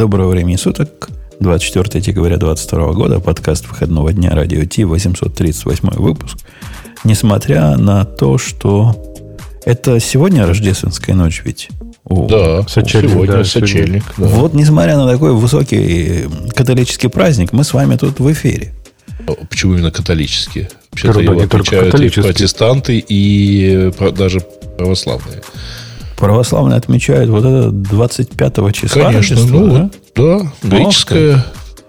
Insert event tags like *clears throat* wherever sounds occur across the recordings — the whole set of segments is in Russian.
Доброго времени суток. 24 декабря 2022 года. Подкаст выходного дня Радио Ти. 838 выпуск. Несмотря на то, что это сегодня рождественская ночь ведь. О, да, сочельник, сегодня да, сочельник. Да. Вот, несмотря на такой высокий католический праздник, мы с вами тут в эфире. Почему именно католические? Вообще-то его отмечают и протестанты, и даже православные. Православные отмечают вот это 25 числа. Конечно, Рождество, ну, да? да, греческое,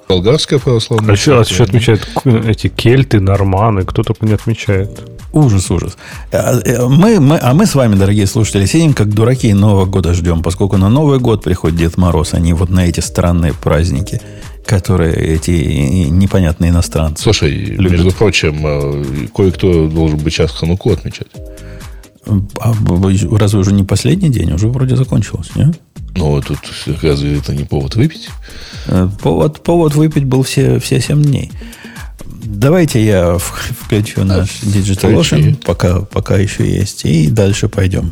болгарское православное. А еще раз еще отмечают эти кельты, норманы, кто только не отмечает. Ужас, ужас. А, э, мы, мы, а мы с вами, дорогие слушатели, сидим как дураки и Нового года ждем, поскольку на Новый год приходит Дед Мороз, а не вот на эти странные праздники, которые эти непонятные иностранцы Слушай, любят. между прочим, э, кое-кто должен бы сейчас Хануку отмечать. А разве уже не последний день? Уже вроде закончилось, нет? Ну, тут разве это не повод выпить? Э, повод, повод выпить был все, все 7 дней. Давайте я включу наш Digital Ocean, пока, пока еще есть, и дальше пойдем.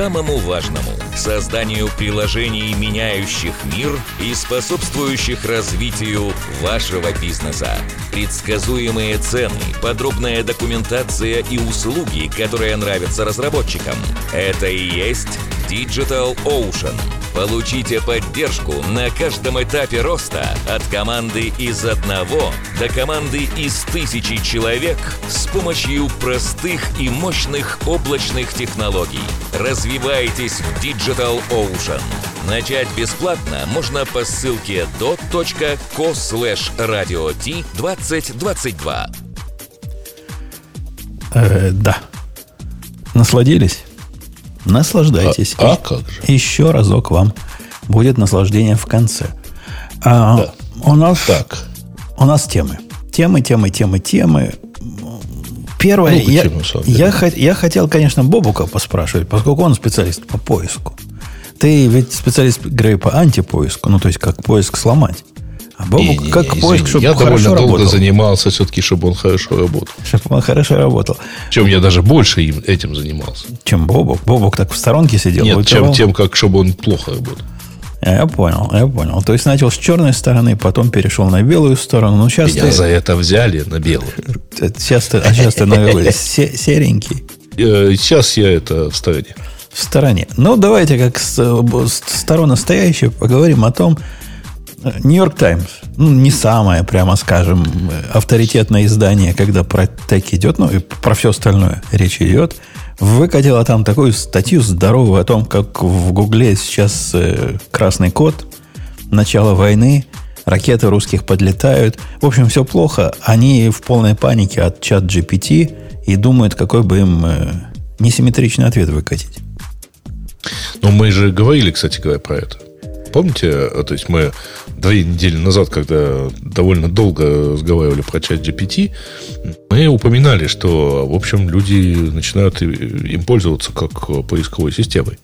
самому важному – созданию приложений, меняющих мир и способствующих развитию вашего бизнеса. Предсказуемые цены, подробная документация и услуги, которые нравятся разработчикам – это и есть Digital Ocean – Получите поддержку на каждом этапе роста от команды из одного до команды из тысячи человек с помощью простых и мощных облачных технологий. Развивайтесь в Digital Ocean. Начать бесплатно можно по ссылке dot.co slash radio t 2022. Э, да. Насладились? Наслаждайтесь. А, а как же? Еще разок вам будет наслаждение в конце. А, да. У нас так. У нас темы. Темы, темы, темы, темы. Первое, ну, я, темы, я, я хотел, конечно, Бобука поспрашивать, поскольку он специалист по поиску. Ты ведь специалист, Грей, по антипоиску, ну, то есть, как поиск сломать. А Бобук не, как не, поиск, чтобы Я довольно долго работал. занимался все-таки, чтобы он хорошо работал. Чтобы он хорошо работал. Чем я даже больше этим занимался. Чем Бобук? Бобук так в сторонке сидел. Нет, чем тем, как чтобы он плохо работал. Я понял, я понял. То есть начал с черной стороны, потом перешел на белую сторону. Ну, сейчас Меня ты... за это взяли на белую. Сейчас ты, а сейчас ты на *laughs* серенький. Э, сейчас я это в стороне. В стороне. Ну, давайте, как сторона стоящая, поговорим о том, Нью-Йорк Таймс, ну, не самое, прямо скажем, авторитетное издание, когда про тег идет, ну, и про все остальное речь идет, выкатила там такую статью здоровую о том, как в Гугле сейчас э, красный код, начало войны, ракеты русских подлетают. В общем, все плохо. Они в полной панике от чат GPT и думают, какой бы им э, несимметричный ответ выкатить. Ну, мы же говорили, кстати говоря, про это. Помните, э, то есть мы две недели назад, когда довольно долго разговаривали про чат GPT, мы упоминали, что, в общем, люди начинают им пользоваться как поисковой системой.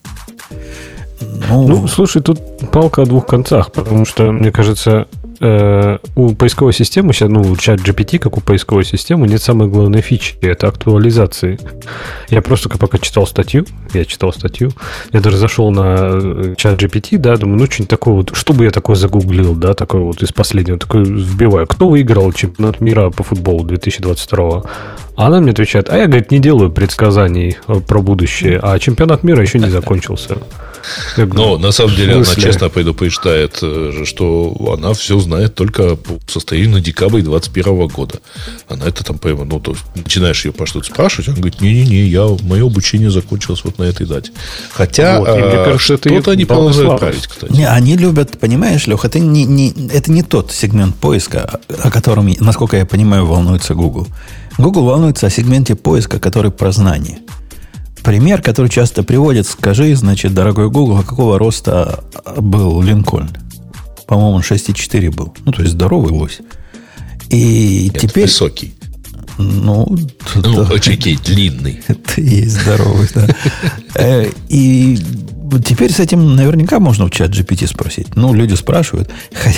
Ну, ну слушай, тут палка о двух концах, потому что, мне кажется, э, у поисковой системы сейчас, ну, чат GPT, как у поисковой системы, нет самой главной фичи, это актуализации. Я просто пока читал статью, я читал статью, я даже зашел на э, чат GPT, да, думаю, ну, что-нибудь такое вот, что бы я такое загуглил, да, такое вот из последнего, такое вбиваю, кто выиграл чемпионат мира по футболу 2022 а она мне отвечает, а я, говорит, не делаю предсказаний э, про будущее, а чемпионат мира еще не закончился. Но на самом деле она честно предупреждает, э, что она все знает только по состоянию на декабрь 2021 года. Она это там, ну, то есть, начинаешь ее про что-то спрашивать, она говорит, не-не-не, я, мое обучение закончилось вот на этой дате. Хотя вот, мне кажется, что-то они продолжают править, кстати. Не, они любят, понимаешь, Леха, это не, не, это не тот сегмент поиска, о котором, насколько я понимаю, волнуется Google. Google волнуется о сегменте поиска, который про знание. Пример, который часто приводит, скажи, значит, дорогой Google, а какого роста был Линкольн? По-моему, он 6,4 был. Ну, то есть здоровый лось. И Нет, теперь... высокий. Ну, ну да. окей, длинный. *laughs* Это есть здоровый, да. Э, и теперь с этим наверняка можно в чат GPT спросить. Ну, люди спрашивают.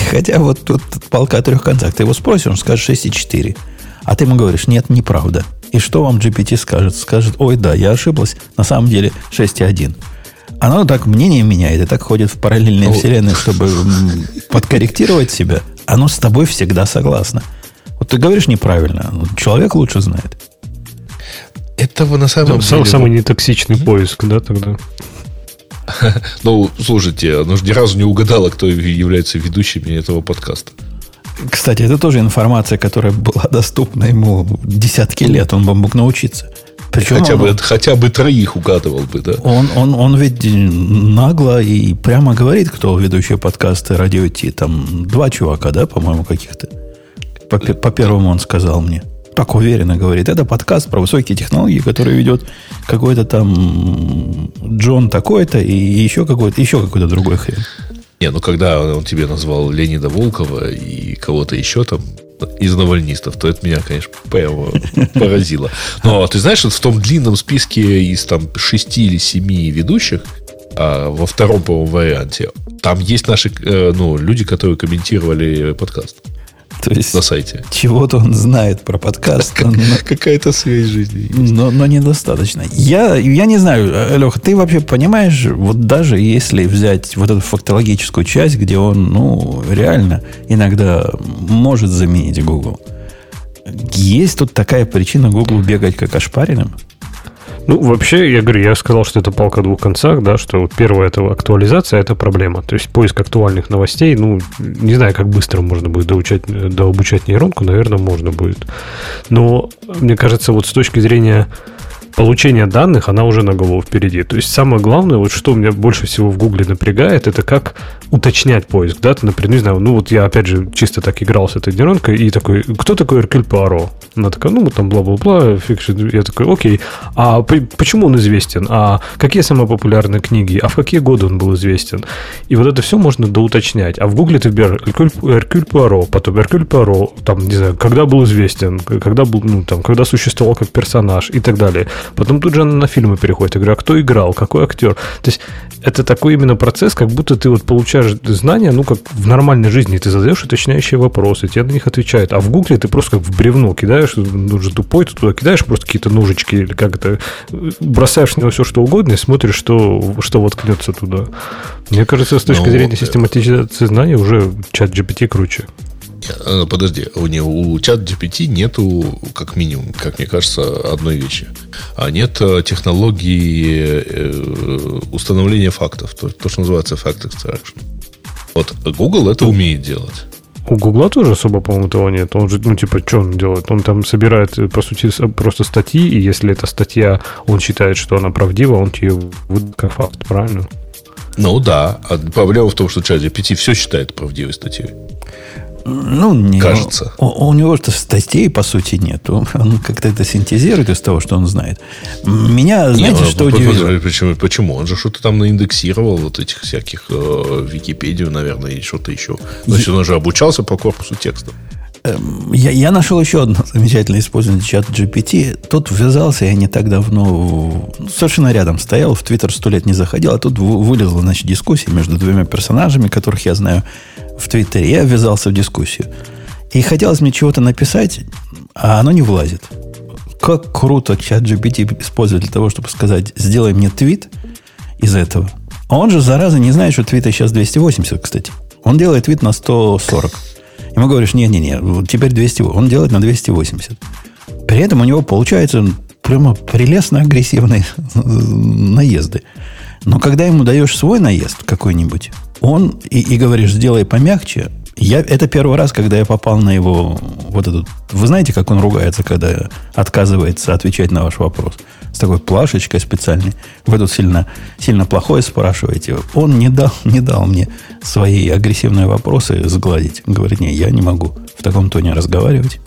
Хотя вот тут полка трех концах. Ты его спросишь, он скажет 6,4. А ты ему говоришь, нет, неправда. И что вам GPT скажет? Скажет, ой, да, я ошиблась. На самом деле 6,1. Оно так мнение меняет и так ходит в параллельные вселенные, чтобы подкорректировать себя. Оно с тобой всегда согласно. Вот ты говоришь неправильно. Ну, человек лучше знает. Этого на самом деле... Самый нетоксичный mm-hmm. поиск, да, тогда? *laughs* Ну, слушайте, оно же ни разу не угадало, кто является ведущими этого подкаста. Кстати, это тоже информация, которая была *laughs* доступна ему десятки лет. Он бы мог научиться. Причем хотя, он, бы, хотя бы троих угадывал бы, да? Он, он, он ведь нагло и прямо говорит, кто ведущий подкасты радио Ти. Там два чувака, да, по-моему, каких-то. По, по первому он сказал мне. Так уверенно говорит. Это подкаст про высокие технологии, который ведет какой-то там Джон такой-то и еще какой-то, еще какой-то другой хрен. Не, ну когда он тебе назвал Леонида Волкова и кого-то еще там из навальнистов, то это меня, конечно, поразило. Но ты знаешь, вот в том длинном списке из там шести или семи ведущих, а во втором, по-моему, варианте, там есть наши э, ну, люди, которые комментировали подкаст. *laughs* То есть на сайте. Чего-то он знает про подкаст. Как, но, *laughs* какая-то связь жизни. Но, но недостаточно. Я, я не знаю, Леха, ты вообще понимаешь, вот даже если взять вот эту фактологическую часть, где он, ну, реально иногда может заменить Google, есть тут такая причина Google бегать как ошпаренным? Ну, вообще, я говорю, я сказал, что это палка о двух концах, да, что первое это актуализация, это проблема. То есть поиск актуальных новостей, ну, не знаю, как быстро можно будет доучать, дообучать нейронку, наверное, можно будет. Но, мне кажется, вот с точки зрения получения данных, она уже на голову впереди. То есть самое главное, вот что меня больше всего в Гугле напрягает, это как уточнять поиск. Да? Ты, например, не знаю, ну вот я опять же чисто так играл с этой нейронкой и такой, кто такой Эркюль Пуаро? Она такая, ну, там бла-бла-бла, fiction. Я такой, окей, а почему он известен? А какие самые популярные книги? А в какие годы он был известен? И вот это все можно доуточнять. А в Гугле ты вбираешь Эркюль, Эркюль Пуаро, потом Эркюль Пуаро, там, не знаю, когда был известен, когда был, ну, там, когда существовал как персонаж и так далее. Потом тут же она на фильмы переходит. Я говорю, а кто играл, какой актер? То есть это такой именно процесс, как будто ты вот получаешь знания, ну, как в нормальной жизни. Ты задаешь уточняющие вопросы, тебе на них отвечают. А в Гугле ты просто как в бревно кидаешь, ну же тупой, ты туда кидаешь просто какие-то ножички или как это, бросаешь на него все, что угодно и смотришь, что, что воткнется туда. Мне кажется, с точки ну, зрения систематизации знаний уже чат GPT круче. Э, подожди, у него у чат GPT нету, как минимум, как мне кажется, одной вещи. А нет э, технологии э, установления фактов, то, то что называется fact extraction. Вот Google это умеет делать. У Гугла тоже особо, по-моему, этого нет. Он же, ну, типа, что он делает? Он там собирает, по сути, просто статьи, и если эта статья, он считает, что она правдива, он ее выдает как факт, правильно? Ну да. А проблема в том, что чат GPT все считает правдивой статьей. Ну, не, Кажется. У, у него-то статей, по сути, нет. Он, он как-то это синтезирует из того, что он знает. Меня, знаете, не, что удивило? Почему, почему? Он же что-то там наиндексировал, вот этих всяких э, Википедию, наверное, и что-то еще. Значит, он же обучался по корпусу текста. Эм, я, я нашел еще одно замечательное использование чат GPT. Тут ввязался я не так давно, совершенно рядом стоял, в Твиттер сто лет не заходил, а тут вылезла, значит, дискуссия между двумя персонажами, которых я знаю в Твиттере. Я ввязался в дискуссию. И хотелось мне чего-то написать, а оно не влазит. Как круто чат GPT использовать для того, чтобы сказать, сделай мне твит из этого. А он же, зараза, не знает, что твита сейчас 280, кстати. Он делает твит на 140. Ему говоришь, не-не-не, теперь 200, он делает на 280. При этом у него получается прямо прелестно агрессивные *laughs* наезды. Но когда ему даешь свой наезд какой-нибудь, он и, и говоришь, сделай помягче, я, это первый раз, когда я попал на его вот этот... Вы знаете, как он ругается, когда отказывается отвечать на ваш вопрос? С такой плашечкой специальной. Вы тут сильно, сильно плохое спрашиваете. Он не дал, *laughs* не дал мне свои агрессивные вопросы сгладить. Говорит, не, я не могу в таком тоне разговаривать.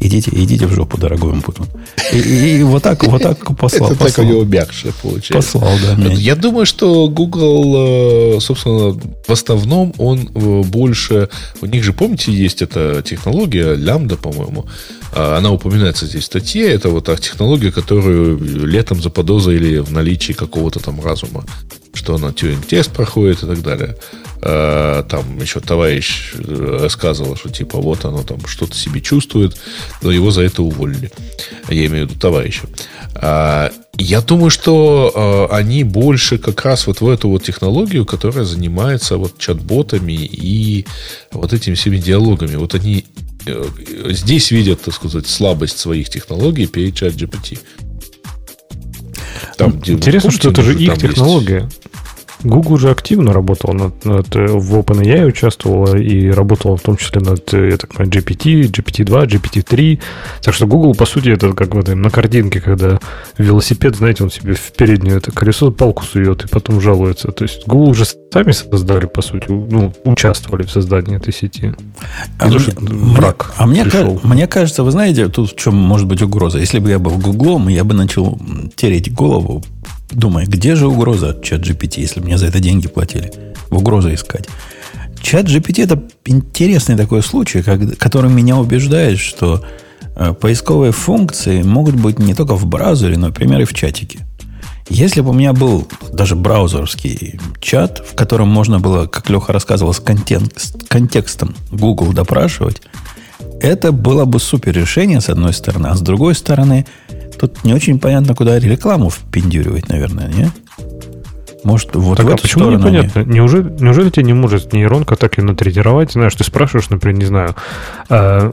Идите, идите в жопу, дорогой Умпутун. И, и, и вот так, вот так послал. *laughs* Это послал. так у него мягче получается. Послал, да. Я думаю, что Google, э, собственно, в основном он э, больше... У них же, помните, есть эта технология, лямбда, по-моему, она упоминается здесь в статье. Это вот технология, которую летом заподозрили в наличии какого-то там разума. Что она тюринг-тест проходит и так далее. А, там еще товарищ э, рассказывал, что типа вот оно там что-то себе чувствует, но его за это уволили. Я имею в виду товарища. А, я думаю, что они больше как раз вот в эту вот технологию, которая занимается вот чат-ботами и вот этими всеми диалогами. Вот они здесь видят, так сказать, слабость своих технологий перед чат GPT. Там, Интересно, что это же их технология. Есть... Google же активно работал над, над э, в OpenAI участвовала и работала в том числе над, э, я так понимаю, GPT, GPT-2, GPT-3. Так что Google, по сути, это как вот на картинке, когда велосипед, знаете, он себе в переднее это колесо палку сует и потом жалуется. То есть Google уже сами создали, по сути, ну, участвовали в создании этой сети. А, мне, враг а мне, мне кажется, вы знаете, тут в чем может быть угроза. Если бы я был Гуглом, я бы начал тереть голову Думаю, где же угроза от чат GPT, если мне за это деньги платили? В угрозу искать. Чат GPT это интересный такой случай, который меня убеждает, что э, поисковые функции могут быть не только в браузере, но, например, и в чатике. Если бы у меня был даже браузерский чат, в котором можно было, как Леха рассказывал, с, контент, с контекстом Google допрашивать, это было бы супер решение, с одной стороны, а с другой стороны, Тут не очень понятно, куда рекламу впендюривать, наверное, не? Может, вот так, в а почему непонятно? Они... Неужели, неужели тебе не может нейронка так и натренировать? Знаешь, ты спрашиваешь, например, не знаю, а,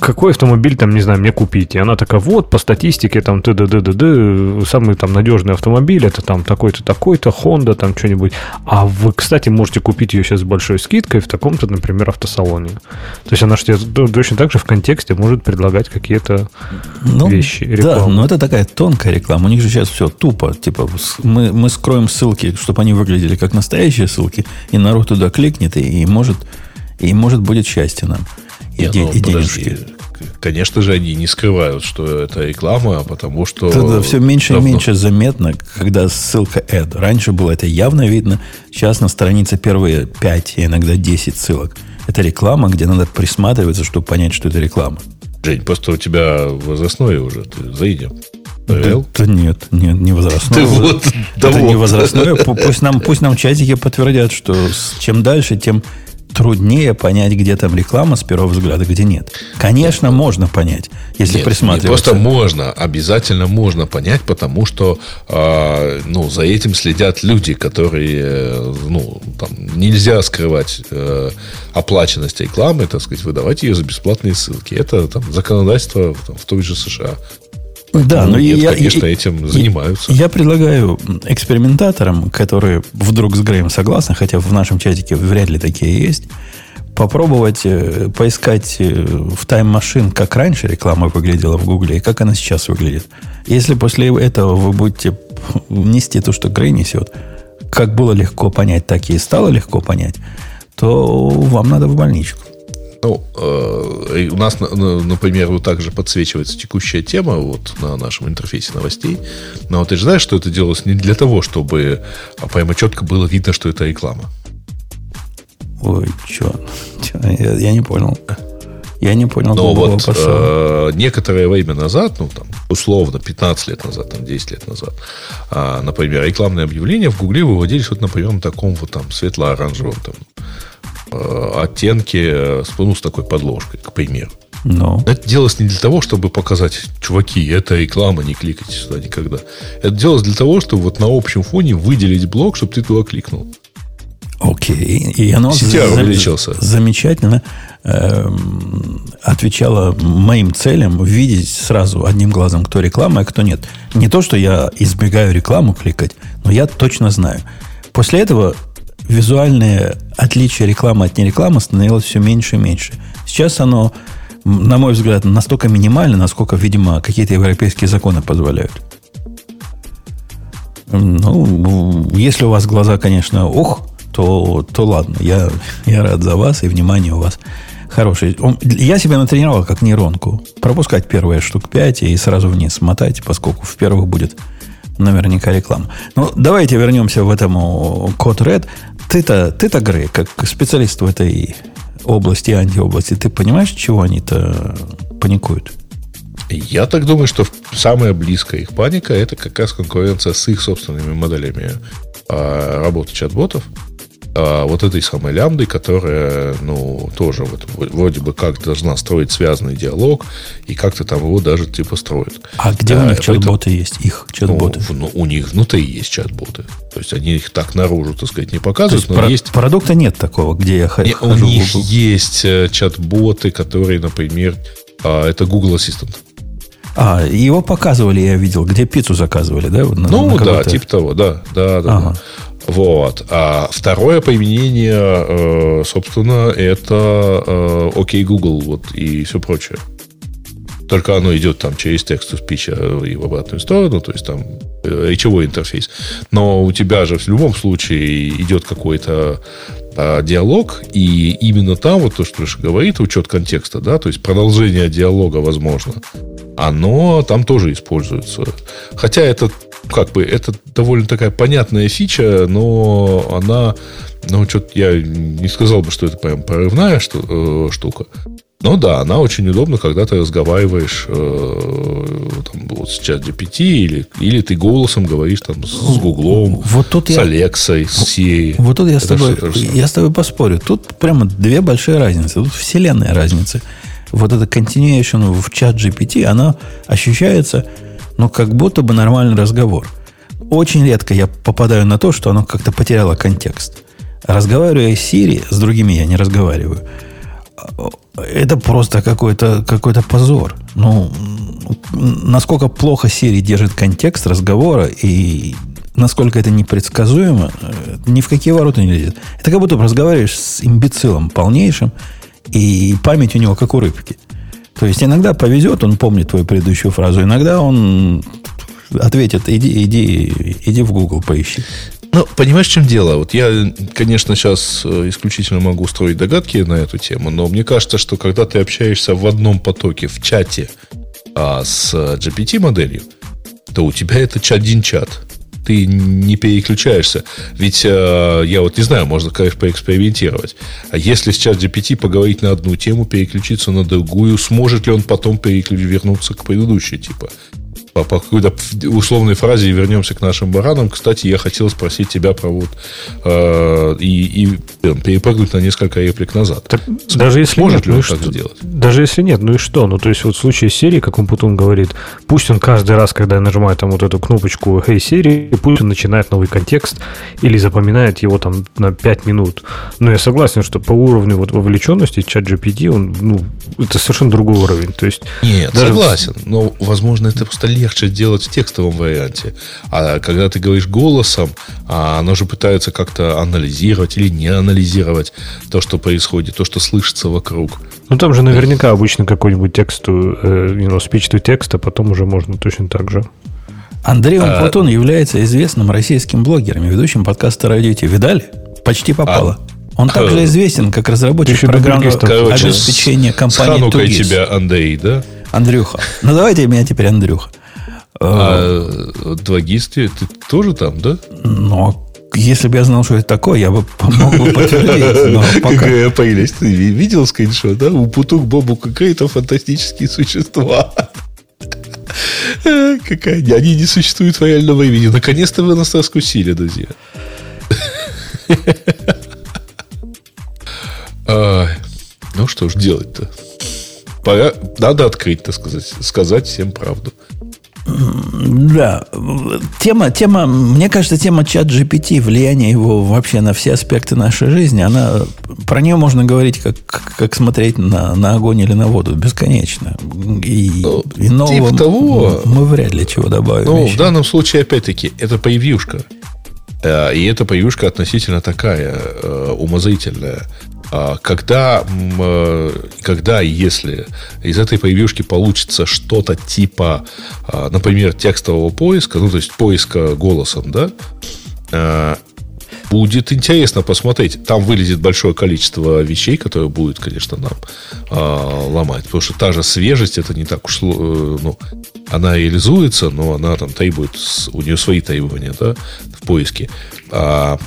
какой автомобиль там, не знаю, мне купить? И она такая, вот, по статистике, там, ты ды ды ды ды самый там надежный автомобиль, это там такой-то, такой-то, Honda, там что-нибудь. А вы, кстати, можете купить ее сейчас с большой скидкой в таком-то, например, автосалоне. То есть она же тебе точно так же в контексте может предлагать какие-то ну, вещи. Рекламу. Да, но это такая тонкая реклама. У них же сейчас все тупо. Типа, мы, мы скроем ссылки ссылки, чтобы они выглядели как настоящие ссылки, и народ туда кликнет, и, и может, и может будет счастье нам. И, Не, де, ну, и денежки. Конечно же, они не скрывают, что это реклама, потому что... Да, все меньше давно... и меньше заметно, когда ссылка ad. Раньше было это явно видно. Сейчас на странице первые 5, иногда 10 ссылок. Это реклама, где надо присматриваться, чтобы понять, что это реклама. Жень, просто у тебя возрастное уже. Ты заедем. Да, да нет, нет, не возрастное. Ты вот, это да не возрастное. *laughs* Пусть нам, пусть нам чатики подтвердят, что чем дальше, тем труднее понять, где там реклама с первого взгляда, где нет. Конечно, можно понять, если нет, присматриваться. просто можно, обязательно можно понять, потому что э, ну, за этим следят люди, которые, ну, там, нельзя скрывать э, оплаченность рекламы, так сказать, выдавать ее за бесплатные ссылки. Это там законодательство там, в той же США. Да, но нет, я, конечно, я, этим занимаются. Я предлагаю экспериментаторам, которые вдруг с Греем согласны, хотя в нашем чатике вряд ли такие есть, попробовать э, поискать э, в Time Machine, как раньше реклама выглядела в Гугле и как она сейчас выглядит. Если после этого вы будете нести то, что Грей несет, как было легко понять, так и стало легко понять, то вам надо в больничку. Ну, э, у нас, например, вот также подсвечивается текущая тема вот на нашем интерфейсе новостей. Но ты же знаешь, что это делалось не для того, чтобы а прямо четко было видно, что это реклама. Ой, что? Я, я не понял. Я не понял. Но вот э, некоторое время назад, ну, там, условно, 15 лет назад, там, 10 лет назад, э, например, рекламные объявления в Гугле выводились вот, например, на таком вот там светло-оранжевом там, оттенки э, ну, с такой подложкой, к примеру. No. Это делалось не для того, чтобы показать, чуваки, это реклама, не кликайте сюда никогда. Это делалось для того, чтобы вот на общем фоне выделить блок, чтобы ты туда кликнул. Окей. Okay. И оно увеличился. замечательно э, отвечало моим целям видеть сразу одним глазом, кто реклама, а кто нет. Не то, что я избегаю рекламу кликать, но я точно знаю. После этого визуальное отличие рекламы от нерекламы становилось все меньше и меньше. Сейчас оно, на мой взгляд, настолько минимально, насколько, видимо, какие-то европейские законы позволяют. Ну, если у вас глаза, конечно, ох, то, то ладно. Я, я рад за вас, и внимание у вас хорошее. Я себя натренировал как нейронку. Пропускать первые штук 5 и сразу вниз смотать, поскольку в первых будет наверняка реклама. Ну, давайте вернемся в этому код Red. Ты-то, ты-то, Грей, как специалист в этой области, антиобласти, ты понимаешь, чего они-то паникуют? Я так думаю, что самая близкая их паника это как раз конкуренция с их собственными моделями а, работы чат-ботов. А, вот этой самой лямбдой, которая, ну, тоже вот, вроде бы как должна строить связанный диалог, и как-то там его даже типа строят. А где а, у них чат-боты есть? Их чат-боты? Ну, ну, у них внутри есть чат-боты. То есть они их так наружу, так сказать, не показывают, То есть но про- есть... Продукта нет такого, где я хожу. У них есть э, чат-боты, которые, например, а, это Google Assistant. А, его показывали, я видел, где пиццу заказывали, да? На, ну, на да, типа того, да, да, да. Ага. Вот. А второе применение, э, собственно, это э, OK Google вот, и все прочее. Только оно идет там через текст спича и в обратную сторону, то есть там э, речевой интерфейс. Но у тебя же в любом случае идет какой-то а, диалог, и именно там вот то, что Леша говорит, учет контекста, да, то есть продолжение диалога возможно оно там тоже используется. Хотя это как бы это довольно такая понятная фича, но она, ну, что-то я не сказал бы, что это прям прорывная шту, э, штука. Но да, она очень удобна, когда ты разговариваешь э, там, вот с чат GPT или, или ты голосом говоришь там с, с Гуглом, вот тут с я, Алексой, с Сией. Вот тут я с, тобой, я с тобой поспорю. Тут прямо две большие разницы. Тут вселенная разница вот эта continuation в чат GPT, она ощущается, ну, как будто бы нормальный разговор. Очень редко я попадаю на то, что оно как-то потеряло контекст. Разговаривая с Siri, с другими я не разговариваю. Это просто какой-то какой позор. Ну, насколько плохо Siri держит контекст разговора и насколько это непредсказуемо, э, ни в какие ворота не лезет. Это как будто разговариваешь с имбецилом полнейшим, и память у него как у рыбки. То есть иногда повезет, он помнит твою предыдущую фразу, иногда он ответит, иди, иди, иди в Google поищи. Ну, понимаешь, в чем дело? Вот я, конечно, сейчас э, исключительно могу строить догадки на эту тему, но мне кажется, что когда ты общаешься в одном потоке, в чате а, с GPT-моделью, то у тебя это один чат ты не переключаешься. Ведь э, я вот не знаю, можно, конечно, поэкспериментировать. А если с чат GPT поговорить на одну тему, переключиться на другую, сможет ли он потом переключ... вернуться к предыдущей, типа? По, по какой-то условной фразе вернемся к нашим баранам. Кстати, я хотел спросить тебя про вот э, и, и перепрыгнуть на несколько реплик назад. Так, даже если Может нет, ли ну он так что? сделать? Даже если нет, ну и что? Ну, то есть, вот в случае серии, как он потом говорит, пусть он каждый раз, когда я нажимаю там вот эту кнопочку «Hey Siri», пусть он начинает новый контекст или запоминает его там на 5 минут. Но я согласен, что по уровню вот вовлеченности чат GPT, он, ну, это совершенно другой уровень. То есть, нет, даже... согласен. Но, возможно, это просто легче делать в текстовом варианте. А когда ты говоришь голосом, а оно же пытается как-то анализировать или не анализировать то, что происходит, то, что слышится вокруг. Ну, там же наверняка обычно какой-нибудь текст, э, you know, speech to text, а потом уже можно точно так же. Андрей Платон а... является известным российским блогером и ведущим подкаста «Радио Видали? Почти попало. А... Он также известен как разработчик программного обеспечения компании С тебя, Андрей, да? Андрюха. Ну, давайте меня теперь Андрюха. А 2GIS ты тоже там, да? Ну, если бы я знал, что это такое, я бы мог бы подтвердить. Но *laughs* пока... Ты видел скриншот, да? У Путук Бобу какие-то фантастические существа. *laughs* Какая... Они не существуют в реальном времени. Наконец-то вы нас раскусили, друзья. *laughs* Ну что ж делать-то? Пора, надо открыть, так сказать, сказать всем правду. Да, тема, тема, мне кажется, тема чат GPT, влияние его вообще на все аспекты нашей жизни, она, про нее можно говорить, как, как смотреть на, на огонь или на воду, бесконечно. И, ну, и нового типа того, мы, мы вряд ли чего добавим. Ну, еще. в данном случае, опять-таки, это превьюшка. Э, и эта превьюшка относительно такая, э, умозрительная. А, когда, э, когда если из этой превьюшки получится что-то типа, а, например, текстового поиска, ну, то есть поиска голосом, да, э, Будет интересно посмотреть. Там вылезет большое количество вещей, которые будет, конечно, нам ломать. Потому что та же свежесть, это не так уж... Э, ну, она реализуется, но она там требует... У нее свои требования, да, в поиске. А а,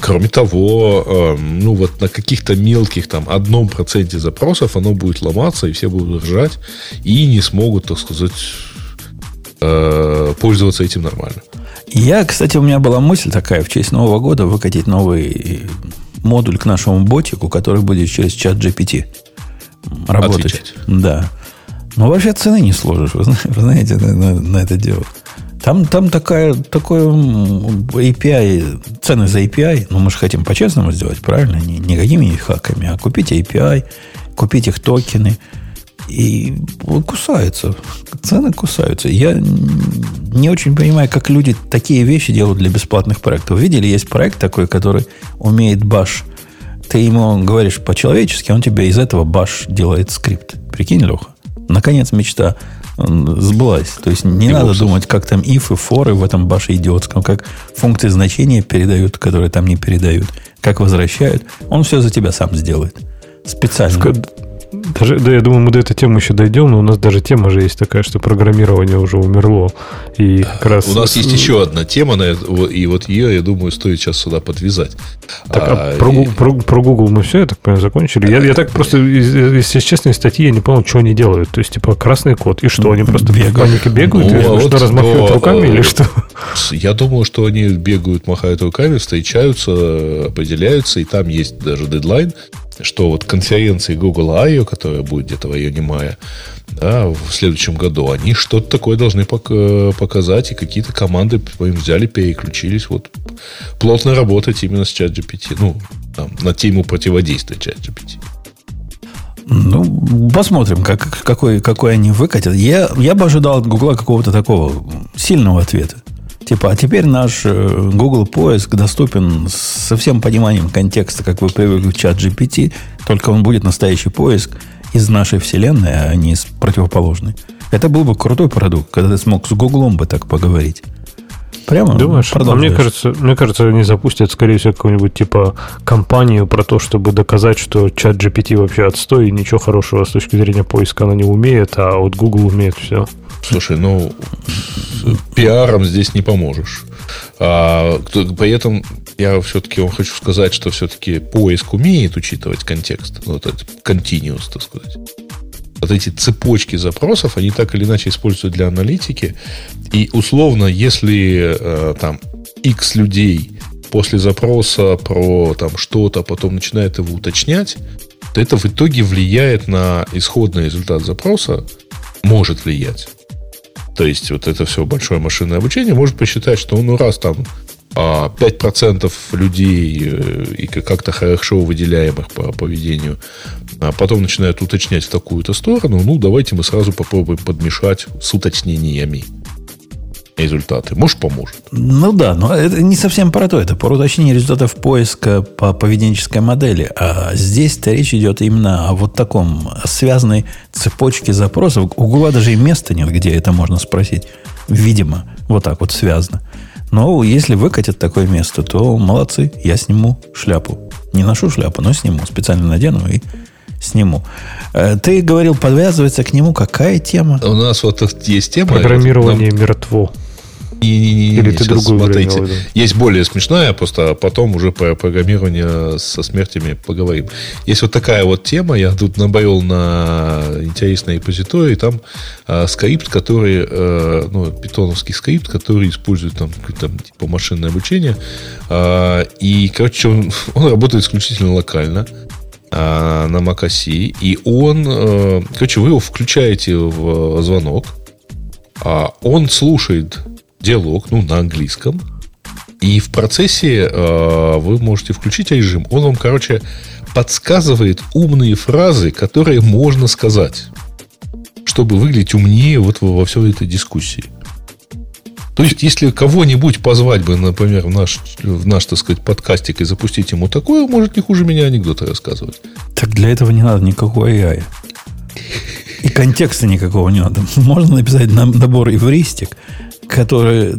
Кроме того, э, ну вот на каких-то мелких там одном проценте запросов оно будет ломаться, и все будут ржать, и не смогут, так сказать, э, пользоваться этим нормально. Я, кстати, у меня была мысль такая в честь Нового года выкатить новый модуль к нашему ботику, который будет через чат GPT работать. Отвечать. Да. Но вообще цены не сложишь, вы знаете, на, на, на это дело. Там, там такая, такой API, цены за API, ну, мы же хотим по-честному сделать, правильно? Не, не какими хаками, а купить API, купить их токены. И кусаются. Цены кусаются. Я не очень понимаю, как люди такие вещи делают для бесплатных проектов. Видели, есть проект такой, который умеет баш. Ты ему говоришь по-человечески, он тебе из этого баш делает скрипт. Прикинь, Леха? Наконец мечта сбылась. То есть не и надо думать, как там if и for в этом баше идиотском, как функции значения передают, которые там не передают, как возвращают. Он все за тебя сам сделает. Специально. Даже, да, я думаю, мы до этой темы еще дойдем, но у нас даже тема же есть такая, что программирование уже умерло. И как раз... У нас есть еще одна тема, и вот ее, я думаю, стоит сейчас сюда подвязать. Так, а, а про, и... про, про Google мы все, я так понимаю, закончили. Я, я так просто, если честно, из статьи я не понял, что они делают. То есть, типа, красный код, и что, они просто бегают. в панике бегают, ну, и а что, размахивают то, руками или что? Я думаю, что они бегают, махают руками, встречаются, определяются, и там есть даже дедлайн, что вот конференции Google I.O., которая будет где-то в районе мая, да, в следующем году, они что-то такое должны показать, и какие-то команды им взяли, переключились, вот плотно работать именно с ChatGPT, ну, там, на тему противодействия ChatGPT. Ну, посмотрим, как, какой, какой они выкатят. Я, я бы ожидал от Гугла какого-то такого сильного ответа. Типа, а теперь наш э, Google поиск доступен со всем пониманием контекста, как вы привыкли в чат GPT, только он будет настоящий поиск из нашей вселенной, а не из противоположной. Это был бы крутой продукт, когда ты смог с Гуглом бы так поговорить. Прямо Думаешь? А мне кажется, мне кажется, они запустят, скорее всего, какую-нибудь типа компанию про то, чтобы доказать, что чат GPT вообще отстой, и ничего хорошего с точки зрения поиска она не умеет, а вот Google умеет все. Слушай, ну, пиаром здесь не поможешь. А, при этом я все-таки вам хочу сказать, что все-таки поиск умеет учитывать контекст. Ну, вот это continuous, так сказать. Вот эти цепочки запросов, они так или иначе используют для аналитики. И условно, если э, там X людей после запроса про там что-то потом начинает его уточнять, то это в итоге влияет на исходный результат запроса, может влиять. То есть вот это все большое машинное обучение может посчитать, что ну раз там 5% а, людей э, и как-то хорошо выделяемых по поведению, а потом начинают уточнять в такую-то сторону, ну давайте мы сразу попробуем подмешать с уточнениями результаты. Может, поможет. Ну да, но это не совсем про то. Это про уточнение результатов поиска по поведенческой модели. А здесь-то речь идет именно о вот таком связанной цепочке запросов. У Гугла даже и места нет, где это можно спросить. Видимо, вот так вот связано. Но если выкатят такое место, то молодцы, я сниму шляпу. Не ношу шляпу, но сниму. Специально надену и сниму. Э, ты говорил, подвязывается к нему какая тема? У нас вот есть тема. Программирование нам... мертво. Не-не-не. Или ты другую смотрите. Есть более смешная, просто потом уже про программирование со смертями поговорим. Есть вот такая вот тема, я тут набавил на интересной репозитории, там э, скрипт, который, э, ну, питоновский скрипт, который использует там, там типа машинное обучение. Э, и, короче, он, *laughs* он работает исключительно локально э, на macOS, и он, э, короче, вы его включаете в звонок, а он слушает диалог, ну, на английском. И в процессе э, вы можете включить режим. Он вам, короче, подсказывает умные фразы, которые можно сказать, чтобы выглядеть умнее вот во, всей этой дискуссии. То есть, если кого-нибудь позвать бы, например, в наш, в наш, так сказать, подкастик и запустить ему такое, может не хуже меня анекдоты рассказывать. Так для этого не надо никакого AI. И контекста никакого не надо. Можно написать набор эвристик, который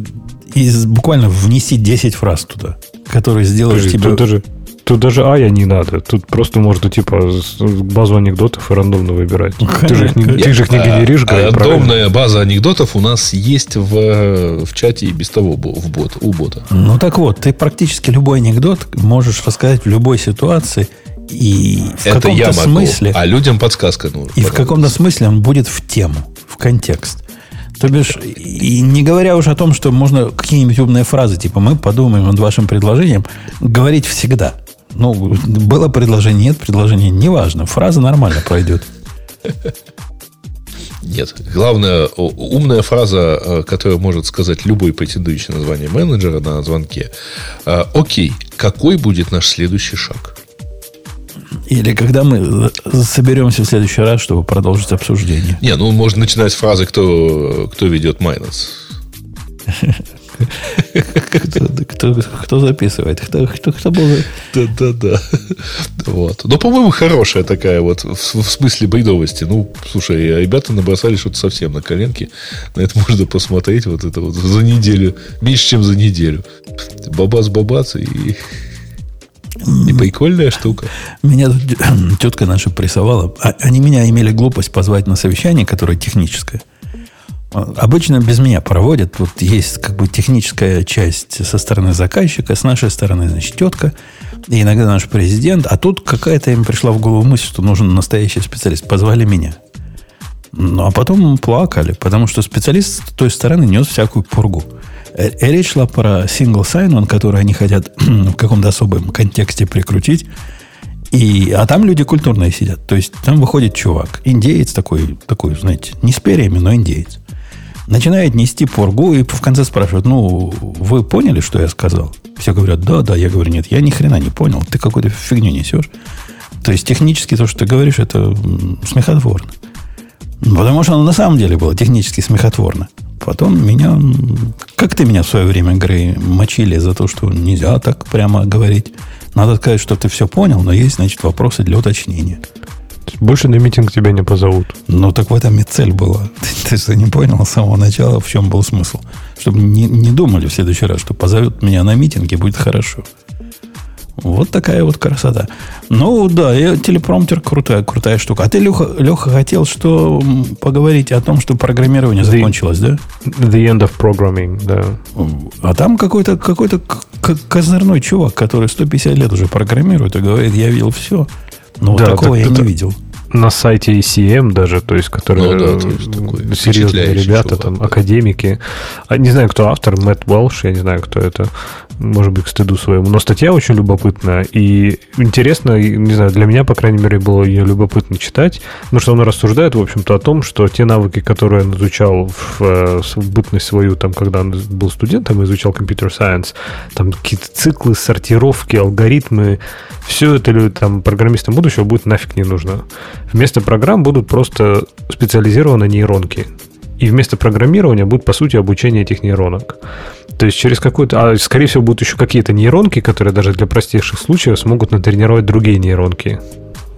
из, буквально внеси 10 фраз туда. который сделает тебе... Тут даже, тут даже ая не надо. Тут просто можно, типа, базу анекдотов и рандомно выбирать. Ты же их не, ты же их не генеришь, а, Рандомная база анекдотов у нас есть в, в чате и без того в бот, у бота. Ну так вот, ты практически любой анекдот можешь рассказать в любой ситуации, и в Это каком-то смысле... А людям подсказка нужна. И в каком-то смысле он будет в тему, в контекст. То бишь, и не говоря уже о том, что можно какие-нибудь умные фразы, типа мы подумаем над вашим предложением, говорить всегда. Ну, было предложение, нет предложения, неважно. Фраза нормально пройдет. Нет. Главная умная фраза, э, которую может сказать любой претендующий на звание менеджера на звонке. Э, Окей, какой будет наш следующий шаг? Или когда мы соберемся в следующий раз, чтобы продолжить обсуждение. Не, ну можно начинать с фразы, кто, кто ведет майнус. Кто, кто, записывает? Кто, кто, кто был? Да, да, да. Вот. Но, по-моему, хорошая такая вот в, в смысле бредовости. Ну, слушай, ребята набросали что-то совсем на коленке. На это можно посмотреть вот это вот за неделю. Меньше, чем за неделю. Бабац-бабац и и прикольная штука. Меня тут *coughs* тетка наша прессовала. А, они меня имели глупость позвать на совещание, которое техническое. А, обычно без меня проводят. Вот есть как бы техническая часть со стороны заказчика, с нашей стороны, значит, тетка, и иногда наш президент. А тут какая-то им пришла в голову мысль, что нужен настоящий специалист. Позвали меня. Ну, а потом плакали, потому что специалист с той стороны нес всякую пургу. Э, речь шла про single sign-on, который они хотят *clears throat* в каком-то особом контексте прикрутить. И, а там люди культурные сидят. То есть там выходит чувак, индеец такой, такой, знаете, не с перьями, но индеец. Начинает нести пургу и в конце спрашивают, ну, вы поняли, что я сказал? Все говорят, да, да. Я говорю, нет, я ни хрена не понял. Ты какую-то фигню несешь. То есть технически то, что ты говоришь, это смехотворно. Потому что оно на самом деле было технически смехотворно. Потом меня... Как ты меня в свое время, Грей, мочили за то, что нельзя так прямо говорить. Надо сказать, что ты все понял, но есть, значит, вопросы для уточнения. Больше на митинг тебя не позовут. Ну, так в этом и цель была. *laughs* Ты, ты что, не понял с самого начала, в чем был смысл? Чтобы не, не думали в следующий раз, что позовут меня на митинг и будет хорошо. Вот такая вот красота. Ну, да, и телепромптер крутая, крутая штука. А ты, Леха, Леха, хотел что поговорить о том, что программирование the, закончилось, да? The end of programming, да. А там какой-то какой козырной чувак, который 150 лет уже программирует и говорит, я видел все. Но да, вот такого я это, не видел на сайте ECM даже, то есть, которые ну, да, серьезные ребята, чувак, там, да. академики. А, не знаю, кто автор, Мэтт Уэлш, я не знаю, кто это. Может быть, к стыду своему. Но статья очень любопытная. И интересно, не знаю, для меня, по крайней мере, было ее любопытно читать, потому что он рассуждает, в общем-то, о том, что те навыки, которые он изучал в, э, в бытность свою, там, когда он был студентом, изучал компьютер сайенс, там какие-то циклы, сортировки, алгоритмы, все это там программистам будущего будет нафиг не нужно. Вместо программ будут просто специализированные нейронки. И вместо программирования будет, по сути, обучение этих нейронок. То есть через какую-то... А, скорее всего, будут еще какие-то нейронки, которые даже для простейших случаев смогут натренировать другие нейронки.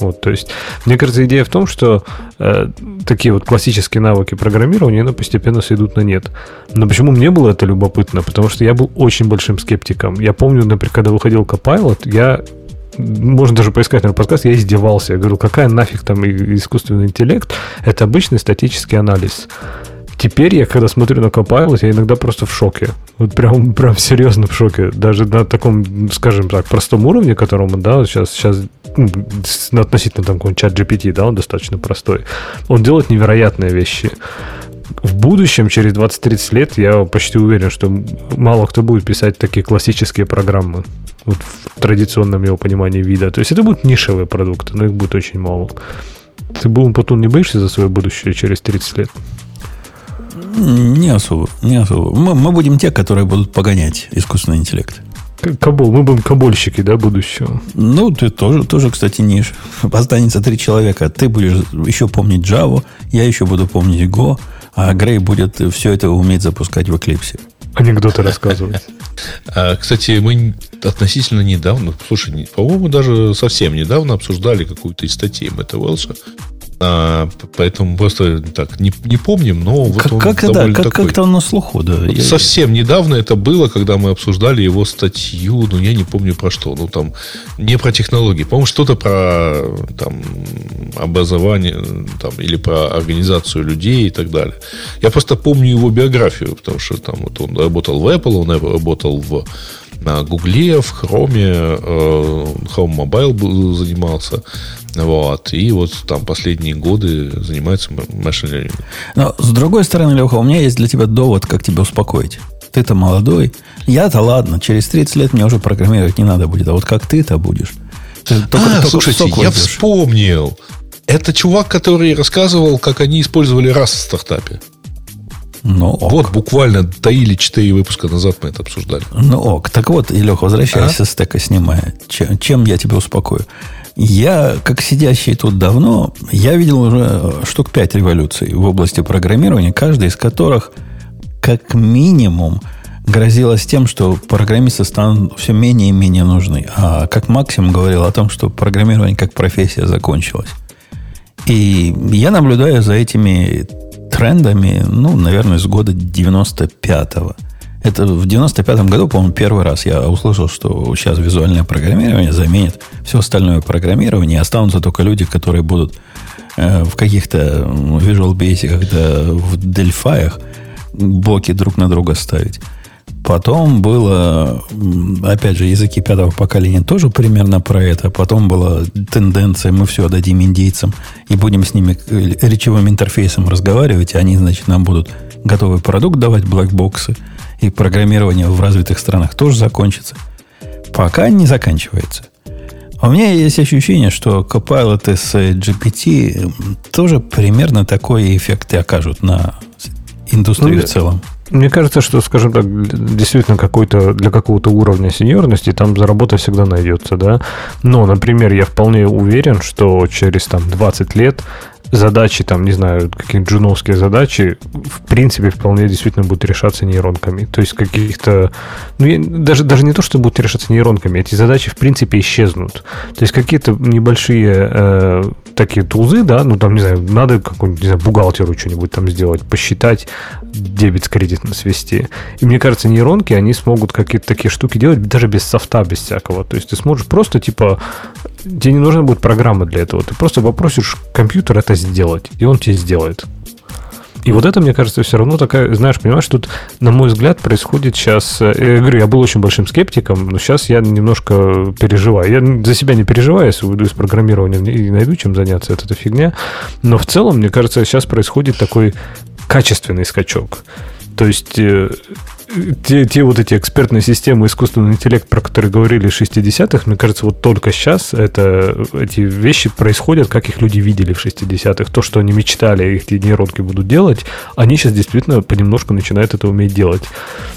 Вот, то есть, мне кажется, идея в том, что э, такие вот классические навыки программирования, они постепенно сойдут на нет. Но почему мне было это любопытно? Потому что я был очень большим скептиком. Я помню, например, когда выходил Copilot, я можно даже поискать на подкаст, я издевался. Я говорю, какая нафиг там искусственный интеллект? Это обычный статический анализ. Теперь я, когда смотрю на Copilot, я иногда просто в шоке. Вот прям, прям серьезно в шоке. Даже на таком, скажем так, простом уровне, которому, да, сейчас, сейчас ну, относительно там какого-нибудь чат GPT, да, он достаточно простой. Он делает невероятные вещи в будущем, через 20-30 лет, я почти уверен, что мало кто будет писать такие классические программы вот в традиционном его понимании вида. То есть это будут нишевые продукты, но их будет очень мало. Ты, Бум, потом не боишься за свое будущее через 30 лет? Не особо, не особо. Мы, мы будем те, которые будут погонять искусственный интеллект. Кабул, мы будем кабольщики, да, будущего? Ну, ты тоже, тоже, кстати, ниш. Останется три человека. Ты будешь еще помнить Java, я еще буду помнить Go, а Грей будет все это уметь запускать в Eclipse. Анекдоты рассказывать. *laughs* А, кстати, мы относительно недавно, слушай, по-моему, даже совсем недавно обсуждали какую-то из статей Мэтта Уэлша А, поэтому просто так не, не помним, но вот как, он как, да, как, такой. как-то он на слуху, да. Вот я... Совсем недавно это было, когда мы обсуждали его статью, ну я не помню про что, ну там не про технологии, по-моему что-то про там образование, там или про организацию людей и так далее. Я просто помню его биографию, потому что там вот он работал в Apple, он работал в на Гугле, в Хроме, э, Chrome Mobile занимался. Вот. И вот там последние годы занимается машин learning. Но с другой стороны, Леха, у меня есть для тебя довод, как тебя успокоить. Ты-то молодой. Я-то ладно, через 30 лет мне уже программировать не надо будет. А вот как ты-то будешь? Ты только, а, только слушайте, я вспомнил. Это чувак, который рассказывал, как они использовали раз в стартапе. Ну, ок. Вот буквально 3 или 4 выпуска назад мы это обсуждали. Ну ок. Так вот, Илеха, возвращайся а? с стека снимая. Чем, чем я тебя успокою? Я, как сидящий тут давно, я видел уже штук 5 революций в области программирования, каждая из которых как минимум грозилась тем, что программисты станут все менее и менее нужны. А как максимум говорил о том, что программирование как профессия закончилась. И я наблюдаю за этими трендами, ну, наверное, с года 95-го. Это в 95-м году, по-моему, первый раз я услышал, что сейчас визуальное программирование заменит все остальное программирование, останутся только люди, которые будут э, в каких-то Visual Basic, да, в Delphi блоки друг на друга ставить. Потом было, опять же, языки пятого поколения тоже примерно про это. Потом была тенденция, мы все отдадим индейцам и будем с ними речевым интерфейсом разговаривать, и они, значит, нам будут готовый продукт давать, блэкбоксы, и программирование в развитых странах тоже закончится. Пока не заканчивается. А у меня есть ощущение, что Copilot с GPT тоже примерно такой эффект и окажут на индустрию ну, в целом. Мне кажется, что, скажем так, действительно какой-то для какого-то уровня сеньорности там заработа всегда найдется, да. Но, например, я вполне уверен, что через там 20 лет задачи, там, не знаю, какие-то джуновские задачи, в принципе, вполне действительно будут решаться нейронками. То есть каких-то... Ну, даже, даже не то, что будут решаться нейронками, эти задачи, в принципе, исчезнут. То есть какие-то небольшие э, такие тулзы, да, ну, там, не знаю, надо какому-нибудь, не знаю, бухгалтеру что-нибудь там сделать, посчитать, дебет с кредитом свести. И мне кажется, нейронки, они смогут какие-то такие штуки делать даже без софта, без всякого. То есть ты сможешь просто, типа, тебе не нужна будет программа для этого. Ты просто попросишь компьютер это сделать, и он тебе сделает. И вот это, мне кажется, все равно такая, знаешь, понимаешь, тут, на мой взгляд, происходит сейчас... Э, я говорю, я был очень большим скептиком, но сейчас я немножко переживаю. Я за себя не переживаю, если уйду из программирования и найду чем заняться, это, это фигня. Но в целом, мне кажется, сейчас происходит такой качественный скачок. То есть э, те, те вот эти экспертные системы, искусственный интеллект, про которые говорили в 60-х, мне кажется, вот только сейчас это, эти вещи происходят, как их люди видели в 60-х. То, что они мечтали, эти нейронки будут делать, они сейчас действительно понемножку начинают это уметь делать.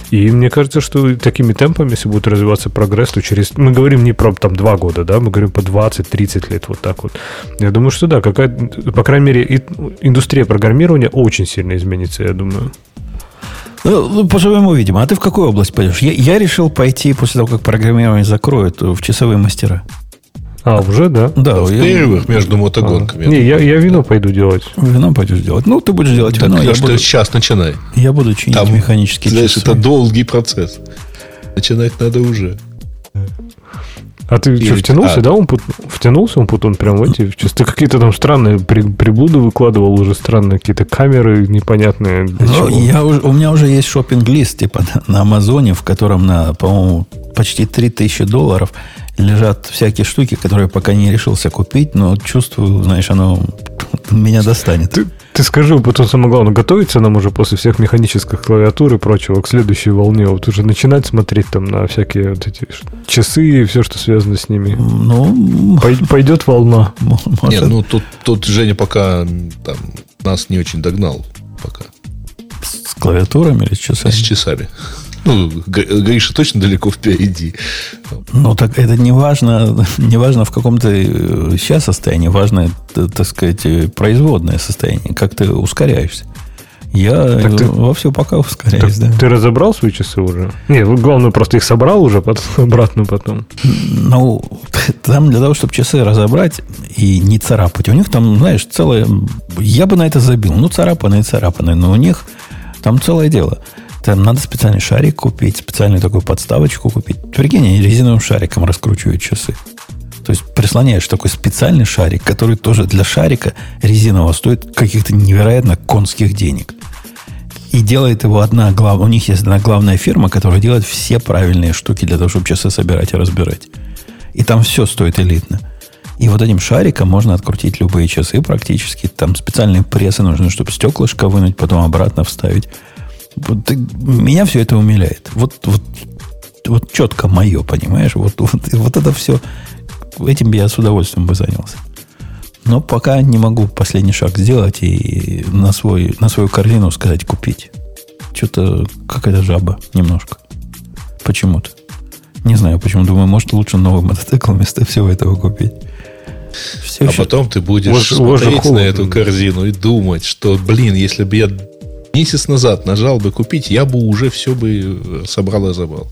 И мне кажется, что такими темпами, если будет развиваться прогресс, то через... Мы говорим не про там два года, да, мы говорим по 20-30 лет, вот так вот. Я думаю, что да, какая по крайней мере, индустрия программирования очень сильно изменится, я думаю. Ну, ну, по-своему, видимо. А ты в какую область пойдешь? Я, я решил пойти после того, как программирование закроют, в часовые мастера. А, уже, да? Да. В я... перерывах между мотогонками. А. Не, я, я вино пойду делать. Вино пойдешь делать. Ну, ты будешь делать так, вино. Я буду... сейчас начинай. Я буду чинить Там, механические знаешь, часы. это долгий процесс. Начинать надо уже. А ты Или... что, втянулся, а... да, он втянулся он потом прям в эти, ты какие-то там странные при, приблуды выкладывал уже странные какие-то камеры непонятные. Ну, я, у меня уже есть шопинг-лист, типа на, Амазоне, в котором на, по-моему, почти 3000 долларов лежат всякие штуки, которые пока не решился купить, но чувствую, знаешь, оно *laughs* меня достанет. Ты, ты скажи, потом самое главное, готовиться нам уже после всех механических клавиатур и прочего к следующей волне, вот уже начинать смотреть там на всякие вот эти часы и все, что связано с ними. Ну, пойдет волна. Может. Нет, ну тут, тут Женя пока там, нас не очень догнал пока. С клавиатурами или с часами? С часами. Ну, Гриша точно далеко впереди. Ну, так это не важно, *laughs* не важно в каком то сейчас состоянии, важно, так сказать, производное состояние, как ты ускоряешься. Я так ты, во все пока ускоряюсь, да. Ты разобрал свои часы уже? Нет, главное, просто их собрал уже потом, *laughs* обратно потом. Ну, там для того, чтобы часы разобрать и не царапать, у них там, знаешь, целое... Я бы на это забил. Ну, царапанные, царапанные, но у них там целое дело. Там надо специальный шарик купить, специальную такую подставочку купить. Прикинь, резиновым шариком раскручивают часы. То есть прислоняешь такой специальный шарик, который тоже для шарика резинового стоит каких-то невероятно конских денег. И делает его одна главная... У них есть одна главная фирма, которая делает все правильные штуки для того, чтобы часы собирать и разбирать. И там все стоит элитно. И вот этим шариком можно открутить любые часы практически. Там специальные прессы нужны, чтобы стеклышко вынуть, потом обратно вставить. Вот, меня все это умиляет. Вот, вот, вот четко мое, понимаешь? Вот, вот, вот это все. Этим бы я с удовольствием бы занялся. Но пока не могу последний шаг сделать и на, свой, на свою корзину сказать купить. Что-то какая-то жаба немножко. Почему-то. Не знаю почему. Думаю, может лучше новый мотоцикл вместо всего этого купить. Все а еще... потом ты будешь Вож, смотреть на эту корзину и думать, что, блин, если бы я месяц назад нажал бы купить, я бы уже все бы собрал и забрал.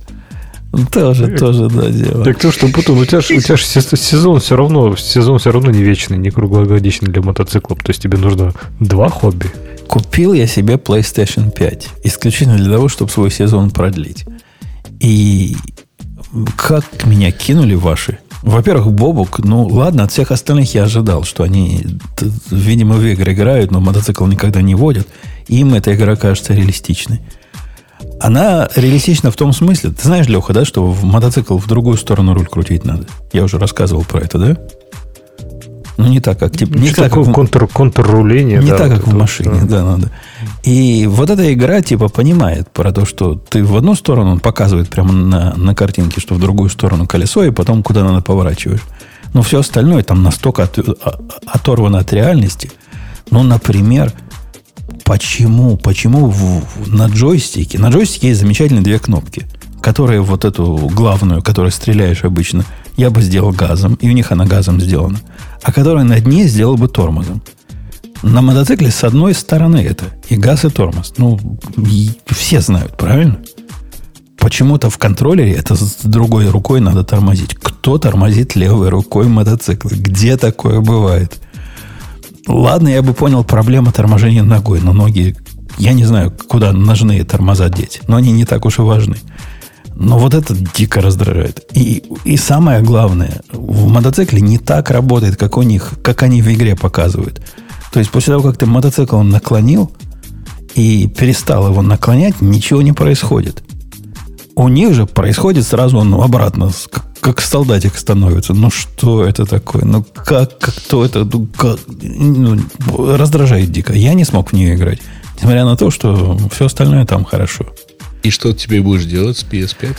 Тоже, тоже, да, дело. Так то, что, Путун, у тебя, у тебя же сезон все равно, сезон все равно не вечный, не круглогодичный для мотоциклов. То есть тебе нужно два хобби. Купил я себе PlayStation 5 исключительно для того, чтобы свой сезон продлить. И как меня кинули ваши во-первых, Бобук, ну ладно, от всех остальных я ожидал, что они, видимо, в игры играют, но мотоцикл никогда не водят. Им эта игра кажется реалистичной. Она реалистична в том смысле, ты знаешь, Леха, да, что в мотоцикл в другую сторону руль крутить надо. Я уже рассказывал про это, да? Ну, не так, как... Типа, не так, как контур, контрруление. Не да, так, вот как в машине, да. да, надо. И вот эта игра, типа, понимает про то, что ты в одну сторону, он показывает прямо на, на картинке, что в другую сторону колесо, и потом куда надо поворачиваешь. Но все остальное там настолько от, оторвано от реальности. Ну, например, почему, почему в, на джойстике, на джойстике есть замечательные две кнопки, которые вот эту главную, которую стреляешь обычно, я бы сделал газом, и у них она газом сделана а который на дне сделал бы тормозом. На мотоцикле с одной стороны это и газ, и тормоз. Ну, и все знают, правильно? Почему-то в контроллере это с другой рукой надо тормозить. Кто тормозит левой рукой мотоцикл? Где такое бывает? Ладно, я бы понял проблема торможения ногой, но ноги, я не знаю, куда ножные тормоза деть, но они не так уж и важны. Но вот это дико раздражает. И, и самое главное, в мотоцикле не так работает, как у них, как они в игре показывают. То есть после того, как ты мотоцикл наклонил и перестал его наклонять, ничего не происходит. У них же происходит сразу он обратно, как, солдатик становится. Ну что это такое? Ну как, как кто это? Ну, как, ну, раздражает дико. Я не смог в нее играть. Несмотря на то, что все остальное там хорошо. И что ты теперь будешь делать с PS5?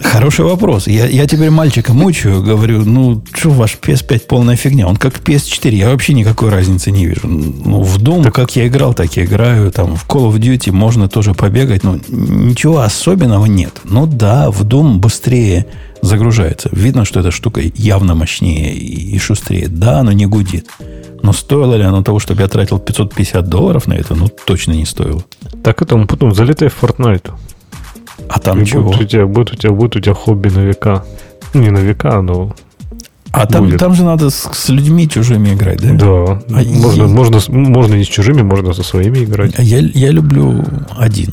Хороший вопрос. Я, я теперь мальчика мучаю, говорю, ну, что ваш PS5 полная фигня? Он как PS4, я вообще никакой разницы не вижу. Ну, в Doom, так... как я играл, так и играю. Там, в Call of Duty можно тоже побегать, но ничего особенного нет. Ну да, в Doom быстрее загружается. Видно, что эта штука явно мощнее и, шустрее. Да, оно не гудит. Но стоило ли оно того, чтобы я тратил 550 долларов на это? Ну, точно не стоило. Так это потом залетай в Fortnite. А там и чего? Будет у, тебя, будет, у тебя, будет у тебя хобби на века. Не на века, но а там, там же надо с, с людьми чужими играть, да? Да. А можно, я... можно, можно не с чужими, можно со своими играть. Я, я люблю один.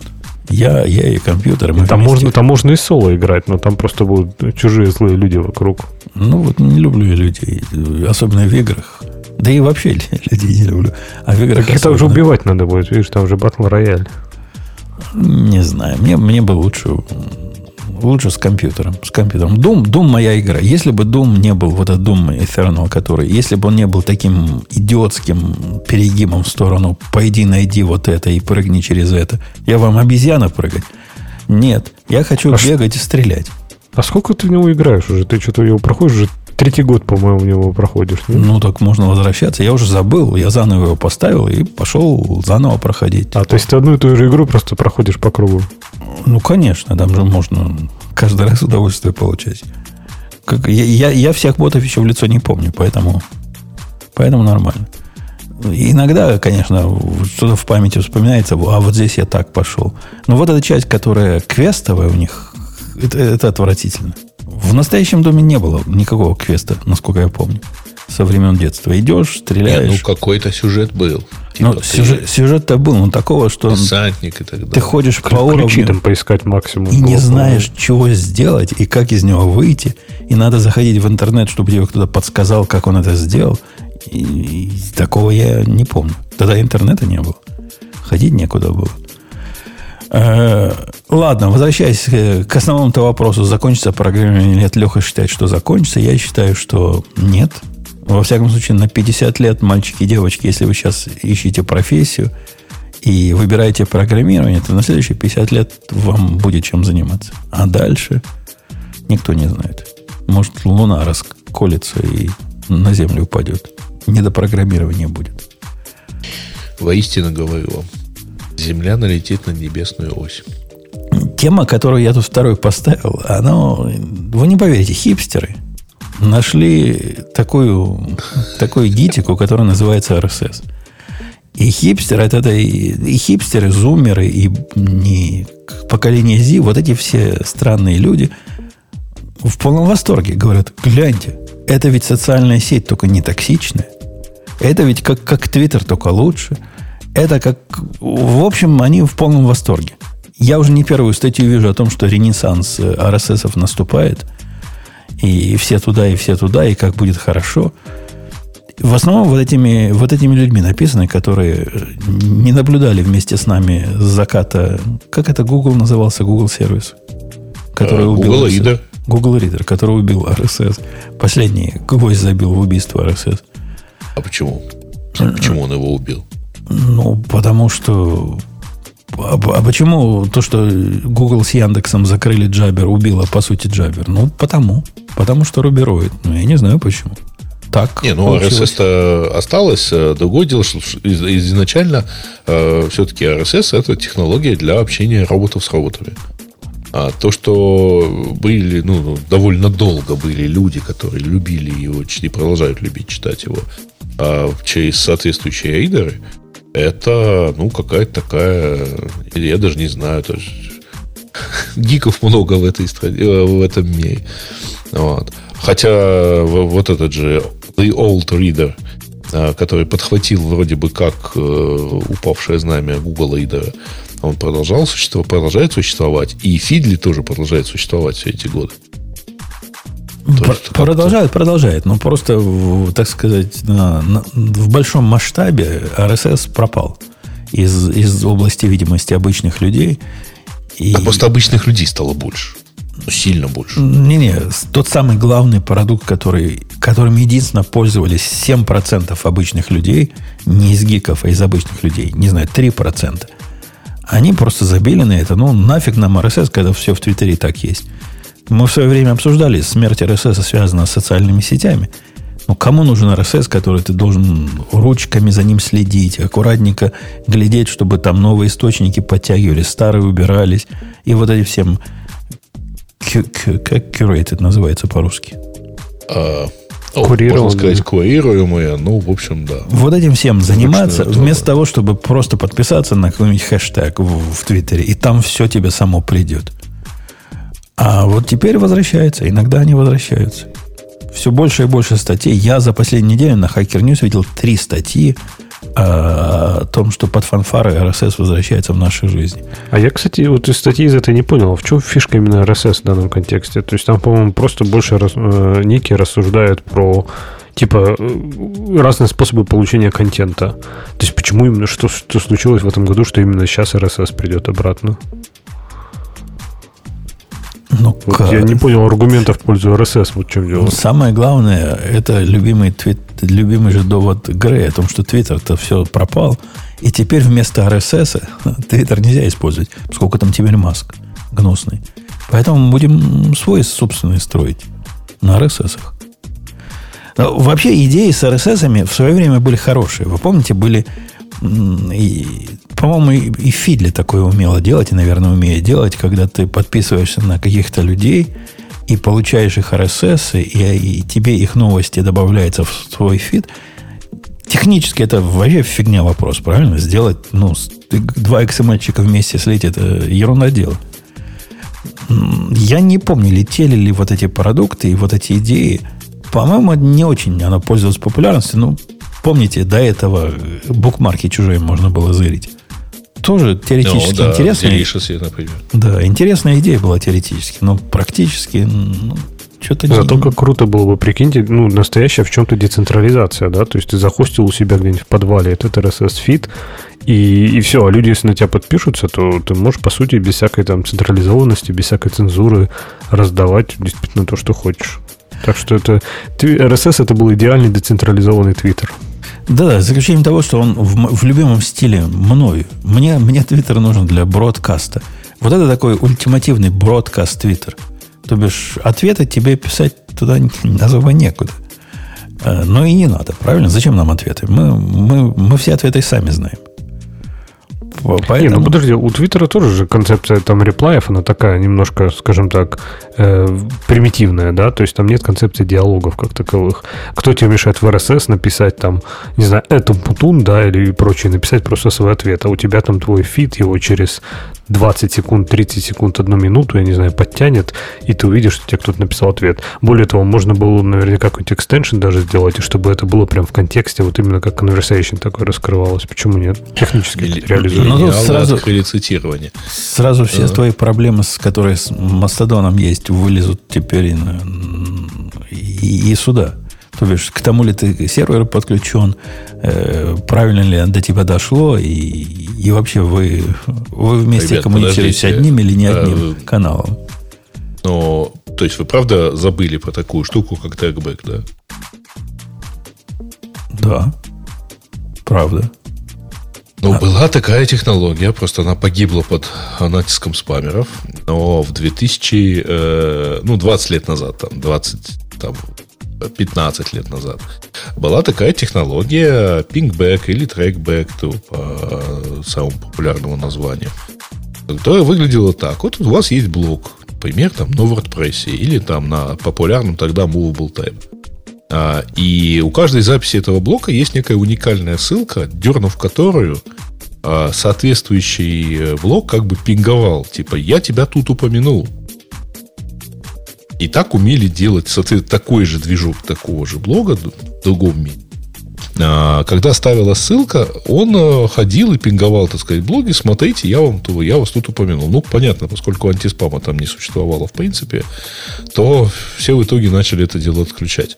Я, я и компьютер. Там можно, там можно и соло играть, но там просто будут чужие злые люди вокруг. Ну вот не люблю я людей, особенно в играх. Да и вообще *laughs* людей не люблю. А в играх так их уже убивать надо будет, видишь, там уже батл рояль. Не знаю, мне, мне бы лучше, лучше с компьютером. С компьютером. Doom, Doom моя игра. Если бы Doom не был, вот этот Doom Eternal, который, если бы он не был таким идиотским перегибом в сторону, пойди найди вот это и прыгни через это. Я вам обезьяна прыгать. Нет, я хочу а бегать ш... и стрелять. А сколько ты в него играешь уже? Ты что-то его проходишь уже третий год, по-моему, в него проходишь. Нет? Ну, так можно возвращаться. Я уже забыл, я заново его поставил и пошел заново проходить. А, то есть ты одну и ту же игру просто проходишь по кругу? Ну, конечно, там же можно каждый раз удовольствие получать. Как, я, я, я всех ботов еще в лицо не помню, поэтому, поэтому нормально. Иногда, конечно, что-то в памяти вспоминается, а вот здесь я так пошел. Но вот эта часть, которая квестовая у них, это, это отвратительно. В настоящем доме не было никакого квеста, насколько я помню, со времен детства. Идешь, стреляешь. Нет, ну, какой-то сюжет был. Ну, типа, сюжет, сюжет-то был, но такого, что... Десантник и так далее. Ты ходишь по уровню... там поискать максимум. И не знаешь, чего сделать, и как из него выйти. И надо заходить в интернет, чтобы тебе кто-то подсказал, как он это сделал. И, и такого я не помню. Тогда интернета не было. Ходить некуда было. Э, ладно, возвращаясь к основному-то вопросу, закончится программа или нет, Леха считает, что закончится. Я считаю, что нет. Во всяком случае, на 50 лет, мальчики и девочки, если вы сейчас ищете профессию и выбираете программирование, то на следующие 50 лет вам будет чем заниматься. А дальше никто не знает. Может, Луна расколется и на Землю упадет. Не до программирования будет. Воистину говорю вам. Земля налетит на небесную ось. Тема, которую я тут второй поставил, она, вы не поверите, хипстеры нашли такую, такую гитику, которая называется RSS. И хипстеры, это, это и, и хипстеры, зумеры, и не поколение Z, вот эти все странные люди в полном восторге говорят, гляньте, это ведь социальная сеть, только не токсичная. Это ведь как, как Твиттер, только лучше – это как... В общем, они в полном восторге. Я уже не первую статью вижу о том, что ренессанс RSS наступает. И все туда, и все туда, и как будет хорошо. В основном вот этими, вот этими людьми написаны, которые не наблюдали вместе с нами с заката... Как это Google назывался? Google сервис? Который uh, убил... Google Reader. Google Reader, который убил RSS. Последний гвоздь забил в убийство RSS. А почему? Почему он его убил? Ну, потому что... А, а почему то, что Google с Яндексом закрыли Джабер, убило, по сути, Джабер? Ну, потому. Потому что рубероид. Ну, я не знаю почему. Так. Не, ну RSS-то осталось. Другое дело, что изначально э, все-таки RSS это технология для общения роботов с роботами. А то, что были, ну, довольно долго были люди, которые любили его и продолжают любить читать его а через соответствующие рейдеры, это, ну, какая-то такая, я даже не знаю, то есть, *laughs* гиков много в этой стране, э, в этом мире. Вот. Хотя вот этот же The Old Reader, э, который подхватил вроде бы как э, упавшее знамя Google Reader, он продолжал существовать, продолжает существовать, и Фидли тоже продолжает существовать все эти годы. Продолжает, продолжает. Но просто, так сказать, на, на, в большом масштабе RSS пропал из, из области видимости обычных людей. И... А просто обычных людей стало больше. Ну, сильно больше. Не-не, тот самый главный продукт, который, которым единственно пользовались 7% обычных людей, не из гиков, а из обычных людей, не знаю, 3%, они просто забили на это. Ну, нафиг нам RSS, когда все в Твиттере так есть. Мы в свое время обсуждали, смерть РСС связана с социальными сетями. Но кому нужен РСС, который ты должен ручками за ним следить, аккуратненько глядеть, чтобы там новые источники подтягивались, старые убирались. И вот эти всем... Как curated называется по-русски? А, можно сказать, курируемые, ну, в общем, да. Вот этим всем заниматься, вместо того, чтобы просто подписаться на какой-нибудь хэштег в, в Твиттере, и там все тебе само придет. А вот теперь возвращается. Иногда они возвращаются. Все больше и больше статей. Я за последнюю неделю на Hacker News видел три статьи о том, что под фанфары RSS возвращается в нашей жизни. А я, кстати, вот из статьи из этой не понял, в чем фишка именно RSS в данном контексте? То есть там, по-моему, просто больше рас, э, ники рассуждают про типа э, разные способы получения контента. То есть почему именно, что, что случилось в этом году, что именно сейчас RSS придет обратно? Ну, вот как? Я не понял аргументов в пользу RSS, вот в чем дело. Ну, самое главное, это любимый, твит, любимый же довод Грея о том, что Твиттер-то все пропал, и теперь вместо RSS Твиттер нельзя использовать, поскольку там теперь Маск гнусный. Поэтому будем свой собственный строить на RSS. Вообще идеи с RSS в свое время были хорошие. Вы помните, были и, по-моему, и, и Фидли такое умело делать, и, наверное, умеет делать, когда ты подписываешься на каких-то людей и получаешь их RSS, и, и тебе их новости добавляются в твой фид. Техни- технически это вообще фигня вопрос, правильно? Сделать, ну, два XML-чика вместе слить, это ерунда дело. Я не помню, летели ли вот эти продукты и вот эти идеи. По-моему, не очень она пользовалась популярностью. Ну, помните, до этого букмарки чужие можно было зырить. Тоже теоретически ну, да, интересная. Delicious, например. Да, интересная идея была теоретически, но практически ну, что-то Зато не... как круто было бы, прикиньте, ну, настоящая в чем-то децентрализация, да, то есть ты захостил у себя где-нибудь в подвале этот RSS-feed, и, и все, а люди, если на тебя подпишутся, то ты можешь, по сути, без всякой там централизованности, без всякой цензуры раздавать действительно то, что хочешь. Так что это RSS это был идеальный децентрализованный Твиттер. Да, да, за исключением того, что он в, в любимом стиле мною. Мне, мне Твиттер нужен для бродкаста. Вот это такой ультимативный broadcast Твиттер. То бишь, ответы тебе писать туда особо некуда. Э, но и не надо, правильно? Зачем нам ответы? Мы, мы, мы все ответы сами знаем. Поэтому... Не, ну подожди, у Твиттера тоже же концепция там реплаев, она такая немножко, скажем так, э, примитивная, да, то есть там нет концепции диалогов как таковых. Кто тебе мешает в RSS написать там, не знаю, at Umputun, да, или прочее, написать просто свой ответ, а у тебя там твой feed его через 20 секунд, 30 секунд, одну минуту, я не знаю, подтянет, и ты увидишь, что тебе кто-то написал ответ. Более того, можно было наверняка какой-то экстеншн даже сделать, чтобы это было прям в контексте, вот именно как conversation такое раскрывалось. Почему нет? Технически Или, реализуется. Ну, сразу, цитирование. Сразу все uh твои проблемы, с которые с Мастодоном есть, вылезут теперь и, и, и сюда. То бишь, к тому ли ты сервер подключен, э, правильно ли до тебя дошло, и, и вообще вы, вы вместе Ребят, коммуницируете одним или не одним а, каналом. Но, то есть вы правда забыли про такую штуку, как тегбэк, да? Да. Правда. Ну, а... была такая технология, просто она погибла под натиском спамеров. Но в 2000, э, ну, 20 лет назад, там, 20, там, 15 лет назад, была такая технология pingback или trackback по самому популярному названию, которая выглядела так. Вот у вас есть блок, например, там на WordPress или там на популярном тогда Movable Type. А, и у каждой записи этого блока есть некая уникальная ссылка, дернув которую а, соответствующий э, блок как бы пинговал. Типа, я тебя тут упомянул. И так умели делать, соответственно, такой же движок такого же блога в другом мире. А, когда ставила ссылка, он э, ходил и пинговал, так сказать, блоги. Смотрите, я вам я вас тут упомянул. Ну, понятно, поскольку антиспама там не существовало в принципе, то все в итоге начали это дело отключать.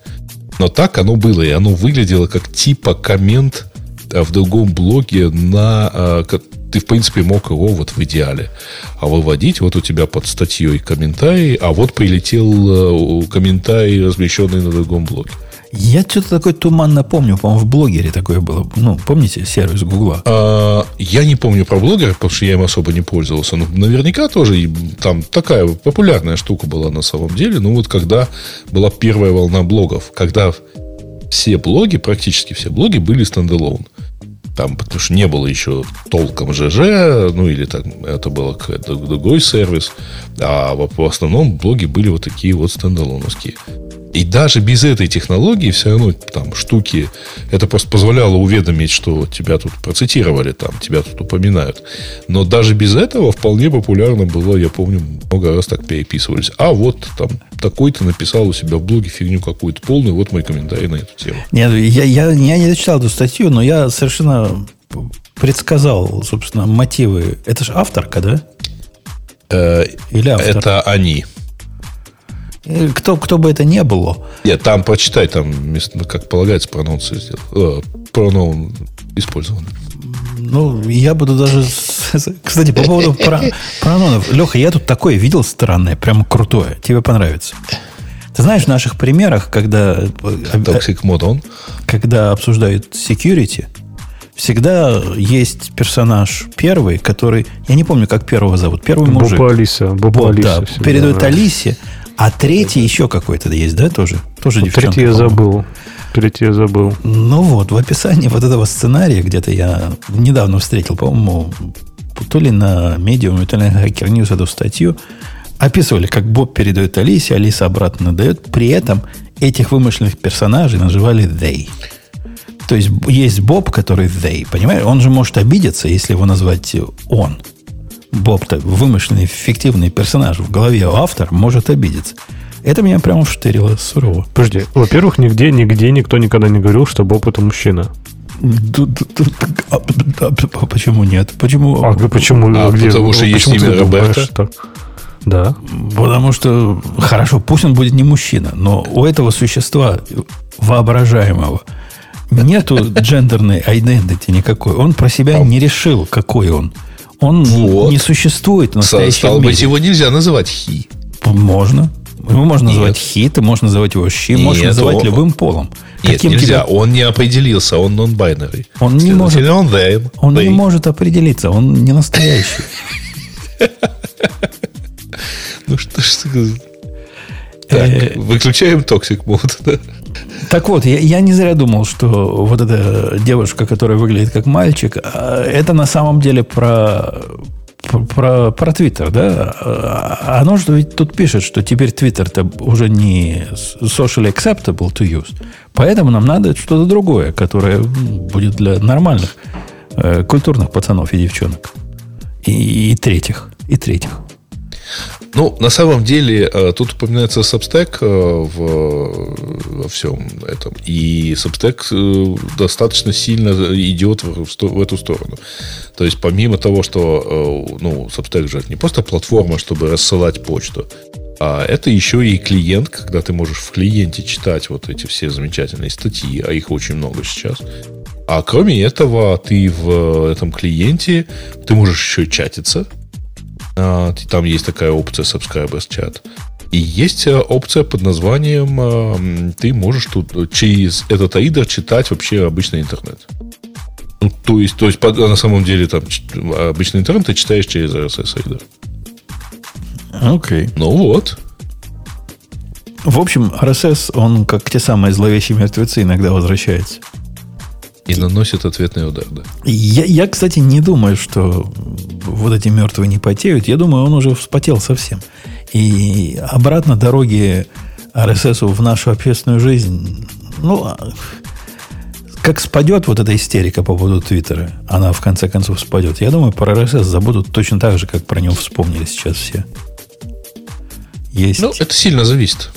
Но так оно было, и оно выглядело как типа коммент э, в другом блоге на... Ты, в принципе, мог его вот в идеале а выводить. Вот у тебя под статьей комментарий, а вот прилетел э, комментарий, размещенный на другом блоге. Я что-то такое туманно помню, по-моему, в блогере такое было. Ну, помните сервис Гугла? А, я не помню про блогера, потому что я им особо не пользовался. Но наверняка тоже там такая популярная штука была на самом деле. Ну, вот когда была первая волна блогов, когда все блоги, практически все блоги были стендалон. Там, потому что не было еще толком ЖЖ, ну или там это был какой-то другой сервис, а в основном блоги были вот такие вот стендалоновские. И даже без этой технологии все равно там штуки, это просто позволяло уведомить, что тебя тут процитировали, там, тебя тут упоминают. Но даже без этого вполне популярно было, я помню, много раз так переписывались. А вот там такой-то написал у себя в блоге фигню какую-то полную, вот мой комментарий на эту тему. Нет, я, я, я не читал эту статью, но я совершенно предсказал, собственно, мотивы. Это же авторка, да? Э, Или автор? Это они. Э, кто, кто бы это ни было. Нет, там почитай, там, как полагается, прононсы сделал. Э, проноун использован. Ну, я буду даже... Кстати, по поводу прононов. Леха, я тут такое видел странное, прямо крутое. Тебе понравится. Ты знаешь, в наших примерах, когда... Э, Toxic Modon. Когда обсуждают security, всегда есть персонаж первый, который... Я не помню, как первого зовут. Первый мужик. Бобо Алиса. Бобо Алиса. Да, передает Алисе, а третий еще какой-то есть, да, тоже? Тоже вот Третий я забыл. Третий я забыл. Ну вот, в описании вот этого сценария где-то я недавно встретил, по-моему, то ли на Medium, то ли на Hacker News эту статью, описывали, как Боб передает Алисе, Алиса обратно дает. При этом этих вымышленных персонажей называли they. То есть есть Боб, который they, понимаешь? Он же может обидеться, если его назвать он. Боб-то вымышленный, фиктивный персонаж в голове у автора может обидеться. Это меня прямо вштырило сурово. Подожди, во-первых, нигде, нигде никто никогда не говорил, что Боб это мужчина. А, а почему нет? Почему? А почему? А, где? Потому что есть имя Роберта. Да. Потому что, хорошо, пусть он будет не мужчина, но у этого существа воображаемого нету джендерной identity никакой. Он про себя не решил, какой он. Он вот. не существует в настоящем Стало мире. быть, его нельзя называть хи. Можно. Его можно Нет. называть хи, ты можешь называть его щи, можешь называть он... любым полом. Нет, Каким нельзя. Тебе... Он не определился, он non-binary. Он не может. Он, them, он не может определиться, он не настоящий. *laughs* Ну что ж так, э, выключаем toxic mode. Так вот, я, я не зря думал, что вот эта девушка, которая выглядит как мальчик, а, это на самом деле про про, про Твиттер, да? А, оно же ведь тут пишет, что теперь Твиттер-то уже не socially acceptable to use. Поэтому нам надо что-то другое, которое будет для нормальных э, культурных пацанов и девчонок. И, и третьих. И третьих. Ну, на самом деле, э, тут упоминается Substack э, во всем этом. И Substack э, достаточно сильно идет в, в эту сторону. То есть, помимо того, что ну, Substack же не просто платформа, чтобы рассылать почту, а это еще и клиент, когда ты можешь в клиенте читать вот эти все замечательные статьи, а их очень много сейчас. А кроме этого, ты в этом клиенте, ты можешь еще чатиться, там есть такая опция Subscribers Chat. И есть э, опция под названием э, ты можешь тут через этот аидер читать вообще обычный интернет. Ну, то есть, то есть на самом деле там обычный интернет ты читаешь через RSS аидер. Окей. Okay. Ну вот. В общем, RSS, он как те самые зловещие мертвецы иногда возвращается. И наносит ответный удар, да. Я, я, кстати, не думаю, что вот эти мертвые не потеют. Я думаю, он уже вспотел совсем. И обратно дороги RSS в нашу общественную жизнь, ну, а, как спадет вот эта истерика по поводу Твиттера, она в конце концов спадет. Я думаю, про RSS забудут точно так же, как про него вспомнили сейчас все. Есть. Ну, это сильно зависит.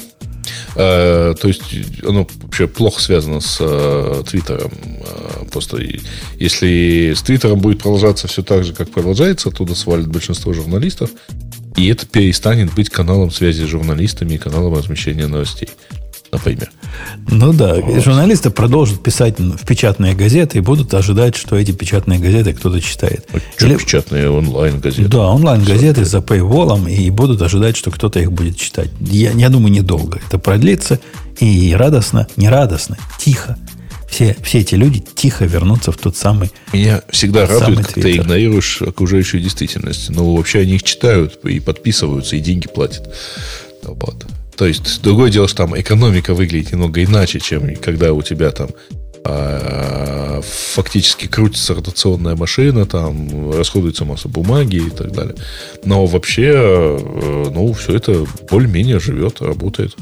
Э, то есть оно вообще плохо связано с э, Твиттером. Э, просто если с Твиттером будет продолжаться все так же, как продолжается, оттуда свалит большинство журналистов, и это перестанет быть каналом связи с журналистами и каналом размещения новостей например. Ну да, вот. журналисты продолжат писать в печатные газеты и будут ожидать, что эти печатные газеты кто-то читает. А что Или... печатные онлайн-газеты? Да, онлайн-газеты за paywall и будут ожидать, что кто-то их будет читать. Я, я думаю, недолго. Это продлится и радостно, не радостно, тихо. Все, все эти люди тихо вернутся в тот самый Меня всегда радует, как ты игнорируешь окружающую действительность. Но вообще они их читают и подписываются, и деньги платят. Вот. То есть, другое дело, что там экономика выглядит немного иначе, чем когда у тебя там а, фактически крутится ротационная машина, там расходуется масса бумаги и так далее. Но вообще, э, ну, все это более-менее живет, работает.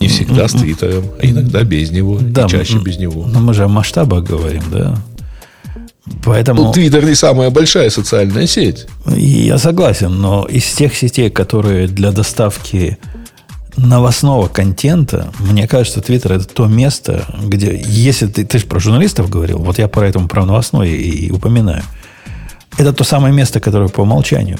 Не всегда с Твиттером, а иногда без него, да, и чаще без него. Но мы же о масштабах говорим, да? Поэтому... Ну, Твиттер не самая большая социальная сеть. Я согласен, но из тех сетей, которые для доставки новостного контента, мне кажется, Твиттер это то место, где, если ты, ты же про журналистов говорил, вот я про это про новостное и, и упоминаю. Это то самое место, которое по умолчанию.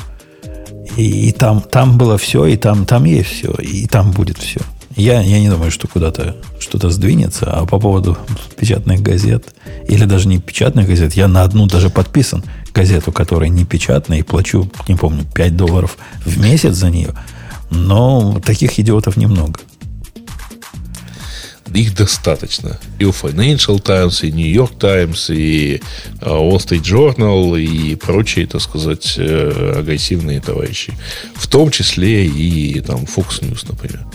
И, и там, там было все, и там, там есть все, и там будет все. Я, я не думаю, что куда-то что-то сдвинется. А по поводу печатных газет, или даже не печатных газет, я на одну даже подписан газету, которая не печатная, и плачу, не помню, 5 долларов в месяц за нее – но таких идиотов немного. Их достаточно. И у Financial Times, и New York Times, и а, Wall Street Journal, и прочие, так сказать, э, агрессивные товарищи. В том числе и там Fox News, например.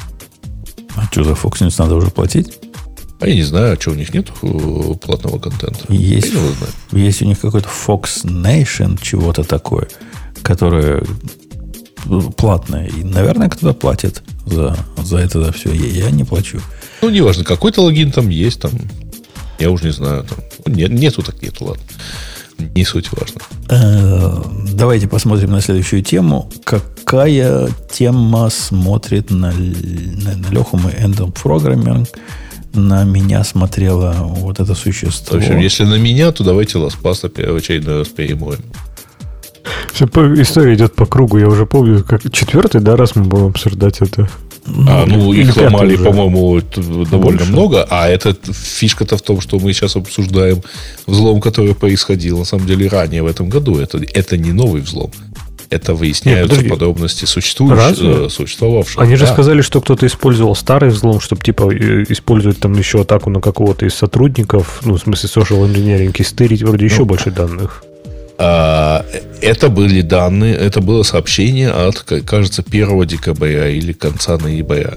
А что за Fox News надо уже платить? А я не знаю, а что у них нет э, платного контента. Есть, есть у них какой-то Fox Nation, чего-то такое, которое платное. И, наверное, кто-то платит за, за это, за все. Я, я не плачу. Ну, неважно, какой-то логин там есть, там Я уже не знаю. Там, ну, нет, нету так нету, ладно. Не суть важно. Э, давайте посмотрим на следующую тему. Какая тема смотрит на, на, на Леху мы End Programming? На меня смотрело вот это существо. В общем, если на меня, то давайте ласпас в очередной раз перемоем. Все, история идет по кругу. Я уже помню, как четвертый, да, раз мы будем обсуждать это. А, ну, их ломали, по-моему, довольно Больше. много. А это фишка-то в том, что мы сейчас обсуждаем взлом, который происходил, на самом деле, ранее в этом году. Это, это не новый взлом. Это выясняются Нет, подробности существующих, э, существовавших. Они же сказали, что кто-то использовал старый взлом, чтобы типа э, использовать там еще атаку на какого-то из сотрудников, ну, в смысле social engineering, и стырить вроде еще ну, больше данных. А, это были данные, это было сообщение от, кажется, 1 декабря или конца ноября.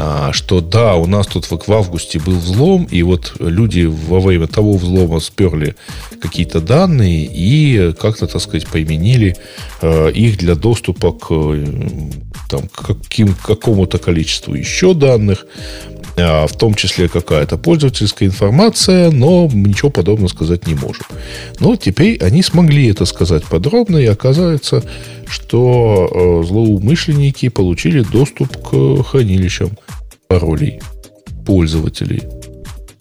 А, что да, у нас тут в, августе был взлом, и вот люди во время того взлома сперли какие-то данные и как-то, так сказать, применили э, их для доступа к, там, к каким, какому-то количеству еще данных. А, в том числе какая-то пользовательская информация, но ничего подобного сказать не можем. Но теперь они смогли это сказать подробно, и оказывается, что э, злоумышленники получили доступ к хранилищам паролей пользователей.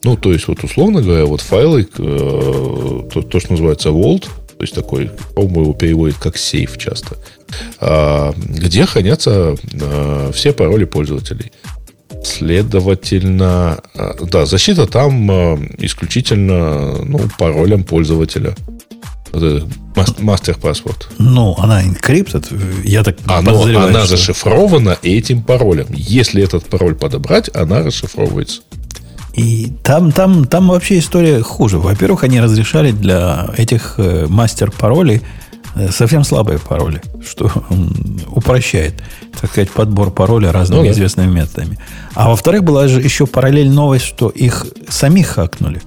Ну, то есть, вот условно говоря, вот файлы, э, то, то, что называется Vault, то есть такой, по-моему, его переводят как сейф часто, а, где хранятся э, все пароли пользователей. Следовательно, э, да, защита там э, исключительно ну, паролем пользователя. Мастер паспорт. Ну, она encrypted, я так Оно, подозреваю. Она что... зашифрована этим паролем. Если этот пароль подобрать, она расшифровывается. И там, там, там вообще история хуже. Во-первых, они разрешали для этих э, мастер-паролей совсем слабые пароли, что упрощает, так сказать, подбор пароля разными ну, известными методами. А во-вторых, была же еще параллель новость, что их самих хакнули.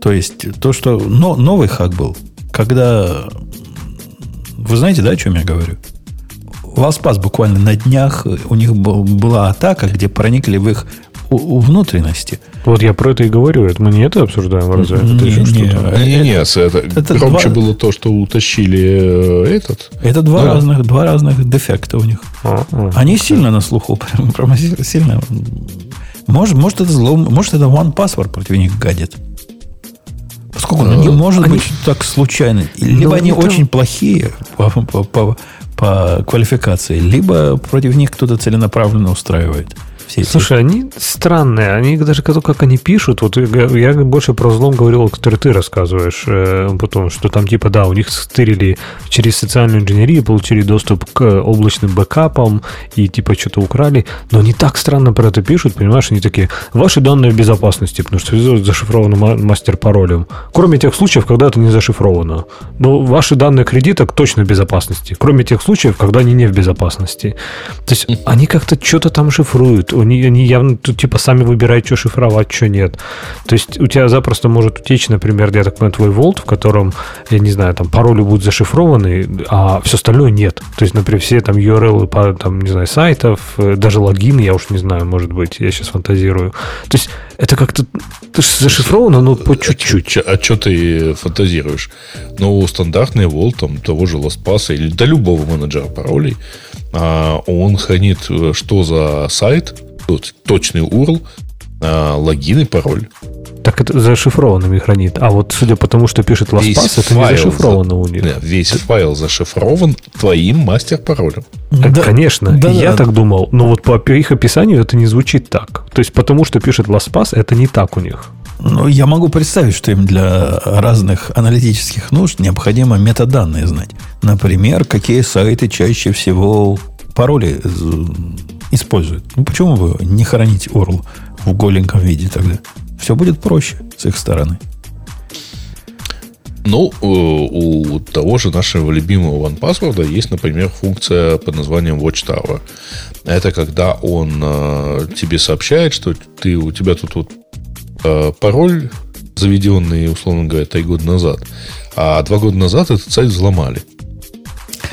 То есть, то, что но, новый хак был, когда... Вы знаете, да, о чем я говорю? LastPass буквально на днях у них была атака, где проникли в их внутренности. Вот я про это и говорю. Это мы не это обсуждаем, разве? Это не, еще не, что-то? Не, не, не, это, это громче два... было то, что утащили э, этот. Это два, да. разных, два разных дефекта у них. А, а, Они okay. сильно на слуху, *laughs* прям, прям сильно. Может, может, это зло, может, это One Password против них гадит. Поскольку ну, не может они... быть так случайно. Либо ну, они это... очень плохие по, по, по, по квалификации, либо против них кто-то целенаправленно устраивает все Слушай, эти... они странные. Они даже как они пишут, вот я больше про взлом говорил, который ты рассказываешь, э, потом, что там типа, да, у них стырили через социальную инженерию, получили доступ к облачным бэкапам и типа что-то украли, но они так странно про это пишут, понимаешь, они такие, ваши данные в безопасности, потому что зашифровано мастер-паролем. Кроме тех случаев, когда это не зашифровано. Но ваши данные кредиток точно в безопасности. Кроме тех случаев, когда они не в безопасности. То есть они как-то что-то там шифруют они, они явно тут типа сами выбирают, что шифровать, что нет. То есть у тебя запросто может утечь, например, я так понимаю, твой волт, в котором, я не знаю, там пароли будут зашифрованы, а все остальное нет. То есть, например, все там URL по, там, не знаю, сайтов, э, даже логины, я уж не знаю, может быть, я сейчас фантазирую. То есть это как-то зашифровано, но по чуть-чуть. А что ты фантазируешь? Ну, стандартный волт там, того же LastPass или до любого менеджера паролей, а, он хранит э, что за сайт, точный URL, а, логин и пароль. Так это зашифрованными хранит. А вот судя по тому, что пишет LastPass, это не зашифровано за... у них. Нет, весь файл зашифрован твоим мастер-паролем. Да, Конечно, да, я да. так думал. Но вот по их описанию это не звучит так. То есть потому, что пишет LastPass, это не так у них. Ну, я могу представить, что им для разных аналитических нужд необходимо метаданные знать. Например, какие сайты чаще всего пароли используют. Ну, почему вы не храните URL в голеньком виде тогда? Все будет проще с их стороны. Ну, э, у того же нашего любимого OnePassword есть, например, функция под названием Watchtower. Это когда он э, тебе сообщает, что ты, у тебя тут вот э, пароль, заведенный, условно говоря, три года назад, а два года назад этот сайт взломали.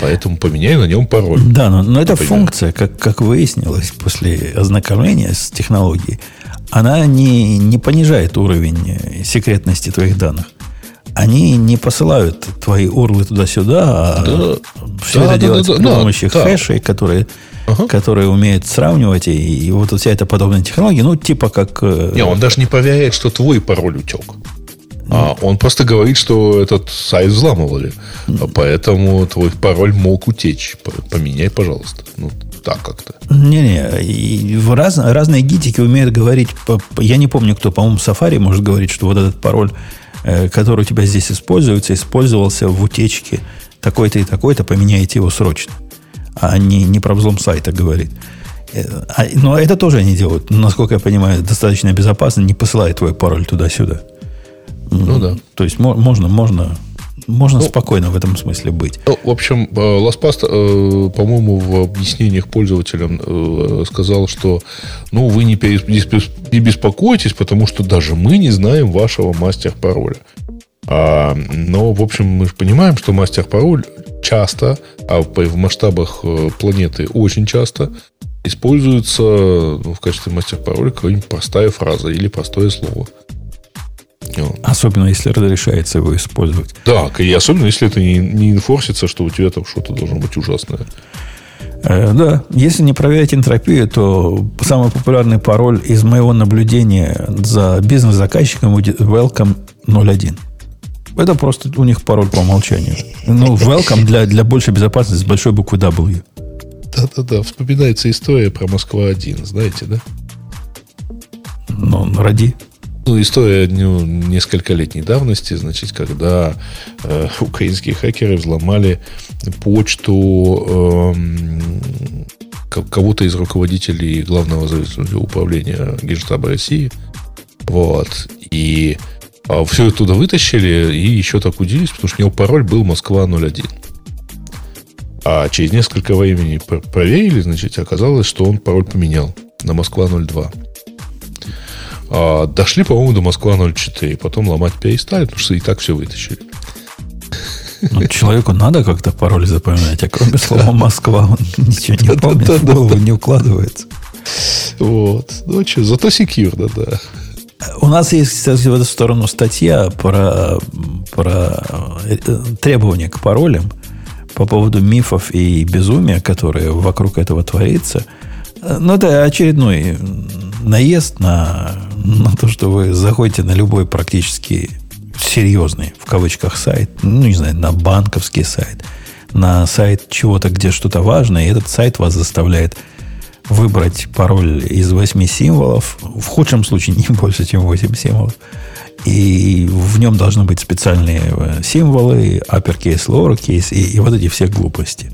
Поэтому поменяй на нем пароль. Да, но, но эта функция, как, как выяснилось после ознакомления с технологией, она не, не понижает уровень секретности твоих данных. Они не посылают твои урлы туда-сюда, а да. все да, это да, делать да, при да, помощи да. хэшей, которые, ага. которые умеют сравнивать. И, и вот вся эта подобная технология, ну, типа как... Э, не, он даже не проверяет, что твой пароль утек. А он просто говорит, что этот сайт взламывали. А поэтому твой пароль мог утечь. Поменяй, пожалуйста. Ну, так как-то. Не-не, раз, разные гитики умеют говорить. Я не помню, кто, по-моему, Safari может говорить, что вот этот пароль, э, который у тебя здесь используется, использовался в утечке такой-то и такой-то, поменяйте его срочно. А не, не про взлом сайта говорит. Э, а, но это тоже они делают, насколько я понимаю, достаточно безопасно, не посылает твой пароль туда-сюда. Ну да. То есть можно, можно, можно ну, спокойно в этом смысле быть. Ну, в общем, э, LastPass, э, по-моему, в объяснениях пользователям э, сказал, что ну, вы не, не беспокойтесь, потому что даже мы не знаем вашего мастер-пароля. А, но, в общем, мы же понимаем, что мастер-пароль часто, а в масштабах планеты очень часто, используется ну, в качестве мастер-пароля какая-нибудь простая фраза или простое слово. Особенно, если разрешается его использовать. Да, и особенно, если это не, не инфорсится, что у тебя там что-то должно быть ужасное. Э, да, если не проверять энтропию, то самый популярный пароль из моего наблюдения за бизнес-заказчиком будет welcome 01. Это просто у них пароль по умолчанию. Ну, welcome для, для большей безопасности с большой буквы W. Да-да-да, вспоминается история про Москва-1, знаете, да? Ну, ради. Ну, история ну, нескольколетней давности, значит, когда э, *laughs* украинские хакеры взломали почту э, кого-то из руководителей главного управления Генштаба России. Вот. И а все это туда вытащили и еще так удивились, потому что у него пароль был Москва 01. А через несколько времени проверили, значит, оказалось, что он пароль поменял на Москва 02. А, дошли, по-моему, до Москва 04. Потом ломать перестали, потому что и так все вытащили. Ну, человеку надо как-то пароль запоминать, а кроме слова Москва он ничего не помнит, в голову не укладывается. Вот. Ну, что, зато секьюрно, да. У нас есть, кстати, в эту сторону статья про, про э, требования к паролям по поводу мифов и безумия, которые вокруг этого творится. Ну, это очередной наезд на, на то, что вы заходите на любой практически серьезный, в кавычках, сайт, ну, не знаю, на банковский сайт, на сайт чего-то, где что-то важное, и этот сайт вас заставляет выбрать пароль из 8 символов, в худшем случае не больше, чем 8 символов, и в нем должны быть специальные э, символы, uppercase, lowercase, и, и вот эти все глупости.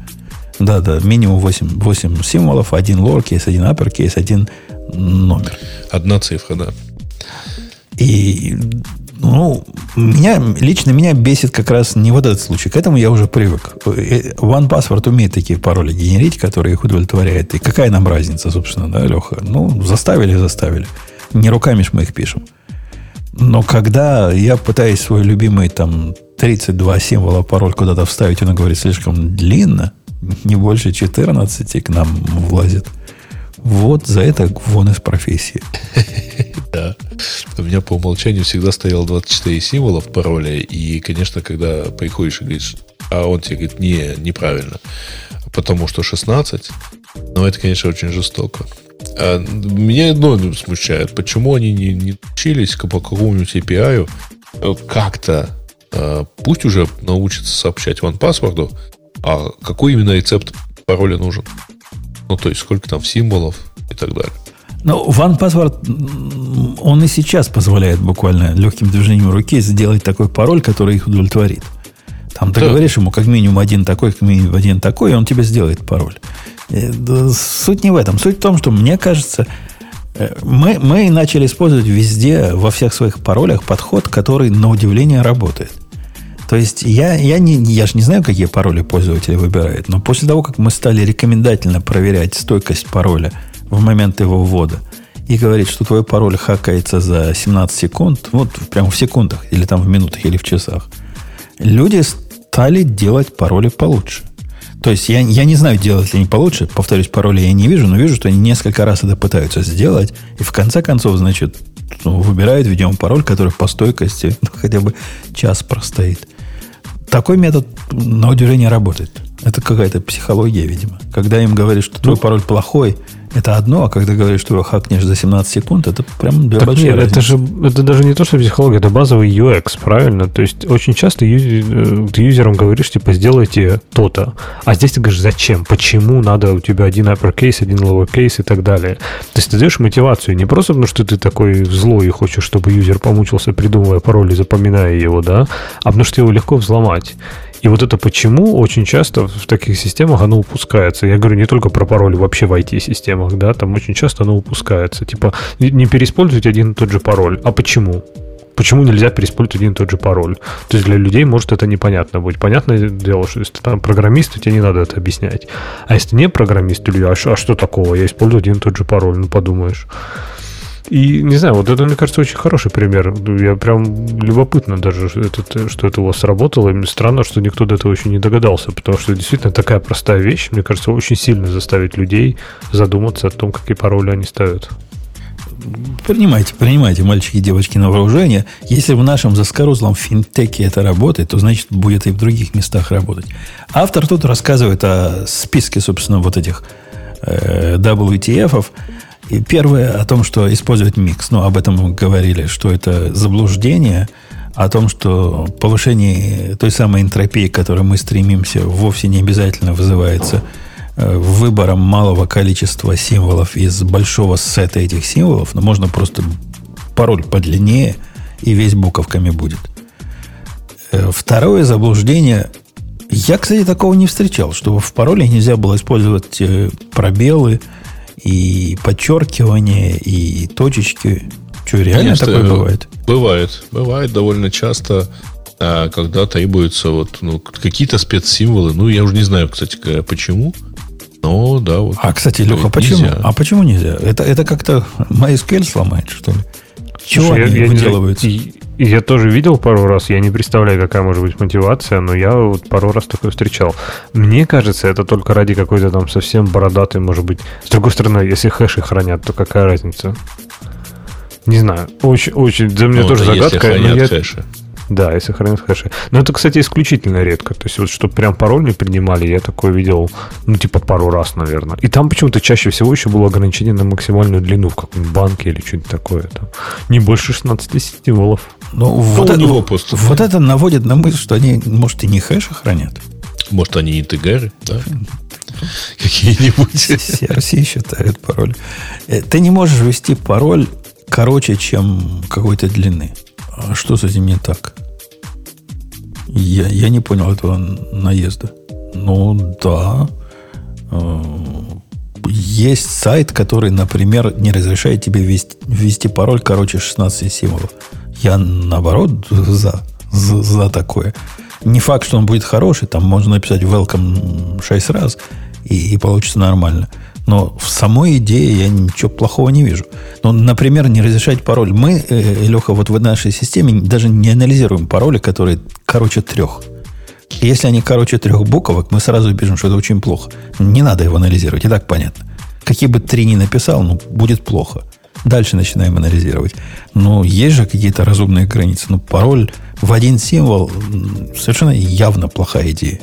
Да-да, минимум 8, 8 символов, один lowercase, один uppercase, один номер. Одна цифра, да. И, ну, меня, лично меня бесит как раз не вот этот случай. К этому я уже привык. OnePassword умеет такие пароли генерить, которые их удовлетворяют. И какая нам разница, собственно, да, Леха? Ну, заставили, заставили. Не руками ж мы их пишем. Но когда я пытаюсь свой любимый там 32 символа пароль куда-то вставить, он говорит слишком длинно, не больше 14 к нам влазит – вот за это вон из профессии. *laughs* Да. У меня по умолчанию всегда стоял 24 символа в пароле. И, конечно, когда приходишь и говоришь, а он тебе говорит, не, неправильно. Потому что 16. Но это, конечно, очень жестоко. А меня одно смущает. Почему они не, не учились по какому-нибудь API как-то а, пусть уже научатся сообщать OnePassword, а какой именно рецепт пароля нужен? Ну, то есть, сколько там символов и так далее. Ну, OnePassword, он и сейчас позволяет буквально легким движением руки сделать такой пароль, который их удовлетворит. Там ты да. говоришь ему как минимум один такой, как минимум один такой, и он тебе сделает пароль. Э, суть не в этом. Суть в том, что мне кажется, э, мы, мы начали использовать везде, во всех своих паролях подход, который на удивление работает. То есть я, я, не, я же не знаю, какие пароли пользователи выбирают, но после того, как мы стали рекомендательно проверять стойкость пароля в момент его ввода, и говорить, что твой пароль хакается за 17 секунд, вот прямо в секундах, или там в минутах, или в часах, люди стали делать пароли получше. То есть я, я не знаю, делать ли они получше. Повторюсь, пароли я не вижу, но вижу, что они несколько раз это пытаются сделать. И в конце концов, значит, ну, выбирают, видимо, пароль, который по стойкости ну, хотя бы час простоит. Такой метод, на удивление, работает. Это какая-то психология, видимо. Когда им говорят, что твой ну, пароль плохой, это одно, а когда говоришь, что его хакнешь за 17 секунд, это прям две так большие нет, это же это даже не то, что психология, это базовый UX, правильно? То есть очень часто юз, э, ты юзерам говоришь, типа, сделайте то-то. А здесь ты говоришь, зачем? Почему надо у тебя один uppercase, один lowercase и так далее? То есть ты даешь мотивацию не просто потому, что ты такой злой и хочешь, чтобы юзер помучился, придумывая пароль и запоминая его, да, а потому что его легко взломать. И вот это почему очень часто в таких системах оно упускается. Я говорю не только про пароль, вообще в IT-системах, да, там очень часто оно упускается. Типа не переиспользовать один и тот же пароль. А почему? Почему нельзя переиспользовать один и тот же пароль? То есть для людей может это непонятно быть. Понятное дело, что если ты там программист, то тебе не надо это объяснять. А если не программист, или а а что такого? Я использую один и тот же пароль, ну подумаешь. И не знаю, вот это, мне кажется, очень хороший пример. Я прям любопытно даже, этот, что это у вас сработало. И мне странно, что никто до этого еще не догадался, потому что действительно такая простая вещь, мне кажется, очень сильно заставит людей задуматься о том, какие пароли они ставят. Принимайте, принимайте, мальчики и девочки, на вооружение. Если в нашем заскорузлом финтеке это работает, то значит будет и в других местах работать. Автор тут рассказывает о списке, собственно, вот этих э, WTF-ов. Первое о том, что использовать микс. Ну, об этом мы говорили, что это заблуждение, о том, что повышение той самой энтропии, к которой мы стремимся, вовсе не обязательно вызывается э, выбором малого количества символов из большого сета этих символов, но можно просто пароль подлиннее, и весь буковками будет. Э, второе заблуждение. Я, кстати, такого не встречал, чтобы в пароле нельзя было использовать э, пробелы, и подчеркивание, и точечки. Что, реально Конечно, такое бывает? Бывает. Бывает довольно часто, а, когда требуются вот, ну, какие-то спецсимволы. Ну, я уже не знаю, кстати, почему. Но, да, вот. А, кстати, Леха, почему? Нельзя. А почему нельзя? Это, это как-то MySQL сломает, что ли? Чего Слушай, они я, выделываются? Я, я тоже видел пару раз, я не представляю, какая может быть мотивация, но я вот пару раз такое встречал. Мне кажется, это только ради какой-то там совсем бородатой, может быть. С другой стороны, если хэши хранят, то какая разница? Не знаю. Очень, очень. Для меня ну, тоже загадка. Если хранят я... хэши. Да, если хранят хэши. Но это, кстати, исключительно редко. То есть, вот чтобы прям пароль не принимали, я такое видел, ну, типа, пару раз, наверное. И там почему-то чаще всего еще было ограничение на максимальную длину в каком-нибудь банке или что-нибудь такое. Там. Не больше 16 символов. Ну, вот, это, просто, вот это наводит на мысль, что они, может, и не хэши хранят. Может, они интегры, да? *laughs* Какие-нибудь. CRC считают пароль. Э, ты не можешь ввести пароль короче, чем какой-то длины. А что с этим не так? Я, я не понял этого наезда. Ну, да. Э, есть сайт, который, например, не разрешает тебе ввести, ввести пароль короче 16 символов. Я, наоборот, за, за, за такое. Не факт, что он будет хороший. Там можно написать welcome 6 раз, и, и получится нормально. Но в самой идее я ничего плохого не вижу. Ну, например, не разрешать пароль. Мы, э, Леха, вот в нашей системе даже не анализируем пароли, которые короче трех. Если они короче трех буквок, мы сразу пишем, что это очень плохо. Не надо его анализировать, и так понятно. Какие бы три ни написал, ну, будет плохо. Дальше начинаем анализировать. Ну, есть же какие-то разумные границы. Ну, пароль в один символ совершенно явно плохая идея.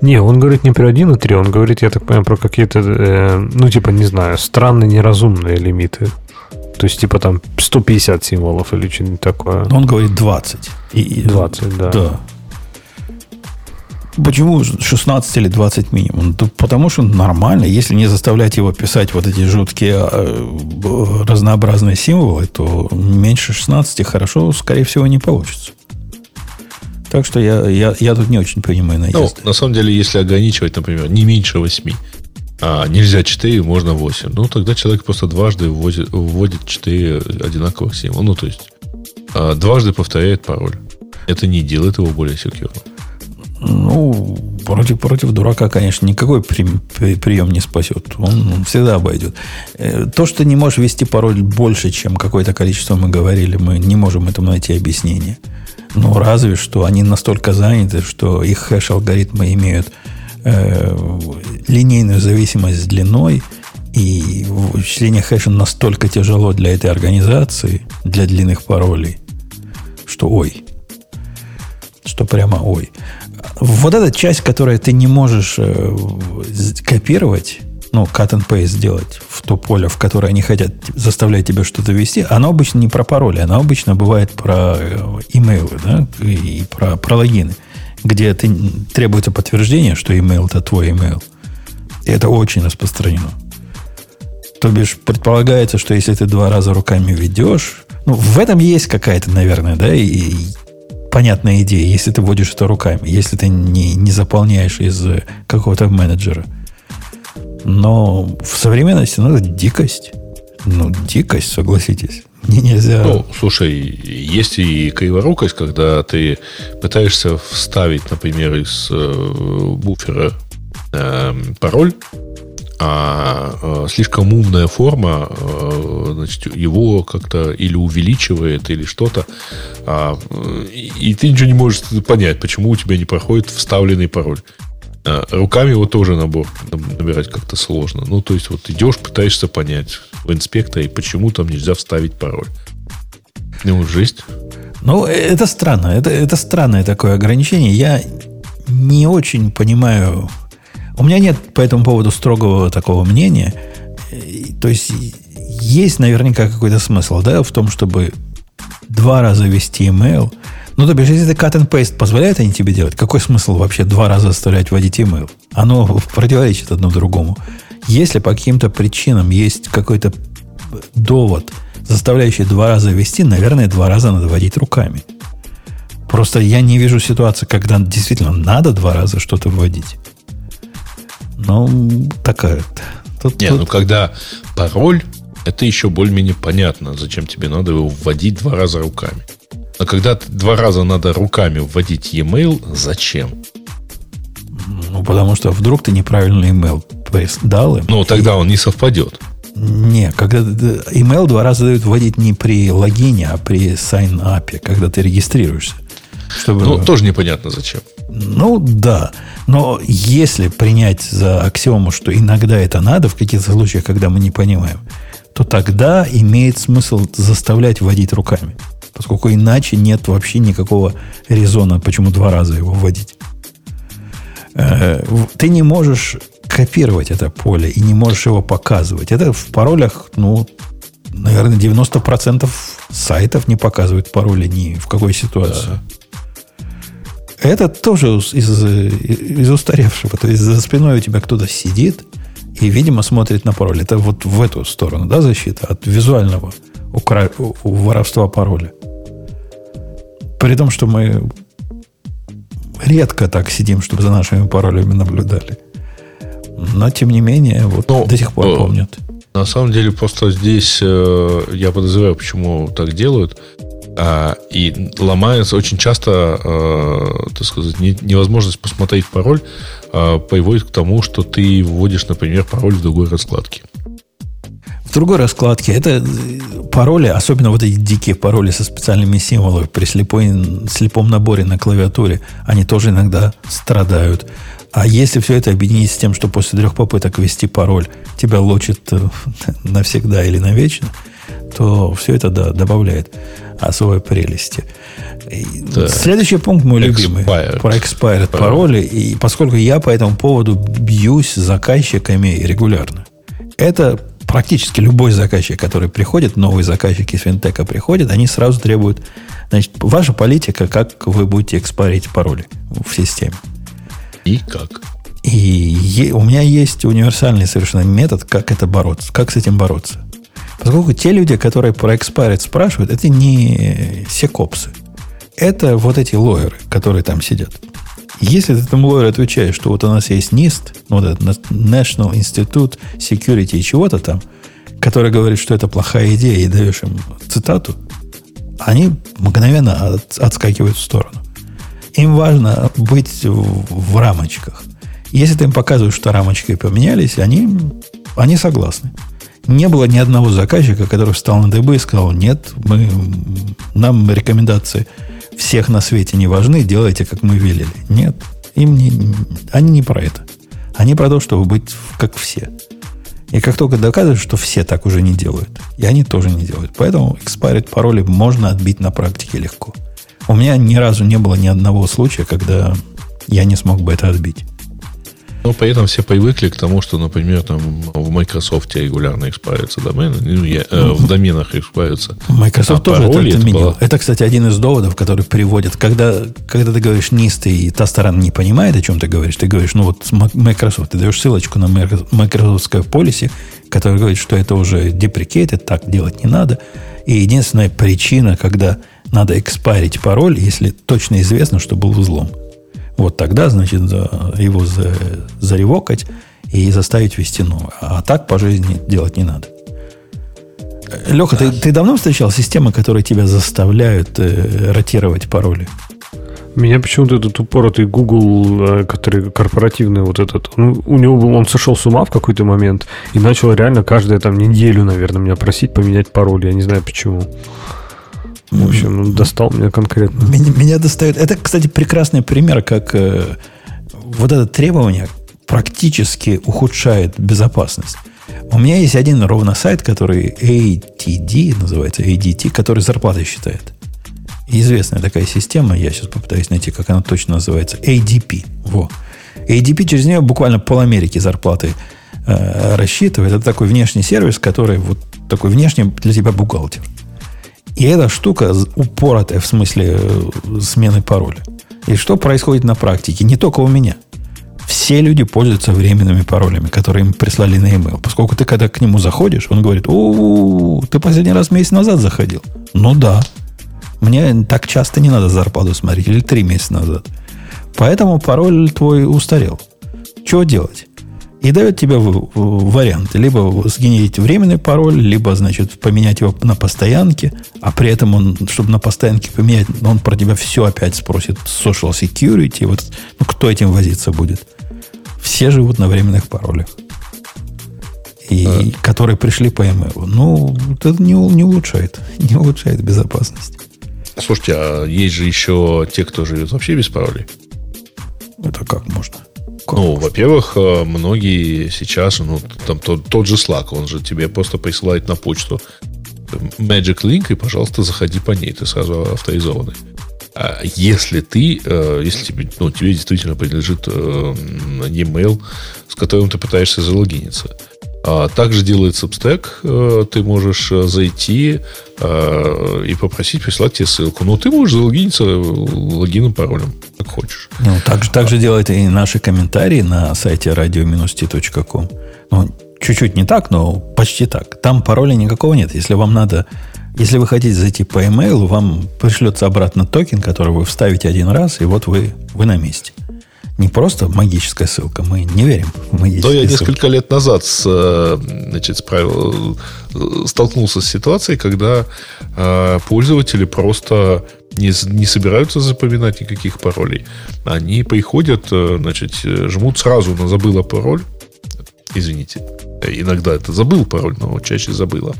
Не, он говорит не про 1 и 3, он говорит, я так понимаю, про какие-то, э, ну, типа, не знаю, странные, неразумные лимиты. То есть, типа, там 150 символов или что-нибудь такое. Он говорит 20. И, 20, да. Да. Почему 16 или 20 минимум? Да потому что нормально. Если не заставлять его писать вот эти жуткие э, разнообразные символы, то меньше 16 хорошо, скорее всего, не получится. Так что я, я, я тут не очень понимаю наезд. Ну, на самом деле, если ограничивать, например, не меньше 8, а нельзя 4, можно 8, ну, тогда человек просто дважды вводит, вводит 4 одинаковых символа. Ну, то есть, а, дважды повторяет пароль. Это не делает его более секьюрным. Ну, против, против дурака, конечно, никакой при, при, прием не спасет. Он, всегда обойдет. Э, то, что не можешь ввести пароль больше, чем какое-то количество мы говорили, мы не можем этому найти объяснение. Ну, разве что они настолько заняты, что их хэш-алгоритмы имеют э, линейную зависимость с длиной, и вычисление хэша настолько тяжело для этой организации, для длинных паролей, что ой. Что прямо ой. Вот эта часть, которую ты не можешь э, копировать, ну, cut and paste сделать в то поле, в которое они хотят заставлять тебя что-то ввести, оно обычно не про пароли, оно обычно бывает про э, имейлы, да, и про, про логины, где ты, требуется подтверждение, что имейл это твой имейл. И это очень распространено. То бишь, предполагается, что если ты два раза руками ведешь, ну, в этом есть какая-то, наверное, да, и, и понятная идея, если ты вводишь это руками, если ты не, не заполняешь из какого-то менеджера – но в современности, ну, это дикость. Ну, дикость, согласитесь. Не, нельзя... Ну, слушай, есть и криворукость, когда ты пытаешься вставить, например, из э, буфера э, пароль, а э, слишком умная форма э, значит, его как-то или увеличивает, или что-то, а, и, ты ничего не можешь понять, почему у тебя не проходит вставленный пароль. А, руками его тоже набор набирать как-то сложно. Ну, то есть, вот идешь, пытаешься понять в инспекторе, почему там нельзя вставить пароль. Ну, жесть. Ну, это странно. Это, это странное такое ограничение. Я не очень понимаю. У меня нет по этому поводу строгого такого мнения. То есть, есть наверняка какой-то смысл, да, в том, чтобы два раза вести email – ну, то бишь, если ты cut and paste позволяет они тебе делать, какой смысл вообще два раза заставлять вводить email? Оно противоречит одно другому. Если по каким-то причинам есть какой-то довод, заставляющий два раза ввести, наверное, два раза надо вводить руками. Просто я не вижу ситуации, когда действительно надо два раза что-то вводить. Ну, такая. Тут, Не, тут... ну когда пароль, это еще более-менее понятно, зачем тебе надо его вводить два раза руками. Но когда два раза надо руками вводить e-mail, зачем? Ну, потому что вдруг ты неправильный email дал им. Ну, тогда он не совпадет. Не, когда email два раза дают вводить не при логине, а при sign-up, когда ты регистрируешься. Чтобы... Ну, тоже непонятно зачем. Ну, да. Но если принять за аксиому, что иногда это надо в каких-то случаях, когда мы не понимаем, то тогда имеет смысл заставлять вводить руками поскольку иначе нет вообще никакого резона, почему два раза его вводить. Э, ты не можешь копировать это поле и не можешь его показывать. Это в паролях, ну, наверное, 90% сайтов не показывают пароли ни в какой ситуации. Да. Это тоже из, из устаревшего. То есть за спиной у тебя кто-то сидит и, видимо, смотрит на пароль. Это вот в эту сторону, да, защита от визуального укра... воровства пароля. При том, что мы редко так сидим, чтобы за нашими паролями наблюдали. Но, тем не менее, вот Но, до сих пор э, помнят. На самом деле, просто здесь э, я подозреваю, почему так делают. А, и ломается очень часто, э, так сказать, не, невозможность посмотреть пароль э, приводит к тому, что ты вводишь, например, пароль в другой раскладке. В другой раскладке. Это пароли, особенно вот эти дикие пароли со специальными символами при слепой, слепом наборе на клавиатуре, они тоже иногда страдают. А если все это объединить с тем, что после трех попыток ввести пароль тебя лочит э, *laughs* навсегда или навечно, то все это да, добавляет особой прелести. Да. Следующий пункт мой любимый. Expired. Про expired пароли. И поскольку я по этому поводу бьюсь с заказчиками регулярно. Это практически любой заказчик, который приходит, новый заказчик из финтека приходит, они сразу требуют, значит, ваша политика, как вы будете экспорить пароли в системе. И как? И е, у меня есть универсальный совершенно метод, как это бороться, как с этим бороться. Поскольку те люди, которые про экспарит спрашивают, это не секопсы. Это вот эти лоеры, которые там сидят. Если ты этому лоеру отвечаешь, что вот у нас есть NIST, вот этот National Institute Security и чего-то там, который говорит, что это плохая идея, и даешь им цитату, они мгновенно от, отскакивают в сторону. Им важно быть в, в рамочках. Если ты им показываешь, что рамочки поменялись, они, они согласны. Не было ни одного заказчика, который встал на ДБ и сказал, нет, мы, нам рекомендации всех на свете не важны, делайте, как мы велели. Нет. Им не, они не про это. Они про то, чтобы быть как все. И как только доказывают, что все так уже не делают, и они тоже не делают. Поэтому expired пароли можно отбить на практике легко. У меня ни разу не было ни одного случая, когда я не смог бы это отбить. Но при этом все привыкли к тому, что, например, там в Microsoft регулярно экспарятся домены, ну, я, э, в доменах экспарятся. Microsoft а тоже это отменил. Это, это, кстати, один из доводов, который приводит, когда, когда ты говоришь нист, и та сторона не понимает, о чем ты говоришь, ты говоришь, ну вот Microsoft, ты даешь ссылочку на Microsoftское полисе, который говорит, что это уже deprecated, так делать не надо. И единственная причина, когда надо экспарить пароль, если точно известно, что был взлом. Вот тогда, значит, его заревокать и заставить вести новое. А так по жизни делать не надо. Леха, да. ты, ты давно встречал системы, которые тебя заставляют э, ротировать пароли? Меня почему-то этот упоротый Google, э, который корпоративный вот этот, ну, у него был, он сошел с ума в какой-то момент и начал реально каждую там неделю, наверное, меня просить поменять пароль. Я не знаю почему. В общем, он достал меня конкретно. Меня, меня достает. Это, кстати, прекрасный пример, как э, вот это требование практически ухудшает безопасность. У меня есть один ровно сайт, который ATD, называется ADT, который зарплаты считает. Известная такая система, я сейчас попытаюсь найти, как она точно называется. ADP. Во. ADP через нее буквально пол Америки зарплаты э, рассчитывает. Это такой внешний сервис, который вот такой внешний для тебя бухгалтер. И эта штука упоротая в смысле э, смены пароля. И что происходит на практике? Не только у меня. Все люди пользуются временными паролями, которые им прислали на e-mail. Поскольку ты когда к нему заходишь, он говорит, о, ты последний раз месяц назад заходил. Ну да. Мне так часто не надо зарплату смотреть, или три месяца назад. Поэтому пароль твой устарел. Что делать? И дает тебе вариант. Либо сгенерить временный пароль, либо, значит, поменять его на постоянке, а при этом он, чтобы на постоянке поменять, он про тебя все опять спросит social security. Вот, ну, кто этим возиться будет? Все живут на временных паролях. И а. которые пришли по email. Ну, это не, не улучшает. *laughs* Не улучшает безопасность. Слушайте, а есть же еще те, кто живет вообще без паролей? Это как можно? Ну, во-первых, э, многие сейчас, ну, там тот, тот же Slack, он же тебе просто присылает на почту Magic Link, и, пожалуйста, заходи по ней, ты сразу авторизованный. А если ты, э, если тебе, ну, тебе действительно принадлежит э, e-mail, с которым ты пытаешься залогиниться, а также делает Substack. Э, ты можешь э, зайти э, и попросить прислать тебе ссылку. Но ты можешь залогиниться логином, паролем, как хочешь. Ну, так же, так же делают и наши комментарии на сайте radio-t.com. Ну, чуть-чуть не так, но почти так. Там пароля никакого нет. Если вам надо если вы хотите зайти по email, вам пришлется обратно токен, который вы вставите один раз, и вот вы, вы на месте не просто магическая ссылка, мы не верим в магические Но я несколько лет назад с, э, значит, справил, э, столкнулся с ситуацией, когда э, пользователи просто не, не собираются запоминать никаких паролей. Они приходят, э, значит, жмут сразу на забыла пароль. Извините. Иногда это забыл пароль, но чаще забыла.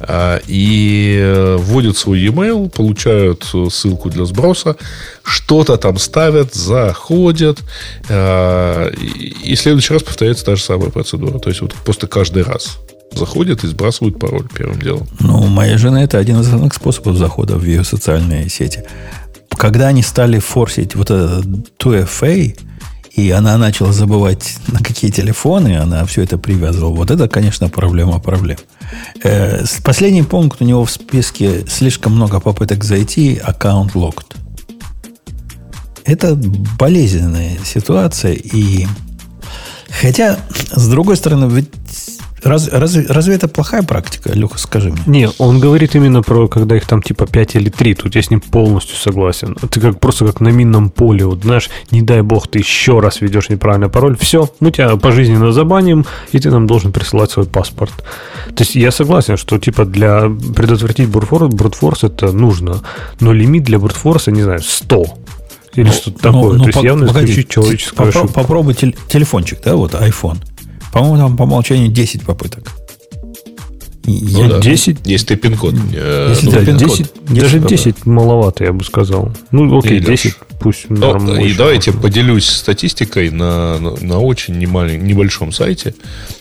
А, и э, вводят свой e-mail, получают ссылку для сброса, что-то там ставят, заходят, а, и в следующий раз повторяется та же самая процедура. То есть вот просто каждый раз заходят и сбрасывают пароль первым делом. Ну, у моей жены это один из основных способов захода в ее социальные сети. Когда они стали форсить вот это 2FA, и она начала забывать, на какие телефоны она все это привязывала. Вот это, конечно, проблема проблем. Э, последний пункт у него в списке слишком много попыток зайти, аккаунт locked. Это болезненная ситуация, и хотя, с другой стороны, ведь Раз, разве, разве это плохая практика, Леха, скажи мне? Не, он говорит именно про, когда их там типа 5 или 3. Тут я с ним полностью согласен. Ты как просто как на минном поле. Вот знаешь, не дай бог, ты еще раз ведешь неправильный пароль. Все, мы тебя пожизненно забаним, и ты нам должен присылать свой паспорт. То есть я согласен, что типа для предотвратить брутфорс, брутфорс это нужно. Но лимит для брутфорса, не знаю, 100 или ну, что-то ну, такое. Ну, То есть по, явно исключить человеческую попро- Попробуй телефончик, да, вот iPhone. По-моему, там по умолчанию 10 попыток. Я ну, да. 10... Если ты пин-код. Э, если ну, да, пин 10, даже 10 маловато, я бы сказал. Ну, окей, Или 10 пусть ну, И давайте поделюсь статистикой на, на, на очень немалень, небольшом сайте,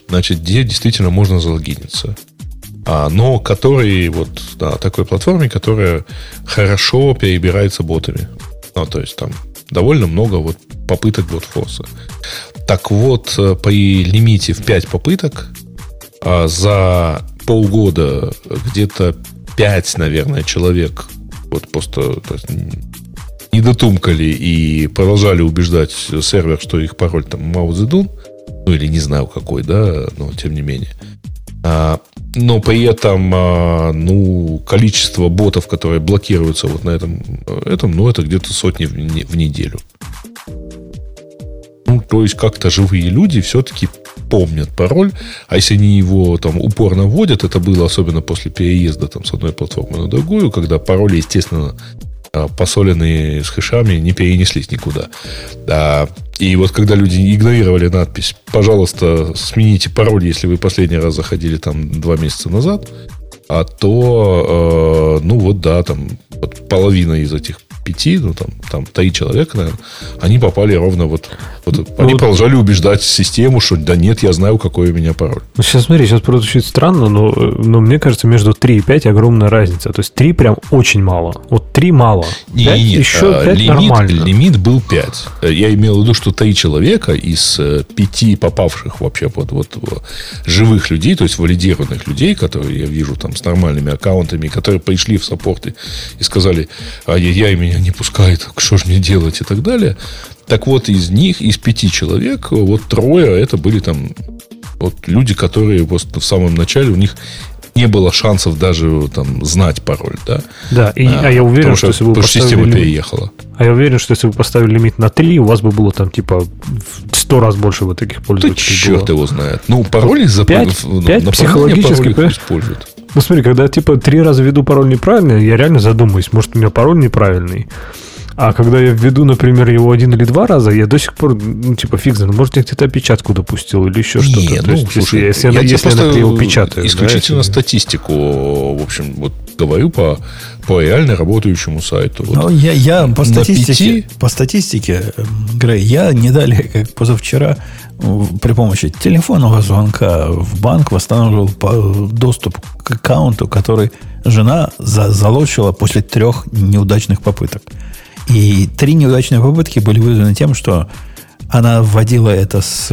значит, где действительно можно залогиниться. А, но который вот на такой платформе, которая хорошо перебирается ботами. Ну, то есть там довольно много вот попыток ботфорса. Так вот, э, при лимите в 5 попыток а за полгода где-то 5, наверное, человек вот просто то есть, не дотумкали и продолжали убеждать сервер, что их пароль там Мао ну или не знаю какой, да, но тем не менее. А, но при этом, а, ну, количество ботов, которые блокируются вот на этом, этом ну, это где-то сотни в неделю. То есть как-то живые люди все-таки помнят пароль, а если они его там упорно вводят, это было особенно после переезда там, с одной платформы на другую, когда пароли, естественно, а, посоленные с хэшами не перенеслись никуда. Да. И вот когда люди игнорировали надпись «Пожалуйста, смените пароль, если вы последний раз заходили там два месяца назад», а то, э, ну вот да, там вот половина из этих пяти, ну там, там три человека, наверное, они попали ровно вот, вот ну, они вот. продолжали убеждать систему, что да нет, я знаю, какой у меня пароль. Ну, сейчас смотри, сейчас просто чуть странно, но, но мне кажется, между 3 и 5 огромная разница. То есть 3 прям очень мало. Вот 3 мало. 5 не, нет, еще 5 а, лимит, нормально. Лимит был 5. Я имел в виду, что 3 человека из 5 э, попавших вообще под вот живых людей, то есть валидированных людей, которые я вижу там с нормальными аккаунтами, которые пришли в саппорты и сказали, ай-яй-яй, меня не пускает, что же мне делать и так далее. Так вот, из них, из пяти человек, вот трое, это были там вот люди, которые просто в самом начале, у них не было шансов даже там знать пароль, да? Да, и, а, а я уверен, что, что если бы система лимит, переехала. А я уверен, что если бы поставили лимит на 3, у вас бы было там типа в 100 раз больше вот таких пользователей. Да черт было. его знает. Ну, пароли за 5, 5 психологически используют. Ну, смотри, когда типа три раза веду пароль неправильно, я реально задумаюсь, может, у меня пароль неправильный. А когда я введу, например, его один или два раза, я до сих пор, ну, типа, фиг знает, может, я где-то опечатку допустил или еще что-то. Нет, ну, есть, слушай, если, я, если я, если я печатаю. Исключительно да, статистику, в общем, вот говорю по, по реально работающему сайту. Вот. Ну, я, я по статистике, 5... по статистике, Грей, я не далее, как позавчера, при помощи телефонного звонка в банк восстанавливал доступ к аккаунту, который жена за, залочила после трех неудачных попыток. И три неудачные попытки были вызваны тем, что она вводила это с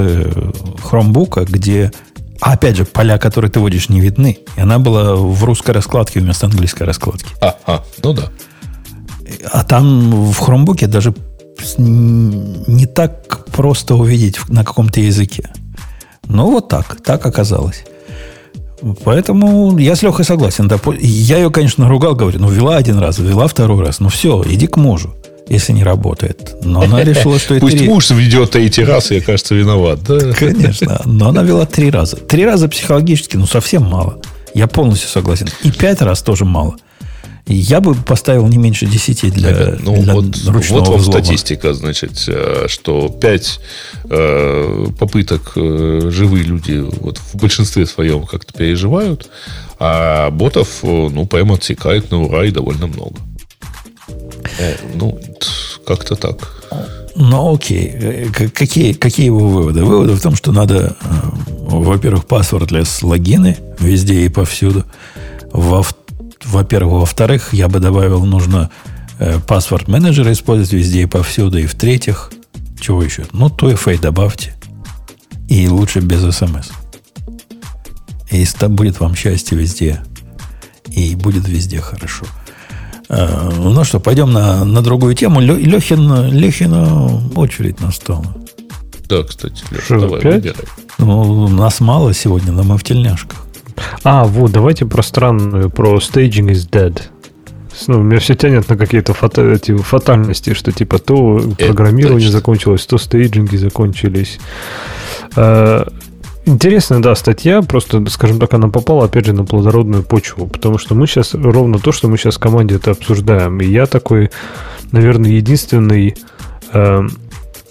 хромбука, где, опять же, поля, которые ты вводишь, не видны. И она была в русской раскладке вместо английской раскладки. А, а ну да. А там в хромбуке даже не так просто увидеть на каком-то языке. Ну, вот так. Так оказалось. Поэтому я с Лехой согласен. Я ее, конечно, ругал, говорю, ну, вела один раз, вела второй раз. Ну, все, иди к мужу, если не работает. Но она решила, что это... Пусть муж ведет эти раз, я, кажется, виноват. Да? Конечно. Но она вела три раза. Три раза психологически, ну, совсем мало. Я полностью согласен. И пять раз тоже мало. Я бы поставил не меньше 10 для, ну, для вот, ручного Вот вам взлома. статистика, значит, э, что 5 э, попыток э, живые люди вот в большинстве своем как-то переживают, а ботов, э, ну, прямо отсекают на ура и довольно много. Э, ну, как-то так. Ну, окей. Э, какие, какие его выводы? Выводы в том, что надо, во-первых, паспорт логины везде и повсюду. Во-вторых, во-первых. Во-вторых, я бы добавил, нужно э, паспорт менеджера использовать везде и повсюду. И в-третьих, чего еще? Ну, 2FA добавьте. И лучше без смс. И там будет вам счастье везде. И будет везде хорошо. Э, ну что, пойдем на, на другую тему. Лехин, Лехина очередь настала. Да, кстати, Леша, давай опять? выбирай. Ну, нас мало сегодня, но мы в тельняшках. А, вот, давайте про странную, про staging is dead. Ну, меня все тянет на какие-то фата, эти фатальности, что типа то Это программирование точно. закончилось, то стейджинги закончились. А, интересная, да, статья, просто, скажем так, она попала, опять же, на плодородную почву, потому что мы сейчас, ровно то, что мы сейчас в команде это обсуждаем, и я такой, наверное, единственный э,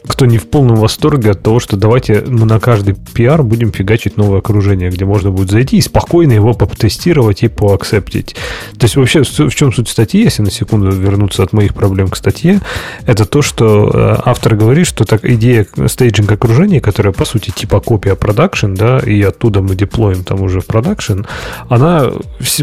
кто не в полном восторге от того, что давайте мы на каждый PR будем фигачить новое окружение, где можно будет зайти и спокойно его потестировать и поакцептить. То есть вообще в чем суть статьи, если на секунду вернуться от моих проблем к статье, это то, что э, автор говорит, что так идея staging окружения, которая по сути типа копия production, да, и оттуда мы деплоим там уже в production, она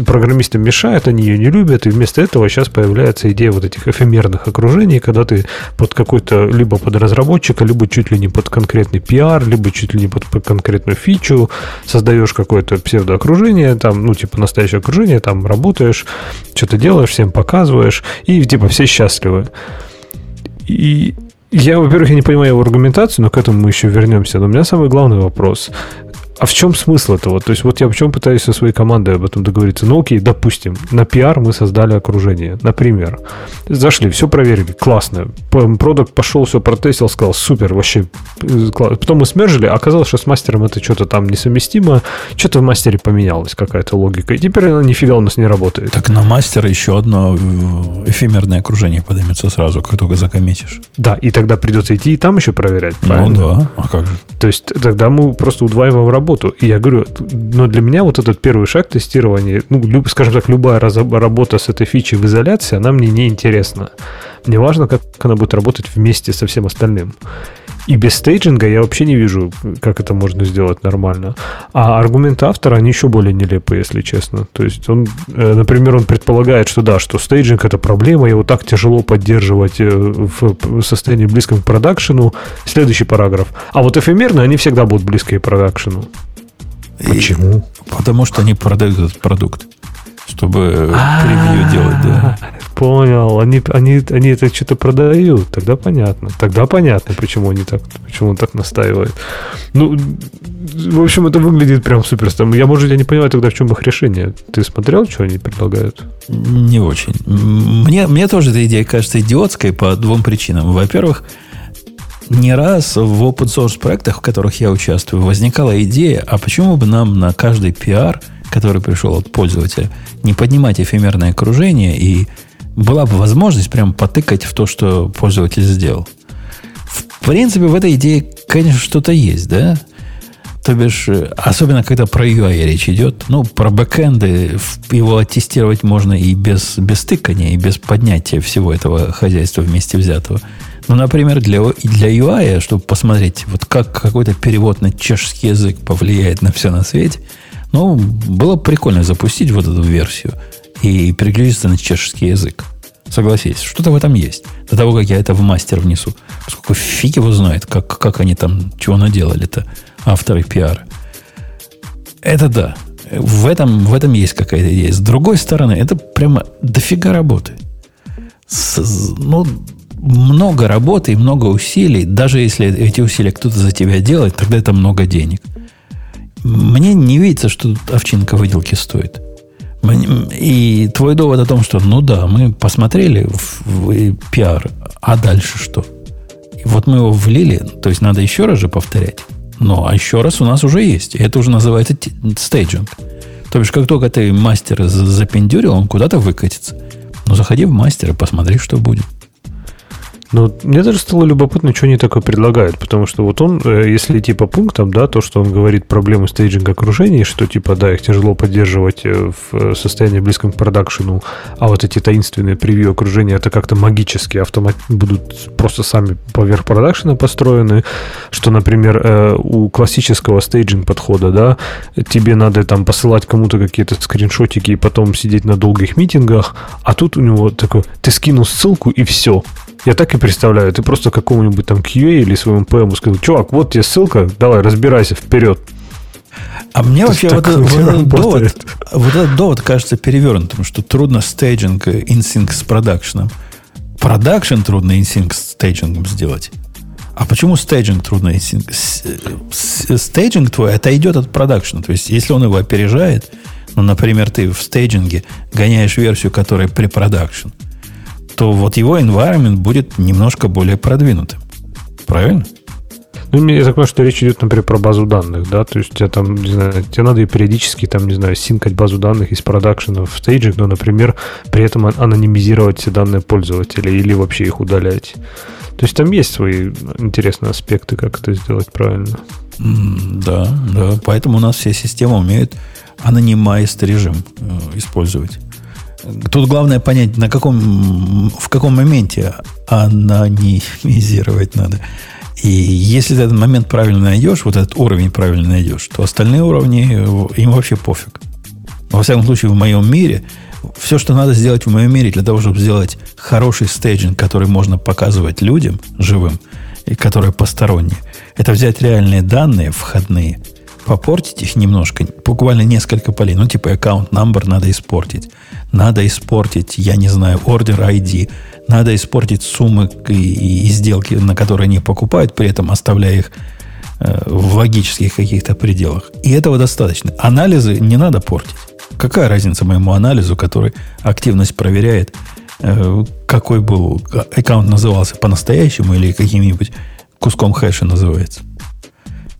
программистам мешает, они ее не любят, и вместо этого сейчас появляется идея вот этих эфемерных окружений, когда ты под какой-то, либо под разработчика, либо чуть ли не под конкретный пиар, либо чуть ли не под, под конкретную фичу, создаешь какое-то псевдоокружение, там, ну, типа настоящее окружение, там работаешь, что-то делаешь, всем показываешь, и типа все счастливы. И я, во-первых, я не понимаю его аргументацию, но к этому мы еще вернемся. Но у меня самый главный вопрос. А в чем смысл этого? То есть вот я в чем пытаюсь со своей командой об этом договориться. Ну окей, допустим, на пиар мы создали окружение. Например, зашли, все проверили, классно. Продукт пошел, все протестил, сказал, супер, вообще э, классно. Потом мы смержили, оказалось, что с мастером это что-то там несовместимо, что-то в мастере поменялось, какая-то логика. И теперь она нифига у нас не работает. Так на мастера еще одно э, эфемерное окружение поднимется сразу, как только закоммитишь. Да, и тогда придется идти и там еще проверять, ну правильно? Ну да, а как же? То есть тогда мы просто удваиваем работу работу. И я говорю, но для меня вот этот первый шаг тестирования, ну, скажем так, любая работа с этой фичей в изоляции, она мне не интересна. Мне важно, как она будет работать вместе со всем остальным. И без стейджинга я вообще не вижу, как это можно сделать нормально. А аргументы автора, они еще более нелепые, если честно. То есть он, э, например, он предполагает, что да, что стейджинг это проблема, его так тяжело поддерживать э, в состоянии близком к продакшену. Следующий параграф. А вот эфемерно они всегда будут близкие к продакшену. Почему? И, потому что они продают этот продукт чтобы превью делать, да. Понял, они, они, они это что-то продают, тогда понятно. Тогда понятно, почему они так, почему он так настаивает. Ну, в общем, это выглядит прям супер. Я, может, я не понимаю тогда, в чем их решение. Ты смотрел, что они предлагают? Не очень. Мне, мне тоже эта идея кажется идиотской по двум причинам. Во-первых, не раз в open source проектах, в которых я участвую, возникала идея, а почему бы нам на каждый пиар – который пришел от пользователя, не поднимать эфемерное окружение, и была бы возможность прям потыкать в то, что пользователь сделал. В принципе, в этой идее, конечно, что-то есть, да? То бишь, особенно когда про UI речь идет, ну, про бэкэнды его оттестировать можно и без, без тыкания, и без поднятия всего этого хозяйства вместе взятого. Ну, например, для, для UI, чтобы посмотреть, вот как какой-то перевод на чешский язык повлияет на все на свете – ну, было бы прикольно запустить вот эту версию и переключиться на чешский язык. Согласись, что-то в этом есть. До того, как я это в мастер внесу. Поскольку фиг его знает, как, как они там, чего наделали-то, авторы пиара. Это да. В этом, в этом есть какая-то идея. С другой стороны, это прямо дофига работы. С, ну, много работы и много усилий. Даже если эти усилия кто-то за тебя делает, тогда это много денег – мне не видится, что тут овчинка выделки стоит. И твой довод о том, что ну да, мы посмотрели в, в пиар, а дальше что? И вот мы его влили, то есть надо еще раз же повторять. Ну, а еще раз у нас уже есть. Это уже называется стейджинг. То бишь, как только ты мастер запендюрил, он куда-то выкатится. Ну, заходи в мастер и посмотри, что будет. Ну, мне даже стало любопытно, что они такое предлагают, потому что вот он, э, если идти по пунктам, да, то, что он говорит проблемы стейджинга окружений, что типа, да, их тяжело поддерживать э, в состоянии близком к продакшену, а вот эти таинственные превью окружения, это как-то магически автомат будут просто сами поверх продакшена построены, что, например, э, у классического стейджинг подхода, да, тебе надо там посылать кому-то какие-то скриншотики и потом сидеть на долгих митингах, а тут у него такой, ты скинул ссылку и все, я так и представляю. Ты просто какому-нибудь там QA или своему PM сказал, чувак, вот тебе ссылка, давай, разбирайся, вперед. А мне вообще вот, вот, этот довод, вот этот довод кажется перевернутым, что трудно staging in sync с production ом. Production трудно in sync с staging ом сделать. А почему staging трудно in sync? Staging твой это идет от production а. То есть, если он его опережает, ну, например, ты в staging е гоняешь версию, которая пре-production, то вот его environment будет немножко более продвинутым. Правильно? Ну, я так понимаю, что речь идет, например, про базу данных, да, то есть тебе там, не знаю, тебе надо и периодически, там, не знаю, синкать базу данных из продакшена в стейджинг, но, например, при этом анонимизировать все данные пользователя или вообще их удалять. То есть там есть свои интересные аспекты, как это сделать правильно. Да, да. Поэтому у нас вся система умеет анонимайст режим э, использовать. Тут главное понять, на каком, в каком моменте анонимизировать надо. И если ты этот момент правильно найдешь, вот этот уровень правильно найдешь, то остальные уровни, им вообще пофиг. Во всяком случае, в моем мире, все, что надо сделать в моем мире для того, чтобы сделать хороший стейджинг, который можно показывать людям живым, и которые посторонние, это взять реальные данные входные, попортить их немножко, буквально несколько полей, ну, типа аккаунт number надо испортить, надо испортить, я не знаю, order ID, надо испортить суммы и, и сделки, на которые они покупают, при этом оставляя их э, в логических каких-то пределах. И этого достаточно. Анализы не надо портить. Какая разница моему анализу, который активность проверяет, э, какой был аккаунт назывался по-настоящему или каким-нибудь куском хэша называется.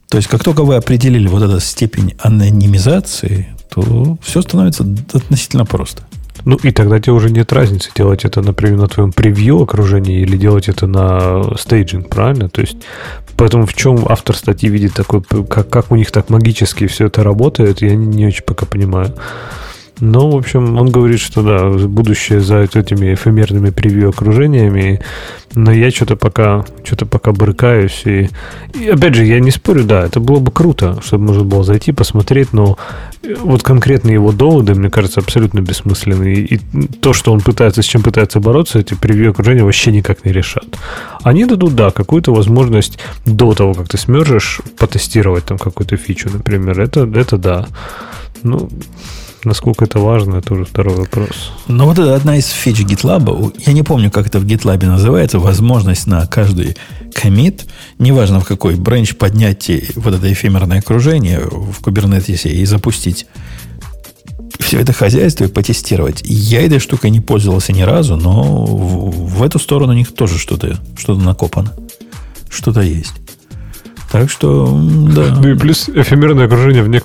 То есть, как только вы определили вот эту степень анонимизации, то все становится относительно просто. Ну, и тогда тебе уже нет разницы, делать это, например, на твоем превью окружении или делать это на стейджинг, правильно? То есть, поэтому в чем автор статьи видит такой, как, как у них так магически все это работает, я не, не очень пока понимаю. Ну, в общем, он говорит, что да, будущее за этими эфемерными превью окружениями, но я что-то пока, что-то пока брыкаюсь. И, и опять же, я не спорю, да, это было бы круто, чтобы можно было зайти, посмотреть, но вот конкретно его доводы, мне кажется, абсолютно бессмысленные. И то, что он пытается, с чем пытается бороться, эти превью окружения вообще никак не решат. Они дадут, да, какую-то возможность до того, как ты смержишь, потестировать там какую-то фичу, например. Это, это да. Ну, Насколько это важно, это уже второй вопрос. Но вот это одна из фич GitLab. Я не помню, как это в GitLab называется. Возможность на каждый комит, неважно в какой бренч, поднять вот это эфемерное окружение в Kubernetes и запустить все это хозяйство и потестировать. Я этой штукой не пользовался ни разу, но в, в эту сторону у них тоже что-то что накопано. Что-то есть. Так что, да. Ну и плюс эфемерное окружение вне.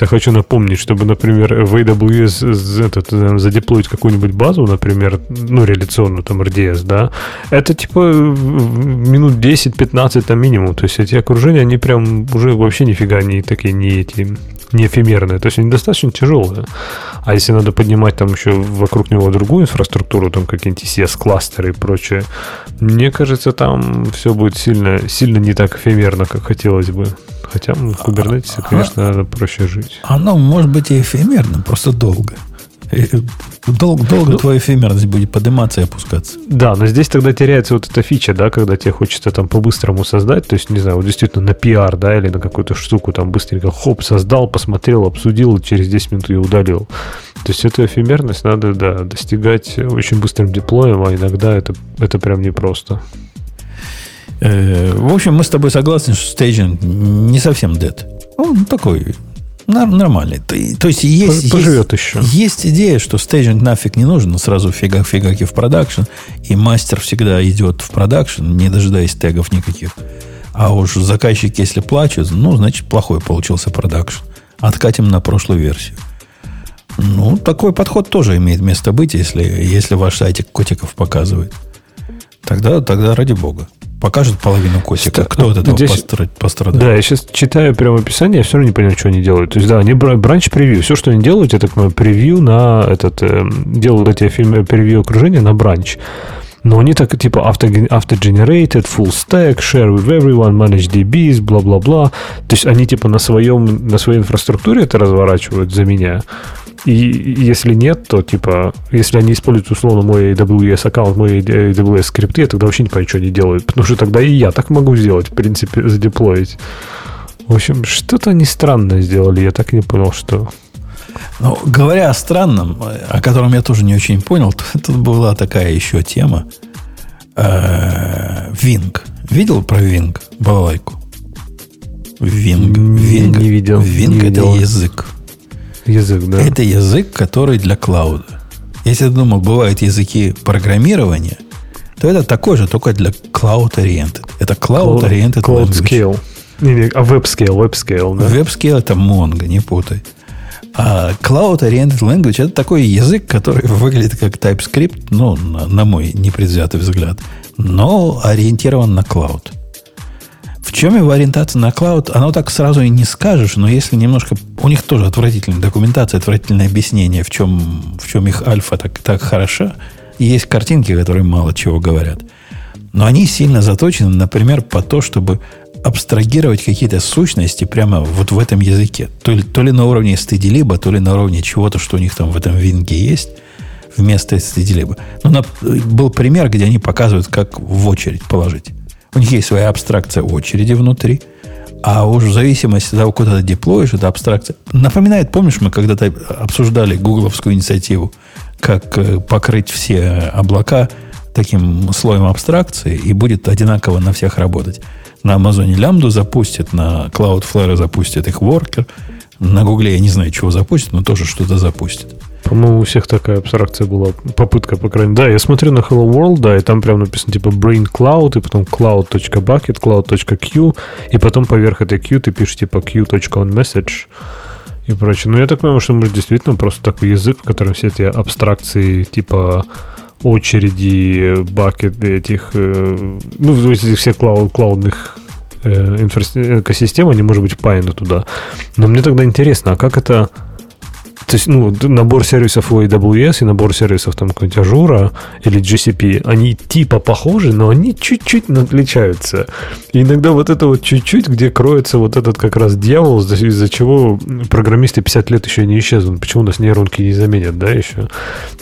Я хочу напомнить, чтобы, например, в AWS этот, э, задеплоить какую-нибудь базу, например, ну, реляционную, там, RDS, да, это типа минут 10-15 там минимум. То есть эти окружения, они прям уже вообще нифига не такие, не эти не эфемерные, то есть они достаточно тяжелые. А если надо поднимать там еще вокруг него другую инфраструктуру, там какие-нибудь CS-кластеры и прочее, мне кажется, там все будет сильно, сильно не так эфемерно, как хотелось бы. Хотя в Kubernetes, конечно, надо проще жить. Оно может быть и эфемерным, просто долго. Долго, долго ну, твоя эфемерность будет подниматься и опускаться. Да, но здесь тогда теряется вот эта фича, да, когда тебе хочется там по-быстрому создать, то есть, не знаю, вот действительно на пиар, да, или на какую-то штуку там быстренько хоп, создал, посмотрел, обсудил, через 10 минут ее удалил. То есть эту эфемерность надо, да, достигать очень быстрым диплоем, а иногда это, это прям непросто. Э, в общем, мы с тобой согласны, что стейджинг не совсем dead. Он такой Нормальный. То есть есть, Поживет есть, еще. есть идея, что staging нафиг не нужен, сразу фигак-фигак и в production, и мастер всегда идет в production, не дожидаясь тегов никаких. А уж заказчик, если плачет, ну, значит, плохой получился production. Откатим на прошлую версию. Ну, такой подход тоже имеет место быть, если, если ваш сайтик котиков показывает. Тогда, тогда ради бога покажет половину котика. Кто от этого Здесь, пострадает? Да, я сейчас читаю прямо описание, я все равно не понимаю, что они делают. То есть, да, они бранч превью. Все, что они делают, это превью на этот... Э, делают эти фильмы превью окружения на бранч. Но они так типа auto, auto-generated, full stack, share with everyone, manage DBs, бла-бла-бла. То есть они типа на, своем, на своей инфраструктуре это разворачивают за меня. И если нет, то типа, если они используют условно мой AWS аккаунт, мой AWS скрипты, я тогда вообще не понимаю, что они делают. Потому что тогда и я так могу сделать, в принципе, задеплоить. В общем, что-то они странное сделали. Я так и не понял, что. Ну, говоря о странном, о котором я тоже не очень понял, тут была такая еще тема. Wing. Видел про Wing? Балалайку. Wing. Wing. Не видел. Wing это язык. Язык, да. Это язык, который для cloud а. Если ты думал, бывают языки программирования, то это такой же, только для cloud-oriented. Это cloud-oriented cloud, cloud scale. Не, не, а web scale, да? Scale это Mongo, не путай. А Cloud Oriented Language это такой язык, который выглядит как TypeScript, ну, на, на мой непредвзятый взгляд, но ориентирован на Cloud. В чем его ориентация на клауд, оно так сразу и не скажешь, но если немножко... У них тоже отвратительная документация, отвратительное объяснение, в чем, в чем их альфа так, так хороша. И есть картинки, которые мало чего говорят. Но они сильно заточены, например, по то, чтобы абстрагировать какие-то сущности прямо вот в этом языке. То ли, то ли на уровне стыдилиба, то ли на уровне чего-то, что у них там в этом винге есть, вместо стыдилиба. Ну, на, был пример, где они показывают, как в очередь положить. У них есть своя абстракция очереди внутри, а уж в зависимости от того, куда ты деплоишь, эта абстракция... Напоминает, помнишь, мы когда-то обсуждали гугловскую инициативу, как э, покрыть все облака таким слоем абстракции, и будет одинаково на всех работать. На Амазоне лямбду запустит, на Cloudflare запустит их Worker, на Гугле я не знаю, чего запустит, но тоже что-то запустит. По-моему, у всех такая абстракция была, попытка, по крайней мере. Да, я смотрю на Hello World, да, и там прям написано типа Brain Cloud, и потом cloud.bucket, cloud.q, и потом поверх этой q ты пишешь типа q.onMessage и прочее. Ну, я так понимаю, что мы действительно просто такой язык, в котором все эти абстракции типа очереди, бакеты этих, э, ну, этих всех клауд, клаудных э, экосистем, они, может быть, впаяны туда. Но мне тогда интересно, а как это то есть, ну, набор сервисов у AWS и набор сервисов там какой-нибудь Azure или GCP, они типа похожи, но они чуть-чуть отличаются. И иногда вот это вот чуть-чуть, где кроется вот этот как раз дьявол, из-за чего программисты 50 лет еще не исчезнут. Почему у нас нейронки не заменят, да, еще?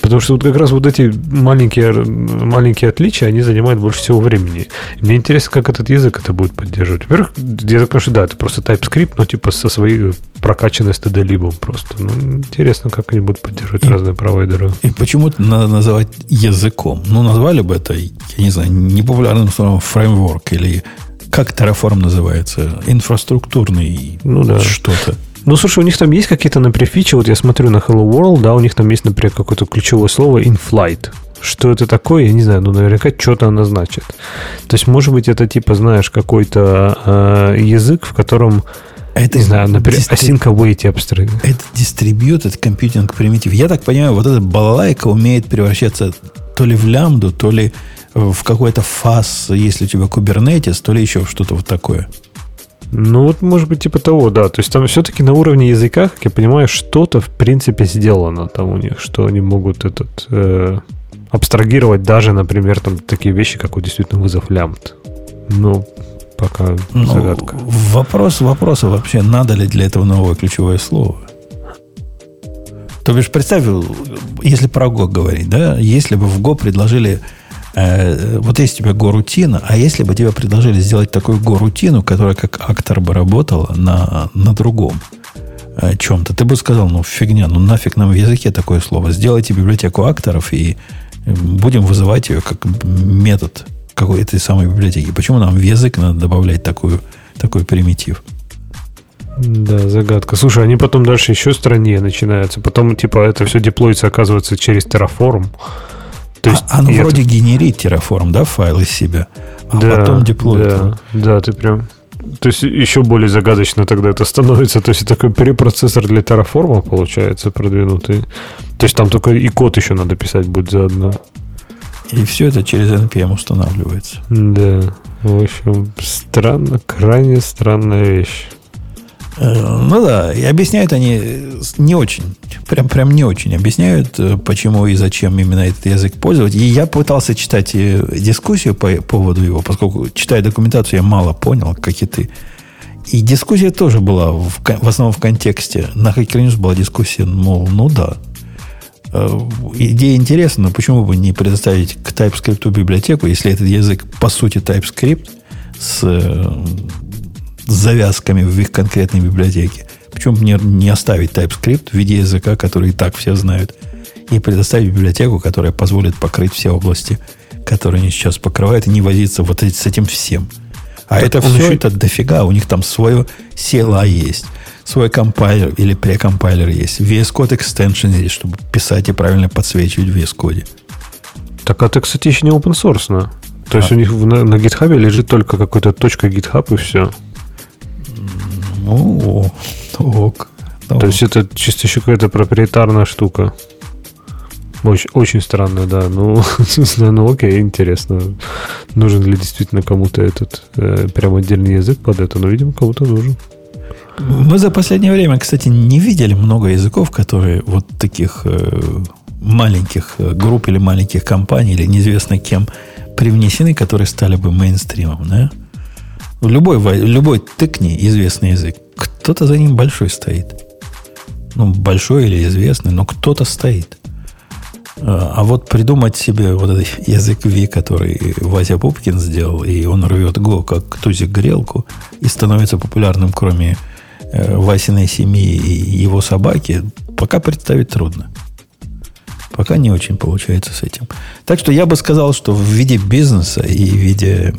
Потому что вот как раз вот эти маленькие, маленькие отличия, они занимают больше всего времени. И мне интересно, как этот язык это будет поддерживать. Во-первых, я так понимаю, что да, это просто TypeScript, но типа со своей прокачанной стд просто. Ну, интересно, как они будут поддерживать и, разные провайдеры. И почему-то надо называть языком. Ну, назвали бы это, я не знаю, непопулярным словом фреймворк или как Terraform называется? Инфраструктурный ну, да. что-то. Ну, слушай, у них там есть какие-то, например, фичи. Вот я смотрю на Hello World, да, у них там есть, например, какое-то ключевое слово in-flight. Что это такое, я не знаю, но наверняка что-то оно значит. То есть, может быть, это типа, знаешь, какой-то э, язык, в котором это, не знаю, например, дистри... осинка wait abstract. Это distributed computing примитив. Я так понимаю, вот эта балалайка умеет превращаться то ли в лямбду, то ли в какой-то фаз, если у тебя кубернетис, то ли еще что-то вот такое. Ну, вот, может быть, типа того, да. То есть там все-таки на уровне языка, как я понимаю, что-то, в принципе, сделано там у них, что они могут этот э, абстрагировать даже, например, там такие вещи, как вот действительно вызов лямбд. Ну, пока ну, загадка. Вопрос вопроса вообще, надо ли для этого новое ключевое слово? То бишь, представь, если про Go говорить, да, если бы в Go предложили, э, вот есть у тебя Go-рутина, а если бы тебе предложили сделать такую Go-рутину, которая как актор бы работала на, на другом э, чем-то, ты бы сказал, ну, фигня, ну, нафиг нам в языке такое слово. Сделайте библиотеку акторов и будем вызывать ее как метод какой-то самой библиотеки. Почему нам в язык надо добавлять такую, такой примитив? Да, загадка. Слушай, они потом дальше еще страннее начинаются. Потом, типа, это все деплоится, оказывается, через Terraform. То есть, а, оно это... вроде генерит Terraform, да, файл из себя, а да, потом деплоит. Да, да, ты прям... То есть еще более загадочно тогда это становится. То есть такой препроцессор для Terraform получается продвинутый. То есть там только и код еще надо писать будет заодно. И все это через NPM устанавливается. Да. В общем, странно, крайне странная вещь. Э, ну да, и объясняют они не очень, прям, прям не очень объясняют, э, почему и зачем именно этот язык пользовать. И я пытался читать э, дискуссию по поводу его, поскольку читая документацию, я мало понял, как и ты. И дискуссия тоже была в, в основном в контексте. На Hacker News была дискуссия, мол, ну да, Э, идея интересна, но почему бы не предоставить к TypeScript библиотеку, если этот язык по сути TypeScript с, с завязками в их конкретной библиотеке? Почему бы не, не оставить TypeScript в виде языка, который и так все знают, и предоставить библиотеку, которая позволит покрыть все области, которые они сейчас покрывают, и не возиться вот с этим всем. А так это все еще... это дофига, у них там свое CLI есть свой компайлер или прекомпайлер есть. VS Code Extension есть, чтобы писать и правильно подсвечивать в VS Code. Так, а это, кстати, еще не open source, no? То а. есть у них на, на GitHub лежит только какой-то точка GitHub и все. Ну, ок. Ну, То есть это чисто еще какая-то проприетарная штука. Очень, очень странно, да. Ну, знаю, *laughs* ну окей, интересно. Нужен ли действительно кому-то этот э, прям отдельный язык под это? Но, видимо, кому-то нужен. Мы за последнее время, кстати, не видели много языков, которые вот таких э, маленьких э, групп или маленьких компаний, или неизвестно кем привнесены, которые стали бы мейнстримом, да? Любой, любой тыкни известный язык, кто-то за ним большой стоит. Ну, большой или известный, но кто-то стоит. А, а вот придумать себе вот этот язык V, который Вася Пупкин сделал, и он рвет Го как тузик грелку, и становится популярным, кроме э, Васиной семьи и его собаки, пока представить трудно. Пока не очень получается с этим. Так что я бы сказал, что в виде бизнеса и в виде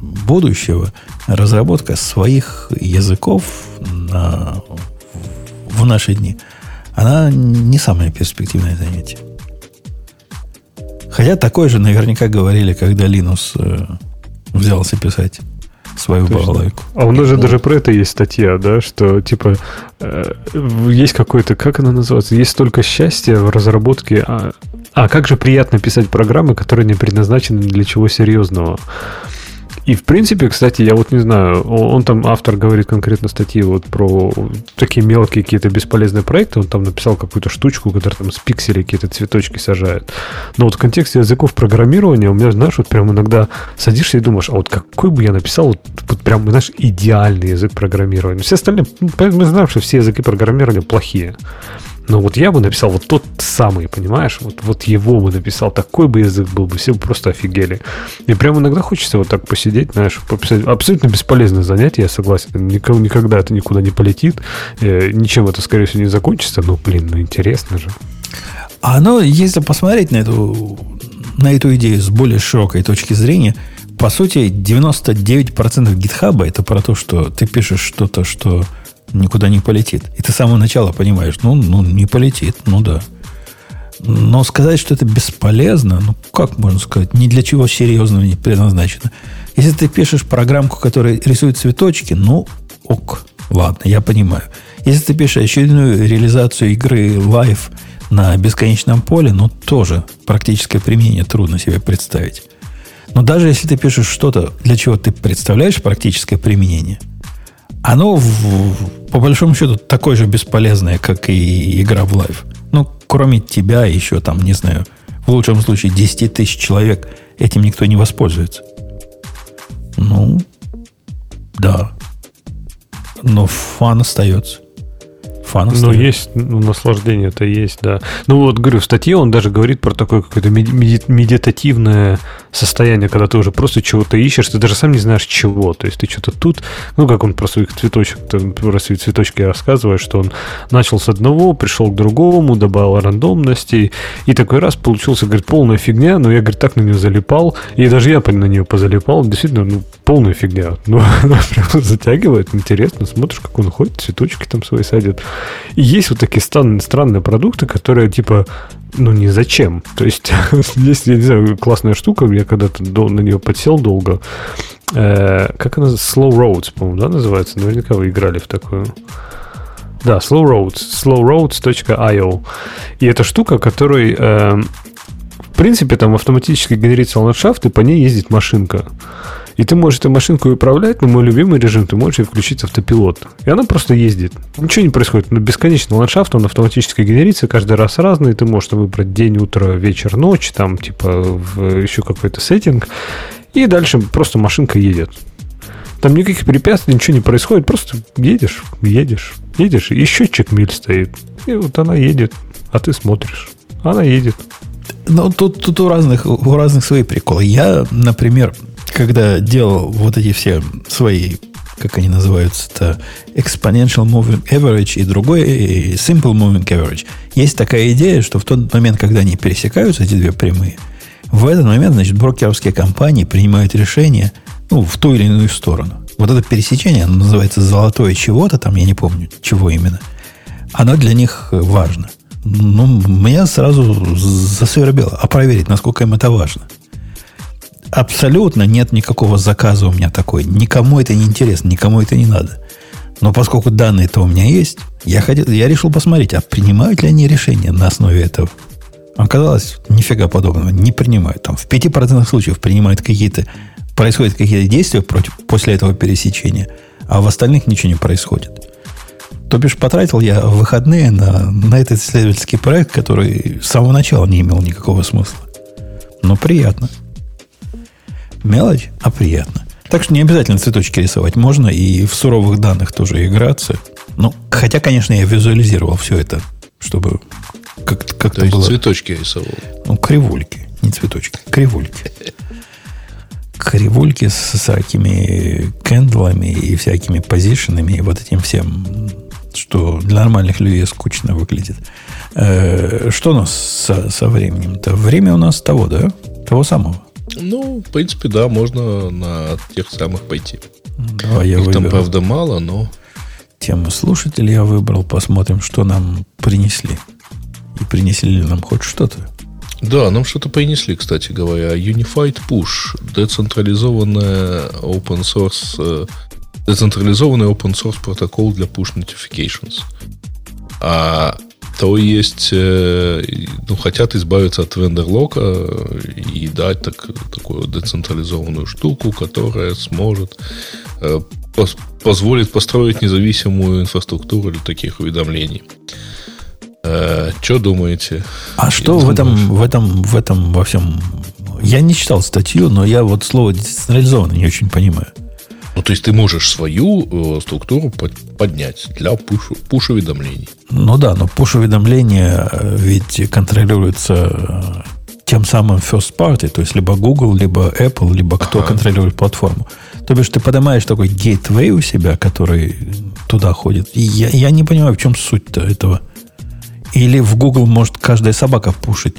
будущего разработка своих языков на, в наши дни, она не самое перспективное занятие. Хотя такое же наверняка говорили, когда Линус э, взялся писать свою балалайку. А у нас же даже про это есть статья, да, что типа э, есть какой-то, как она называется, есть столько счастья в разработке. А, а как же приятно писать программы, которые не предназначены для чего серьезного. И, в принципе, кстати, я вот не знаю, он, он там, автор говорит конкретно статьи вот про такие мелкие какие-то бесполезные проекты, он там написал какую-то штучку, которая там с пикселей какие-то цветочки сажает. Но вот в контексте языков программирования у меня, знаешь, вот прям иногда садишься и думаешь, а вот какой бы я написал вот, вот прям, знаешь, идеальный язык программирования. Все остальные, ну, мы знаем, что все языки программирования плохие. Но вот я бы написал вот тот самый, понимаешь? Вот, вот его бы написал, такой бы язык был бы, все бы просто офигели. И прямо иногда хочется вот так посидеть, знаешь, пописать. Абсолютно бесполезное занятие, я согласен. Никого, никогда это никуда не полетит. Э, ничем это, скорее всего, не закончится. Но, блин, ну интересно же. А оно, если посмотреть на эту, на эту идею с более широкой точки зрения, по сути, 99% гитхаба это про то, что ты пишешь что-то, что никуда не полетит. И ты с самого начала понимаешь, ну, ну, не полетит, ну да. Но сказать, что это бесполезно, ну, как можно сказать, ни для чего серьезного не предназначено. Если ты пишешь программку, которая рисует цветочки, ну, ок, ладно, я понимаю. Если ты пишешь очередную реализацию игры Life на бесконечном поле, ну, тоже практическое применение трудно себе представить. Но даже если ты пишешь что-то, для чего ты представляешь практическое применение – оно, в, по большому счету, такое же бесполезное, как и игра в Life. Ну, кроме тебя, еще там, не знаю, в лучшем случае 10 тысяч человек этим никто не воспользуется. Ну, да. Но фан остается фан Ну, есть, ну, наслаждение это есть, да. Ну, вот, говорю, в статье он даже говорит про такое какое-то медитативное состояние, когда ты уже просто чего-то ищешь, ты даже сам не знаешь чего. То есть ты что-то тут, ну, как он про своих цветочек, про свои цветочки рассказывает, что он начал с одного, пришел к другому, добавил рандомности, и такой раз получился, говорит, полная фигня, но я, говорит, так на нее залипал, и даже я на нее позалипал, действительно, ну, полная фигня. *laughs* Ну, она прям затягивает, интересно, смотришь, как он ходит, цветочки там свои садит. И есть вот такие странные, странные продукты, которые типа ну, не зачем. То есть, *laughs* есть, я не знаю, классная штука, я когда-то на нее подсел долго. Э, как она? Slow Roads, по-моему, да, называется? Наверняка вы играли в такую. Да, Slow Roads. slowroads.io. И это штука, которой, э, в принципе, там автоматически генерится ландшафт, и по ней ездит машинка. И ты можешь эту машинку управлять, но мой любимый режим, ты можешь ее включить автопилот. И она просто ездит. Ничего не происходит. Но бесконечный ландшафт, он автоматически генерится, каждый раз разный. Ты можешь выбрать день, утро, вечер, ночь, там, типа, в еще какой-то сеттинг. И дальше просто машинка едет. Там никаких препятствий, ничего не происходит. Просто едешь, едешь, едешь. И счетчик миль стоит. И вот она едет, а ты смотришь. Она едет. Ну, тут, тут у разных, у разных свои приколы. Я, например, когда делал вот эти все свои, как они называются-то, exponential moving average и другой и simple moving average, есть такая идея, что в тот момент, когда они пересекаются, эти две прямые, в этот момент, значит, брокерские компании принимают решение ну, в ту или иную сторону. Вот это пересечение, оно называется золотое чего-то, там я не помню, чего именно. Оно для них важно. Ну, меня сразу засвербело. А проверить, насколько им это важно – абсолютно нет никакого заказа у меня такой. Никому это не интересно, никому это не надо. Но поскольку данные-то у меня есть, я, хотел, я решил посмотреть, а принимают ли они решения на основе этого. Оказалось, нифига подобного не принимают. Там в 5% случаев принимают какие-то, происходят какие-то действия против, после этого пересечения, а в остальных ничего не происходит. То бишь, потратил я выходные на, на этот исследовательский проект, который с самого начала не имел никакого смысла. Но приятно. Мелочь, а приятно. Так что не обязательно цветочки рисовать. Можно и в суровых данных тоже играться. Ну, хотя, конечно, я визуализировал все это, чтобы как-то как То было... цветочки рисовал? Ну, кривульки, не цветочки, кривульки. Кривульки с всякими кендлами и всякими позишенами и вот этим всем, что для нормальных людей скучно выглядит. Э, что у нас со, со временем-то? Время у нас того, да? Того самого. Ну, в принципе, да, можно на тех самых пойти. Давай я Их выберу. там, правда, мало, но... Тему слушателей я выбрал. Посмотрим, что нам принесли. И принесли ли нам хоть что-то. Да, нам что-то принесли, кстати говоря. Unified Push. Децентрализованная open source э, децентрализованный open source протокол для push notifications. А то есть, э, ну, хотят избавиться от вендор-лока и дать так, такую децентрализованную штуку, которая сможет э, позволит построить независимую инфраструктуру для таких уведомлений. Э, что думаете? А что в этом, в этом, в этом во всем? Я не читал статью, но я вот слово децентрализованно не очень понимаю. Ну, то есть ты можешь свою э, структуру под, поднять для пуш-уведомлений. Ну да, но пуш-уведомления э, ведь контролируются э, тем самым first party, то есть либо Google, либо Apple, либо кто ага. контролирует платформу. То бишь ты поднимаешь такой гейтвей у себя, который туда ходит. И я, я не понимаю, в чем суть-то этого. Или в Google может каждая собака пушить,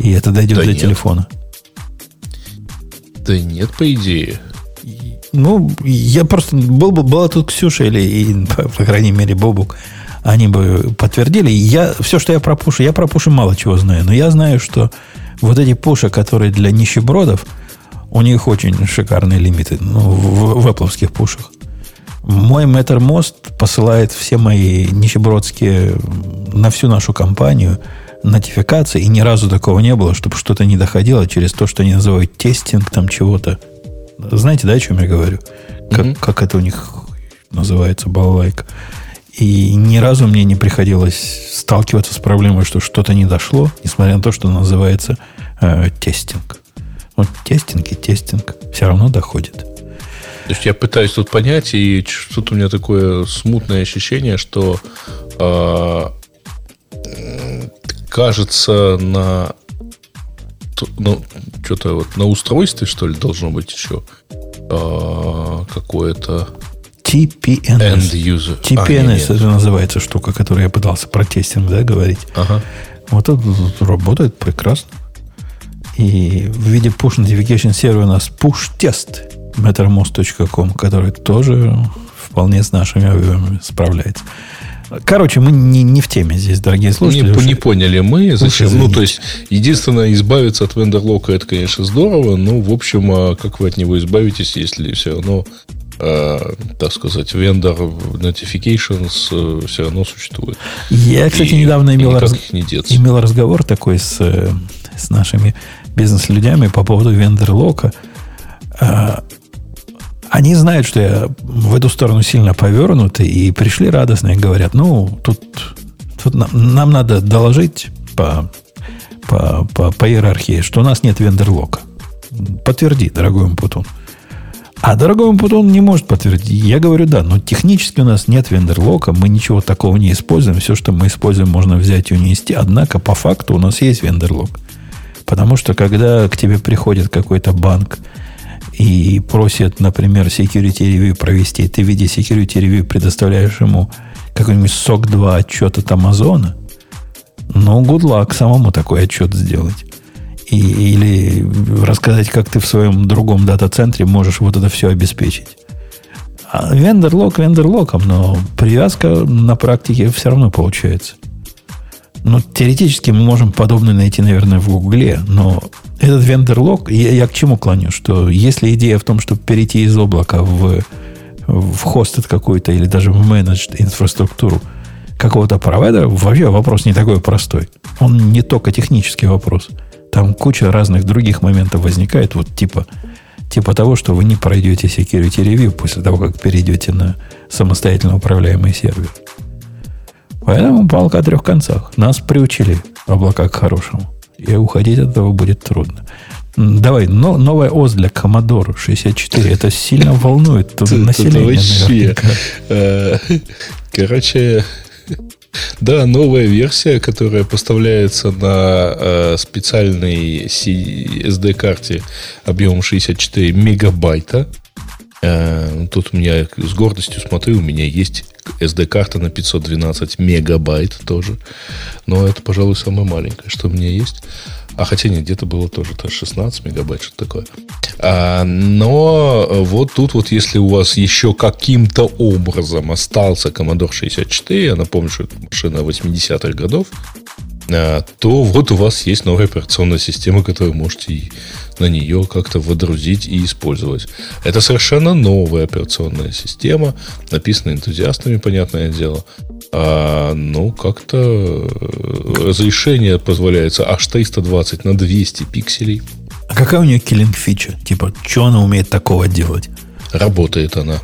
и это дойдет да до нет. телефона. Да нет, по идее. Ну, я просто... Был, бы была тут Ксюша или, и, по, по крайней мере, Бобук. Они бы подтвердили. Я, все, что я про пуши, я про пуши мало чего знаю. Но я знаю, что вот эти пуши, которые для нищебродов, у них очень шикарные лимиты ну, в, в Apple пушах. Мой MetterMost посылает все мои нищебродские на всю нашу компанию нотификации, и ни разу такого не было, чтобы что-то не доходило через то, что они называют тестинг там чего-то. Знаете, да, о чем я говорю? Как, mm-hmm. как это у них называется, балалайка. И ни разу мне не приходилось сталкиваться с проблемой, что что-то не дошло, несмотря на то, что называется э, тестинг. Вот тестинг и тестинг все равно доходит. То есть я пытаюсь тут понять, и что-то у меня такое смутное ощущение, что э, кажется на ну, что-то вот на устройстве, что ли, должно быть еще а, какое-то TPNS. End user. TPNS а, это называется штука, которую я пытался про тестинг да, говорить. Ага. Вот это работает прекрасно. И в виде push notification сервера у нас push тест mattermost.com, который тоже вполне с нашими объемами справляется. Короче, мы не, не в теме здесь, дорогие слушатели. Не, не поняли мы, зачем. Ну, то есть, единственное, избавиться от вендорлока, это, конечно, здорово, но, в общем, а как вы от него избавитесь, если все равно э, так сказать, вендор notifications э, все равно существует. Я, кстати, и, недавно имел, раз... не имел разговор такой с, э, с нашими бизнес-людьми по поводу вендор-лока. Они знают, что я в эту сторону сильно повернут, и пришли радостно и говорят, ну, тут, тут нам, нам надо доложить по, по, по, по иерархии, что у нас нет вендерлока. Подтверди, дорогой Умпутун. А дорогой Умпутун не может подтвердить. Я говорю, да, но технически у нас нет вендерлока, мы ничего такого не используем. Все, что мы используем, можно взять и унести. Однако, по факту, у нас есть вендерлок. Потому что, когда к тебе приходит какой-то банк, и просит, например, security review провести, ты в виде security review предоставляешь ему какой-нибудь SOC 2 отчет от Амазона, ну, good luck самому такой отчет сделать. И, или рассказать, как ты в своем другом дата-центре можешь вот это все обеспечить. А вендор-лог вендор-локом, но привязка на практике все равно получается. Ну, теоретически мы можем подобное найти, наверное, в Гугле, но этот вендор-лог, я, я к чему клоню? Что если идея в том, чтобы перейти из облака в, в хостед какую-то или даже в менедж инфраструктуру какого-то провайдера, вообще вопрос не такой простой. Он не только технический вопрос. Там куча разных других моментов возникает, вот типа, типа того, что вы не пройдете security review после того, как перейдете на самостоятельно управляемый сервер. Поэтому палка о трех концах. Нас приучили облака к хорошему. И уходить от этого будет трудно. Давай, но, новая ОС для Commodore 64. Это сильно волнует население. Вообще. Э, короче, да, новая версия, которая поставляется на э, специальной SD-карте объемом 64 мегабайта. Э, тут у меня с гордостью смотрю, у меня есть SD-карта на 512 мегабайт тоже. Но это, пожалуй, самое маленькое, что у меня есть. А хотя нет, где-то было тоже 16 мегабайт, что-то такое. А, но вот тут вот, если у вас еще каким-то образом остался Commodore 64, я напомню, что это машина 80-х годов, то вот у вас есть новая операционная система, которую можете на нее как-то водрузить и использовать. Это совершенно новая операционная система, написанная энтузиастами, понятное дело. А, ну, как-то э, разрешение позволяется аж 320 на 200 пикселей. А какая у нее киллинг фича? Типа, что она умеет такого делать? Работает она.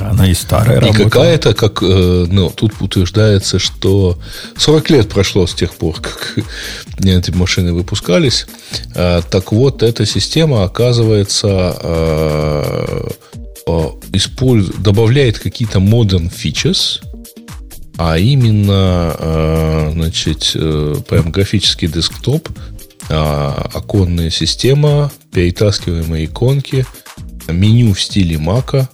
Она и старая И какая-то, как, э, ну, тут утверждается, что 40 лет прошло с тех пор, как *laughs* эти машины выпускались. А, так вот, эта система, оказывается, а, использует, добавляет какие-то modern features, а именно, значит, э, прям графический десктоп, оконная система, перетаскиваемые иконки, меню в стиле Мака – Э,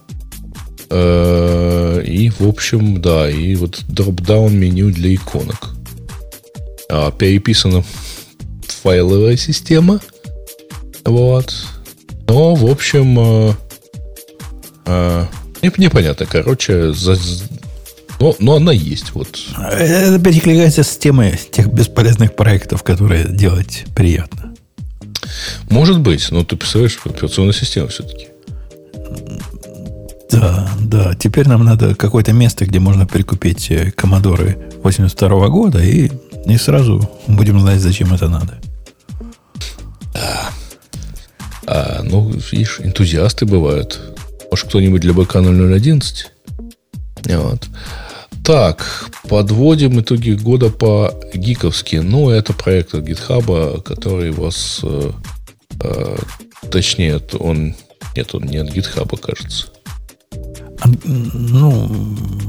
и, в общем, да, и вот дроп-даун меню для иконок. А, переписана файловая система. Вот. Но, в общем, э, э, непонятно, короче, за, но, но она есть. Вот. Это перекликается с темой тех бесполезных проектов, которые делать приятно. Может быть, но ты представляешь, операционная система все-таки. Да, да. Теперь нам надо какое-то место, где можно прикупить э, Коммодоры 82 года, и, и сразу будем знать, зачем это надо. Да. А, ну, видишь, энтузиасты бывают. Может, кто-нибудь для БК 0011? Вот. Так, подводим итоги года по гиковски. Ну, это проект от GitHub, который вас... Э, э, точнее, он... Нет, он не от GitHub, кажется. Ну,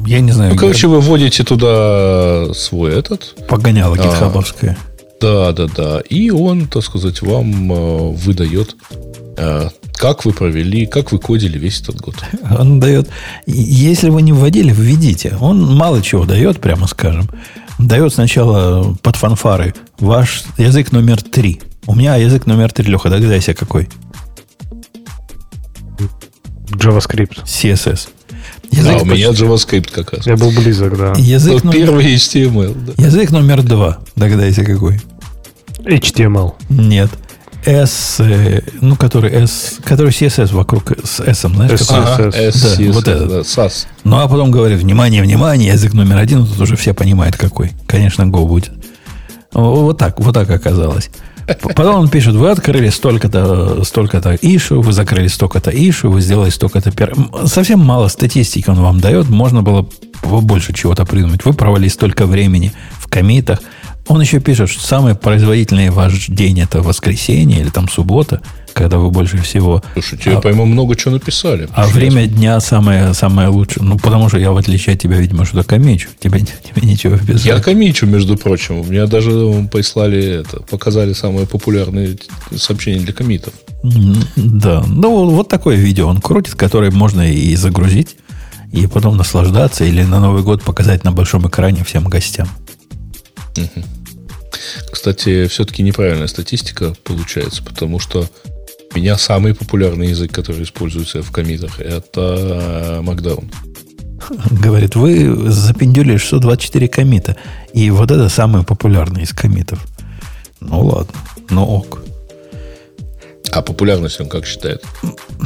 я не знаю. Ну, короче, вы вводите туда свой этот. Погоняло а, гитхабовское. Да, да, да. И он, так сказать, вам э, выдает, э, как вы провели, как вы кодили весь этот год. *laughs* Он дает. Если вы не вводили, введите. Он мало чего дает, прямо скажем. Дает сначала под фанфары ваш язык номер три. У меня язык номер три, Леха, догадайся, какой? JavaScript. CSS. Язык а, у меня JavaScript как раз. Я был близок, да. Язык номер... Первый HTML. Да. Язык номер два. Догадайся, какой? HTML. Нет. S, э, ну, который S, который CSS вокруг с S, знаешь? SCSS. Ага, S, да, вот этот. Да, SAS. Ну, а потом говорит, внимание, внимание, язык номер один, тут уже все понимают, какой. Конечно, Go будет. Вот так, вот так оказалось. Потом он пишет, вы открыли столько-то столько-то ишу, вы закрыли столько-то ишу, вы сделали столько-то пер... Совсем мало статистики он вам дает, можно было больше чего-то придумать. Вы провели столько времени в комитах. Он еще пишет, что самый производительный ваш день это воскресенье или там суббота – когда вы больше всего... Слушай, тебе, а, по-моему, много чего написали. А время дня самое, самое лучшее. Ну, потому что я, в отличие от тебя, видимо, что-то комичу. Тебе, тебе ничего без Я комичу, между прочим. У меня даже прислали это, показали самые популярные сообщения для комитов. Да. Ну, вот такое видео он крутит, которое можно и загрузить, и потом наслаждаться, или на Новый год показать на большом экране всем гостям. Кстати, все-таки неправильная статистика получается, потому что у меня самый популярный язык, который используется в комитах, это Markdown. Говорит, вы запендюлили 624 комита. И вот это самый популярный из комитов. Ну ладно, ну ок. А популярность он как считает?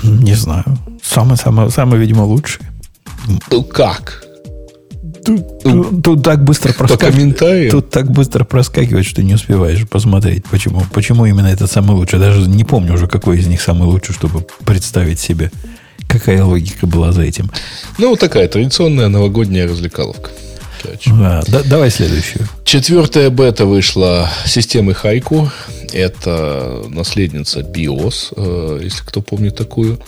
Не знаю. Самый, самый, самый, видимо, лучший. Ну как? Тут, тут, тут так быстро проскакивает. Тут так быстро проскакивает, что не успеваешь посмотреть, почему, почему именно этот самый лучший. Даже не помню уже, какой из них самый лучший, чтобы представить себе, какая логика была за этим. Ну, вот такая традиционная новогодняя развлекаловка. Да, да, давай следующую. Четвертая бета вышла системы Хайку. Это наследница BIOS, э, если кто помнит такую.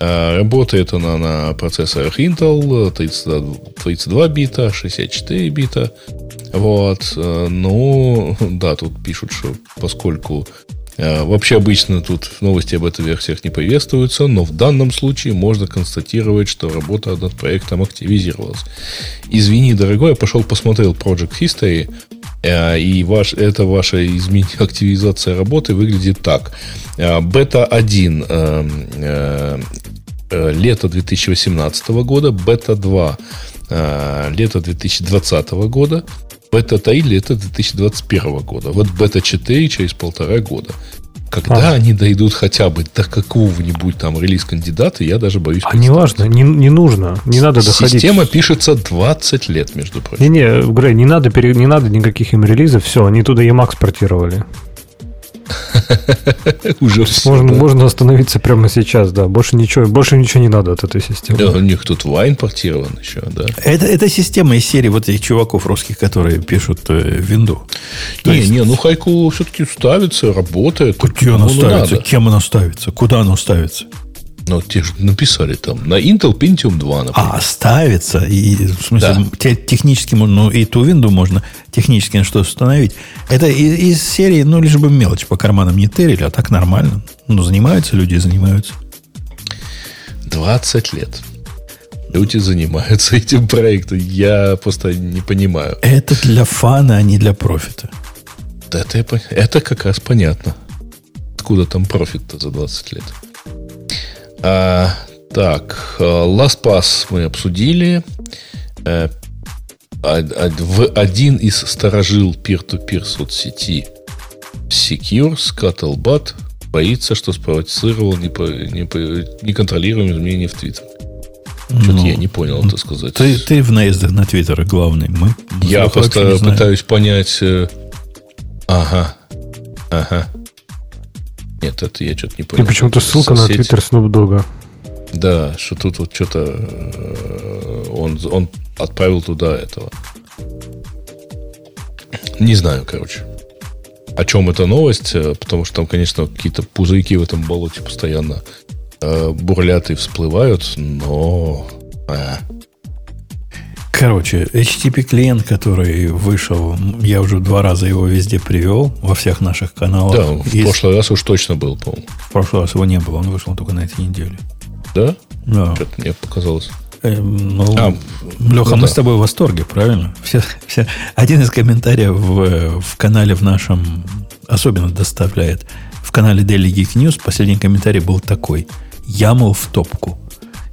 Э, работает она на процессорах Intel 32, 32 бита, 64 бита. Вот. Э, ну, *laughs* да, тут пишут, что поскольку Вообще обычно тут новости об этой версиях не приветствуются, но в данном случае можно констатировать, что работа над проектом активизировалась. Извини, дорогой, я пошел посмотрел Project History, Э, и ваш, это ваша измен... *laughs* активизация работы выглядит так. Э, бета-1 э, лето 2018 года, бета-2 лето 2020 года, бета-3 лето 2021 года. Вот бета-4 через полтора года. Когда а. они дойдут хотя бы до какого-нибудь там релиз-кандидата, я даже боюсь А не важно, не, не нужно, не надо доходить. Система пишется 20 лет, между прочим. Не-не, Грей, не надо, пере... не надо никаких им релизов, все, они туда Emacs портировали. *laughs* Уже все. Можно, да. можно остановиться прямо сейчас, да. Больше ничего, больше ничего не надо от этой системы. Да, у них тут Wine портирован еще, да. Это, это система из серии вот этих чуваков русских, которые пишут э, винду. Не, есть... не, ну хайку все-таки ставится, работает. Где она ставится? Надо. Кем она ставится? Куда она ставится? Ну, те же написали там. На Intel Pentium 2, например. А, ставится. И, в смысле, да. технически можно, ну, и ту винду можно технически на что установить. Это из, из серии, ну, лишь бы мелочь по карманам не тырили, а так нормально. Ну, занимаются люди, занимаются. 20 лет. Люди занимаются *laughs* этим проектом. Я просто не понимаю. Это для фана, а не для профита. Это, это как раз понятно. Откуда там профит-то за 20 лет? А, так, э, LastPass мы обсудили. А, в один из сторожил peer-to-peer соцсети Secure, Scuttlebutt, боится, что спровоцировал неконтролируемые изменения в Твиттер. Что-то ну, я не понял, это сказать. Ты, ты в наездах на Твиттер главный. Мы, я просто пытаюсь понять... Э, ага. Ага. Нет, это я что-то не понял. И почему-то ссылка на твиттер Dogg. Да, что тут вот что-то э, он, он отправил туда этого. Не знаю, короче. О чем эта новость, э, потому что там, конечно, какие-то пузырьки в этом болоте постоянно э, бурлят и всплывают, но... Э, Короче, HTTP клиент, который вышел, я уже два раза его везде привел, во всех наших каналах. Да, в Есть... прошлый раз уж точно был, по-моему. В прошлый раз его не было, он вышел только на этой неделе. Да? Да. Что-то мне показалось. Эм, ну, а, Леха, ну, мы да. с тобой в восторге, правильно? Все, все. Один из комментариев в, в канале в нашем особенно доставляет. В канале Daily Geek News последний комментарий был такой. Ямл в топку.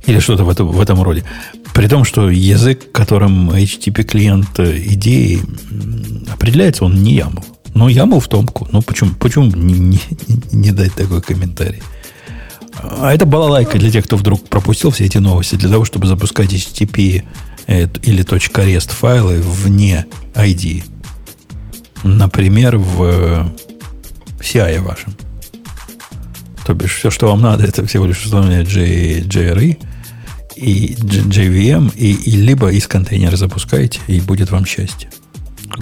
Или что-то в этом, в этом роде. При том, что язык, которым HTTP клиент э, идеи определяется, он не YAML. Но YAML в томку. Ну, почему, почему не, не, не дать такой комментарий? А это балалайка для тех, кто вдруг пропустил все эти новости, для того, чтобы запускать HTTP э, или .rest файлы вне ID. Например, в э, CI вашем. То бишь, все, что вам надо, это всего лишь установление JRE, и JVM, и, и либо из контейнера запускаете, и будет вам счастье.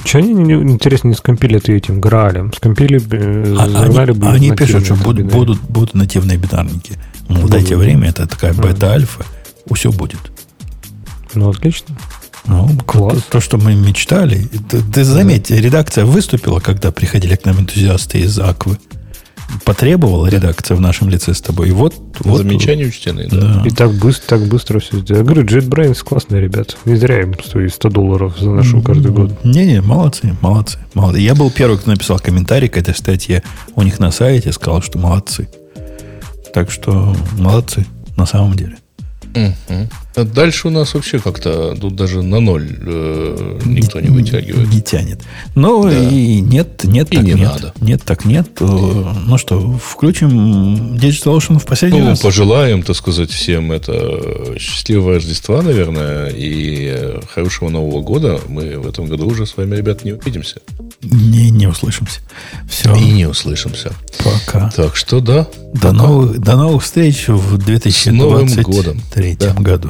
Че они, интересно, не скомпилят этим Граалем? Скомпили, э, а, они, они пишут, что будут, будут, будут нативные бинарники. Ну, дайте время, это такая бета-альфа, все будет. Ну, отлично. Ну, класс. То, что мы мечтали. Ты, ты заметь, да. редакция выступила, когда приходили к нам энтузиасты из Аквы потребовала редакция в нашем лице с тобой. И вот, вот Замечания учтены, да. да. И так быстро, так быстро все сделали. Я говорю, JetBrains классные ребята. Не зря им стоит 100 долларов заношу каждый год. Не-не, молодцы, молодцы, молодцы. Я был первый, кто написал комментарий к этой статье у них на сайте, сказал, что молодцы. Так что молодцы, на самом деле. А дальше у нас вообще как-то тут даже на ноль э, никто не вытягивает. Не тянет. Ну да. и нет, нет, и так не нет. надо. Нет, так нет. нет. Ну что, включим Digital Ocean в последний ну, раз? пожелаем, так сказать, всем это счастливого Рождества, наверное, и хорошего Нового года. Мы в этом году уже с вами, ребят, не увидимся. Не, не услышимся. Все. И не услышимся. Пока. Так что да. До, пока. новых, до новых встреч в 2023 году.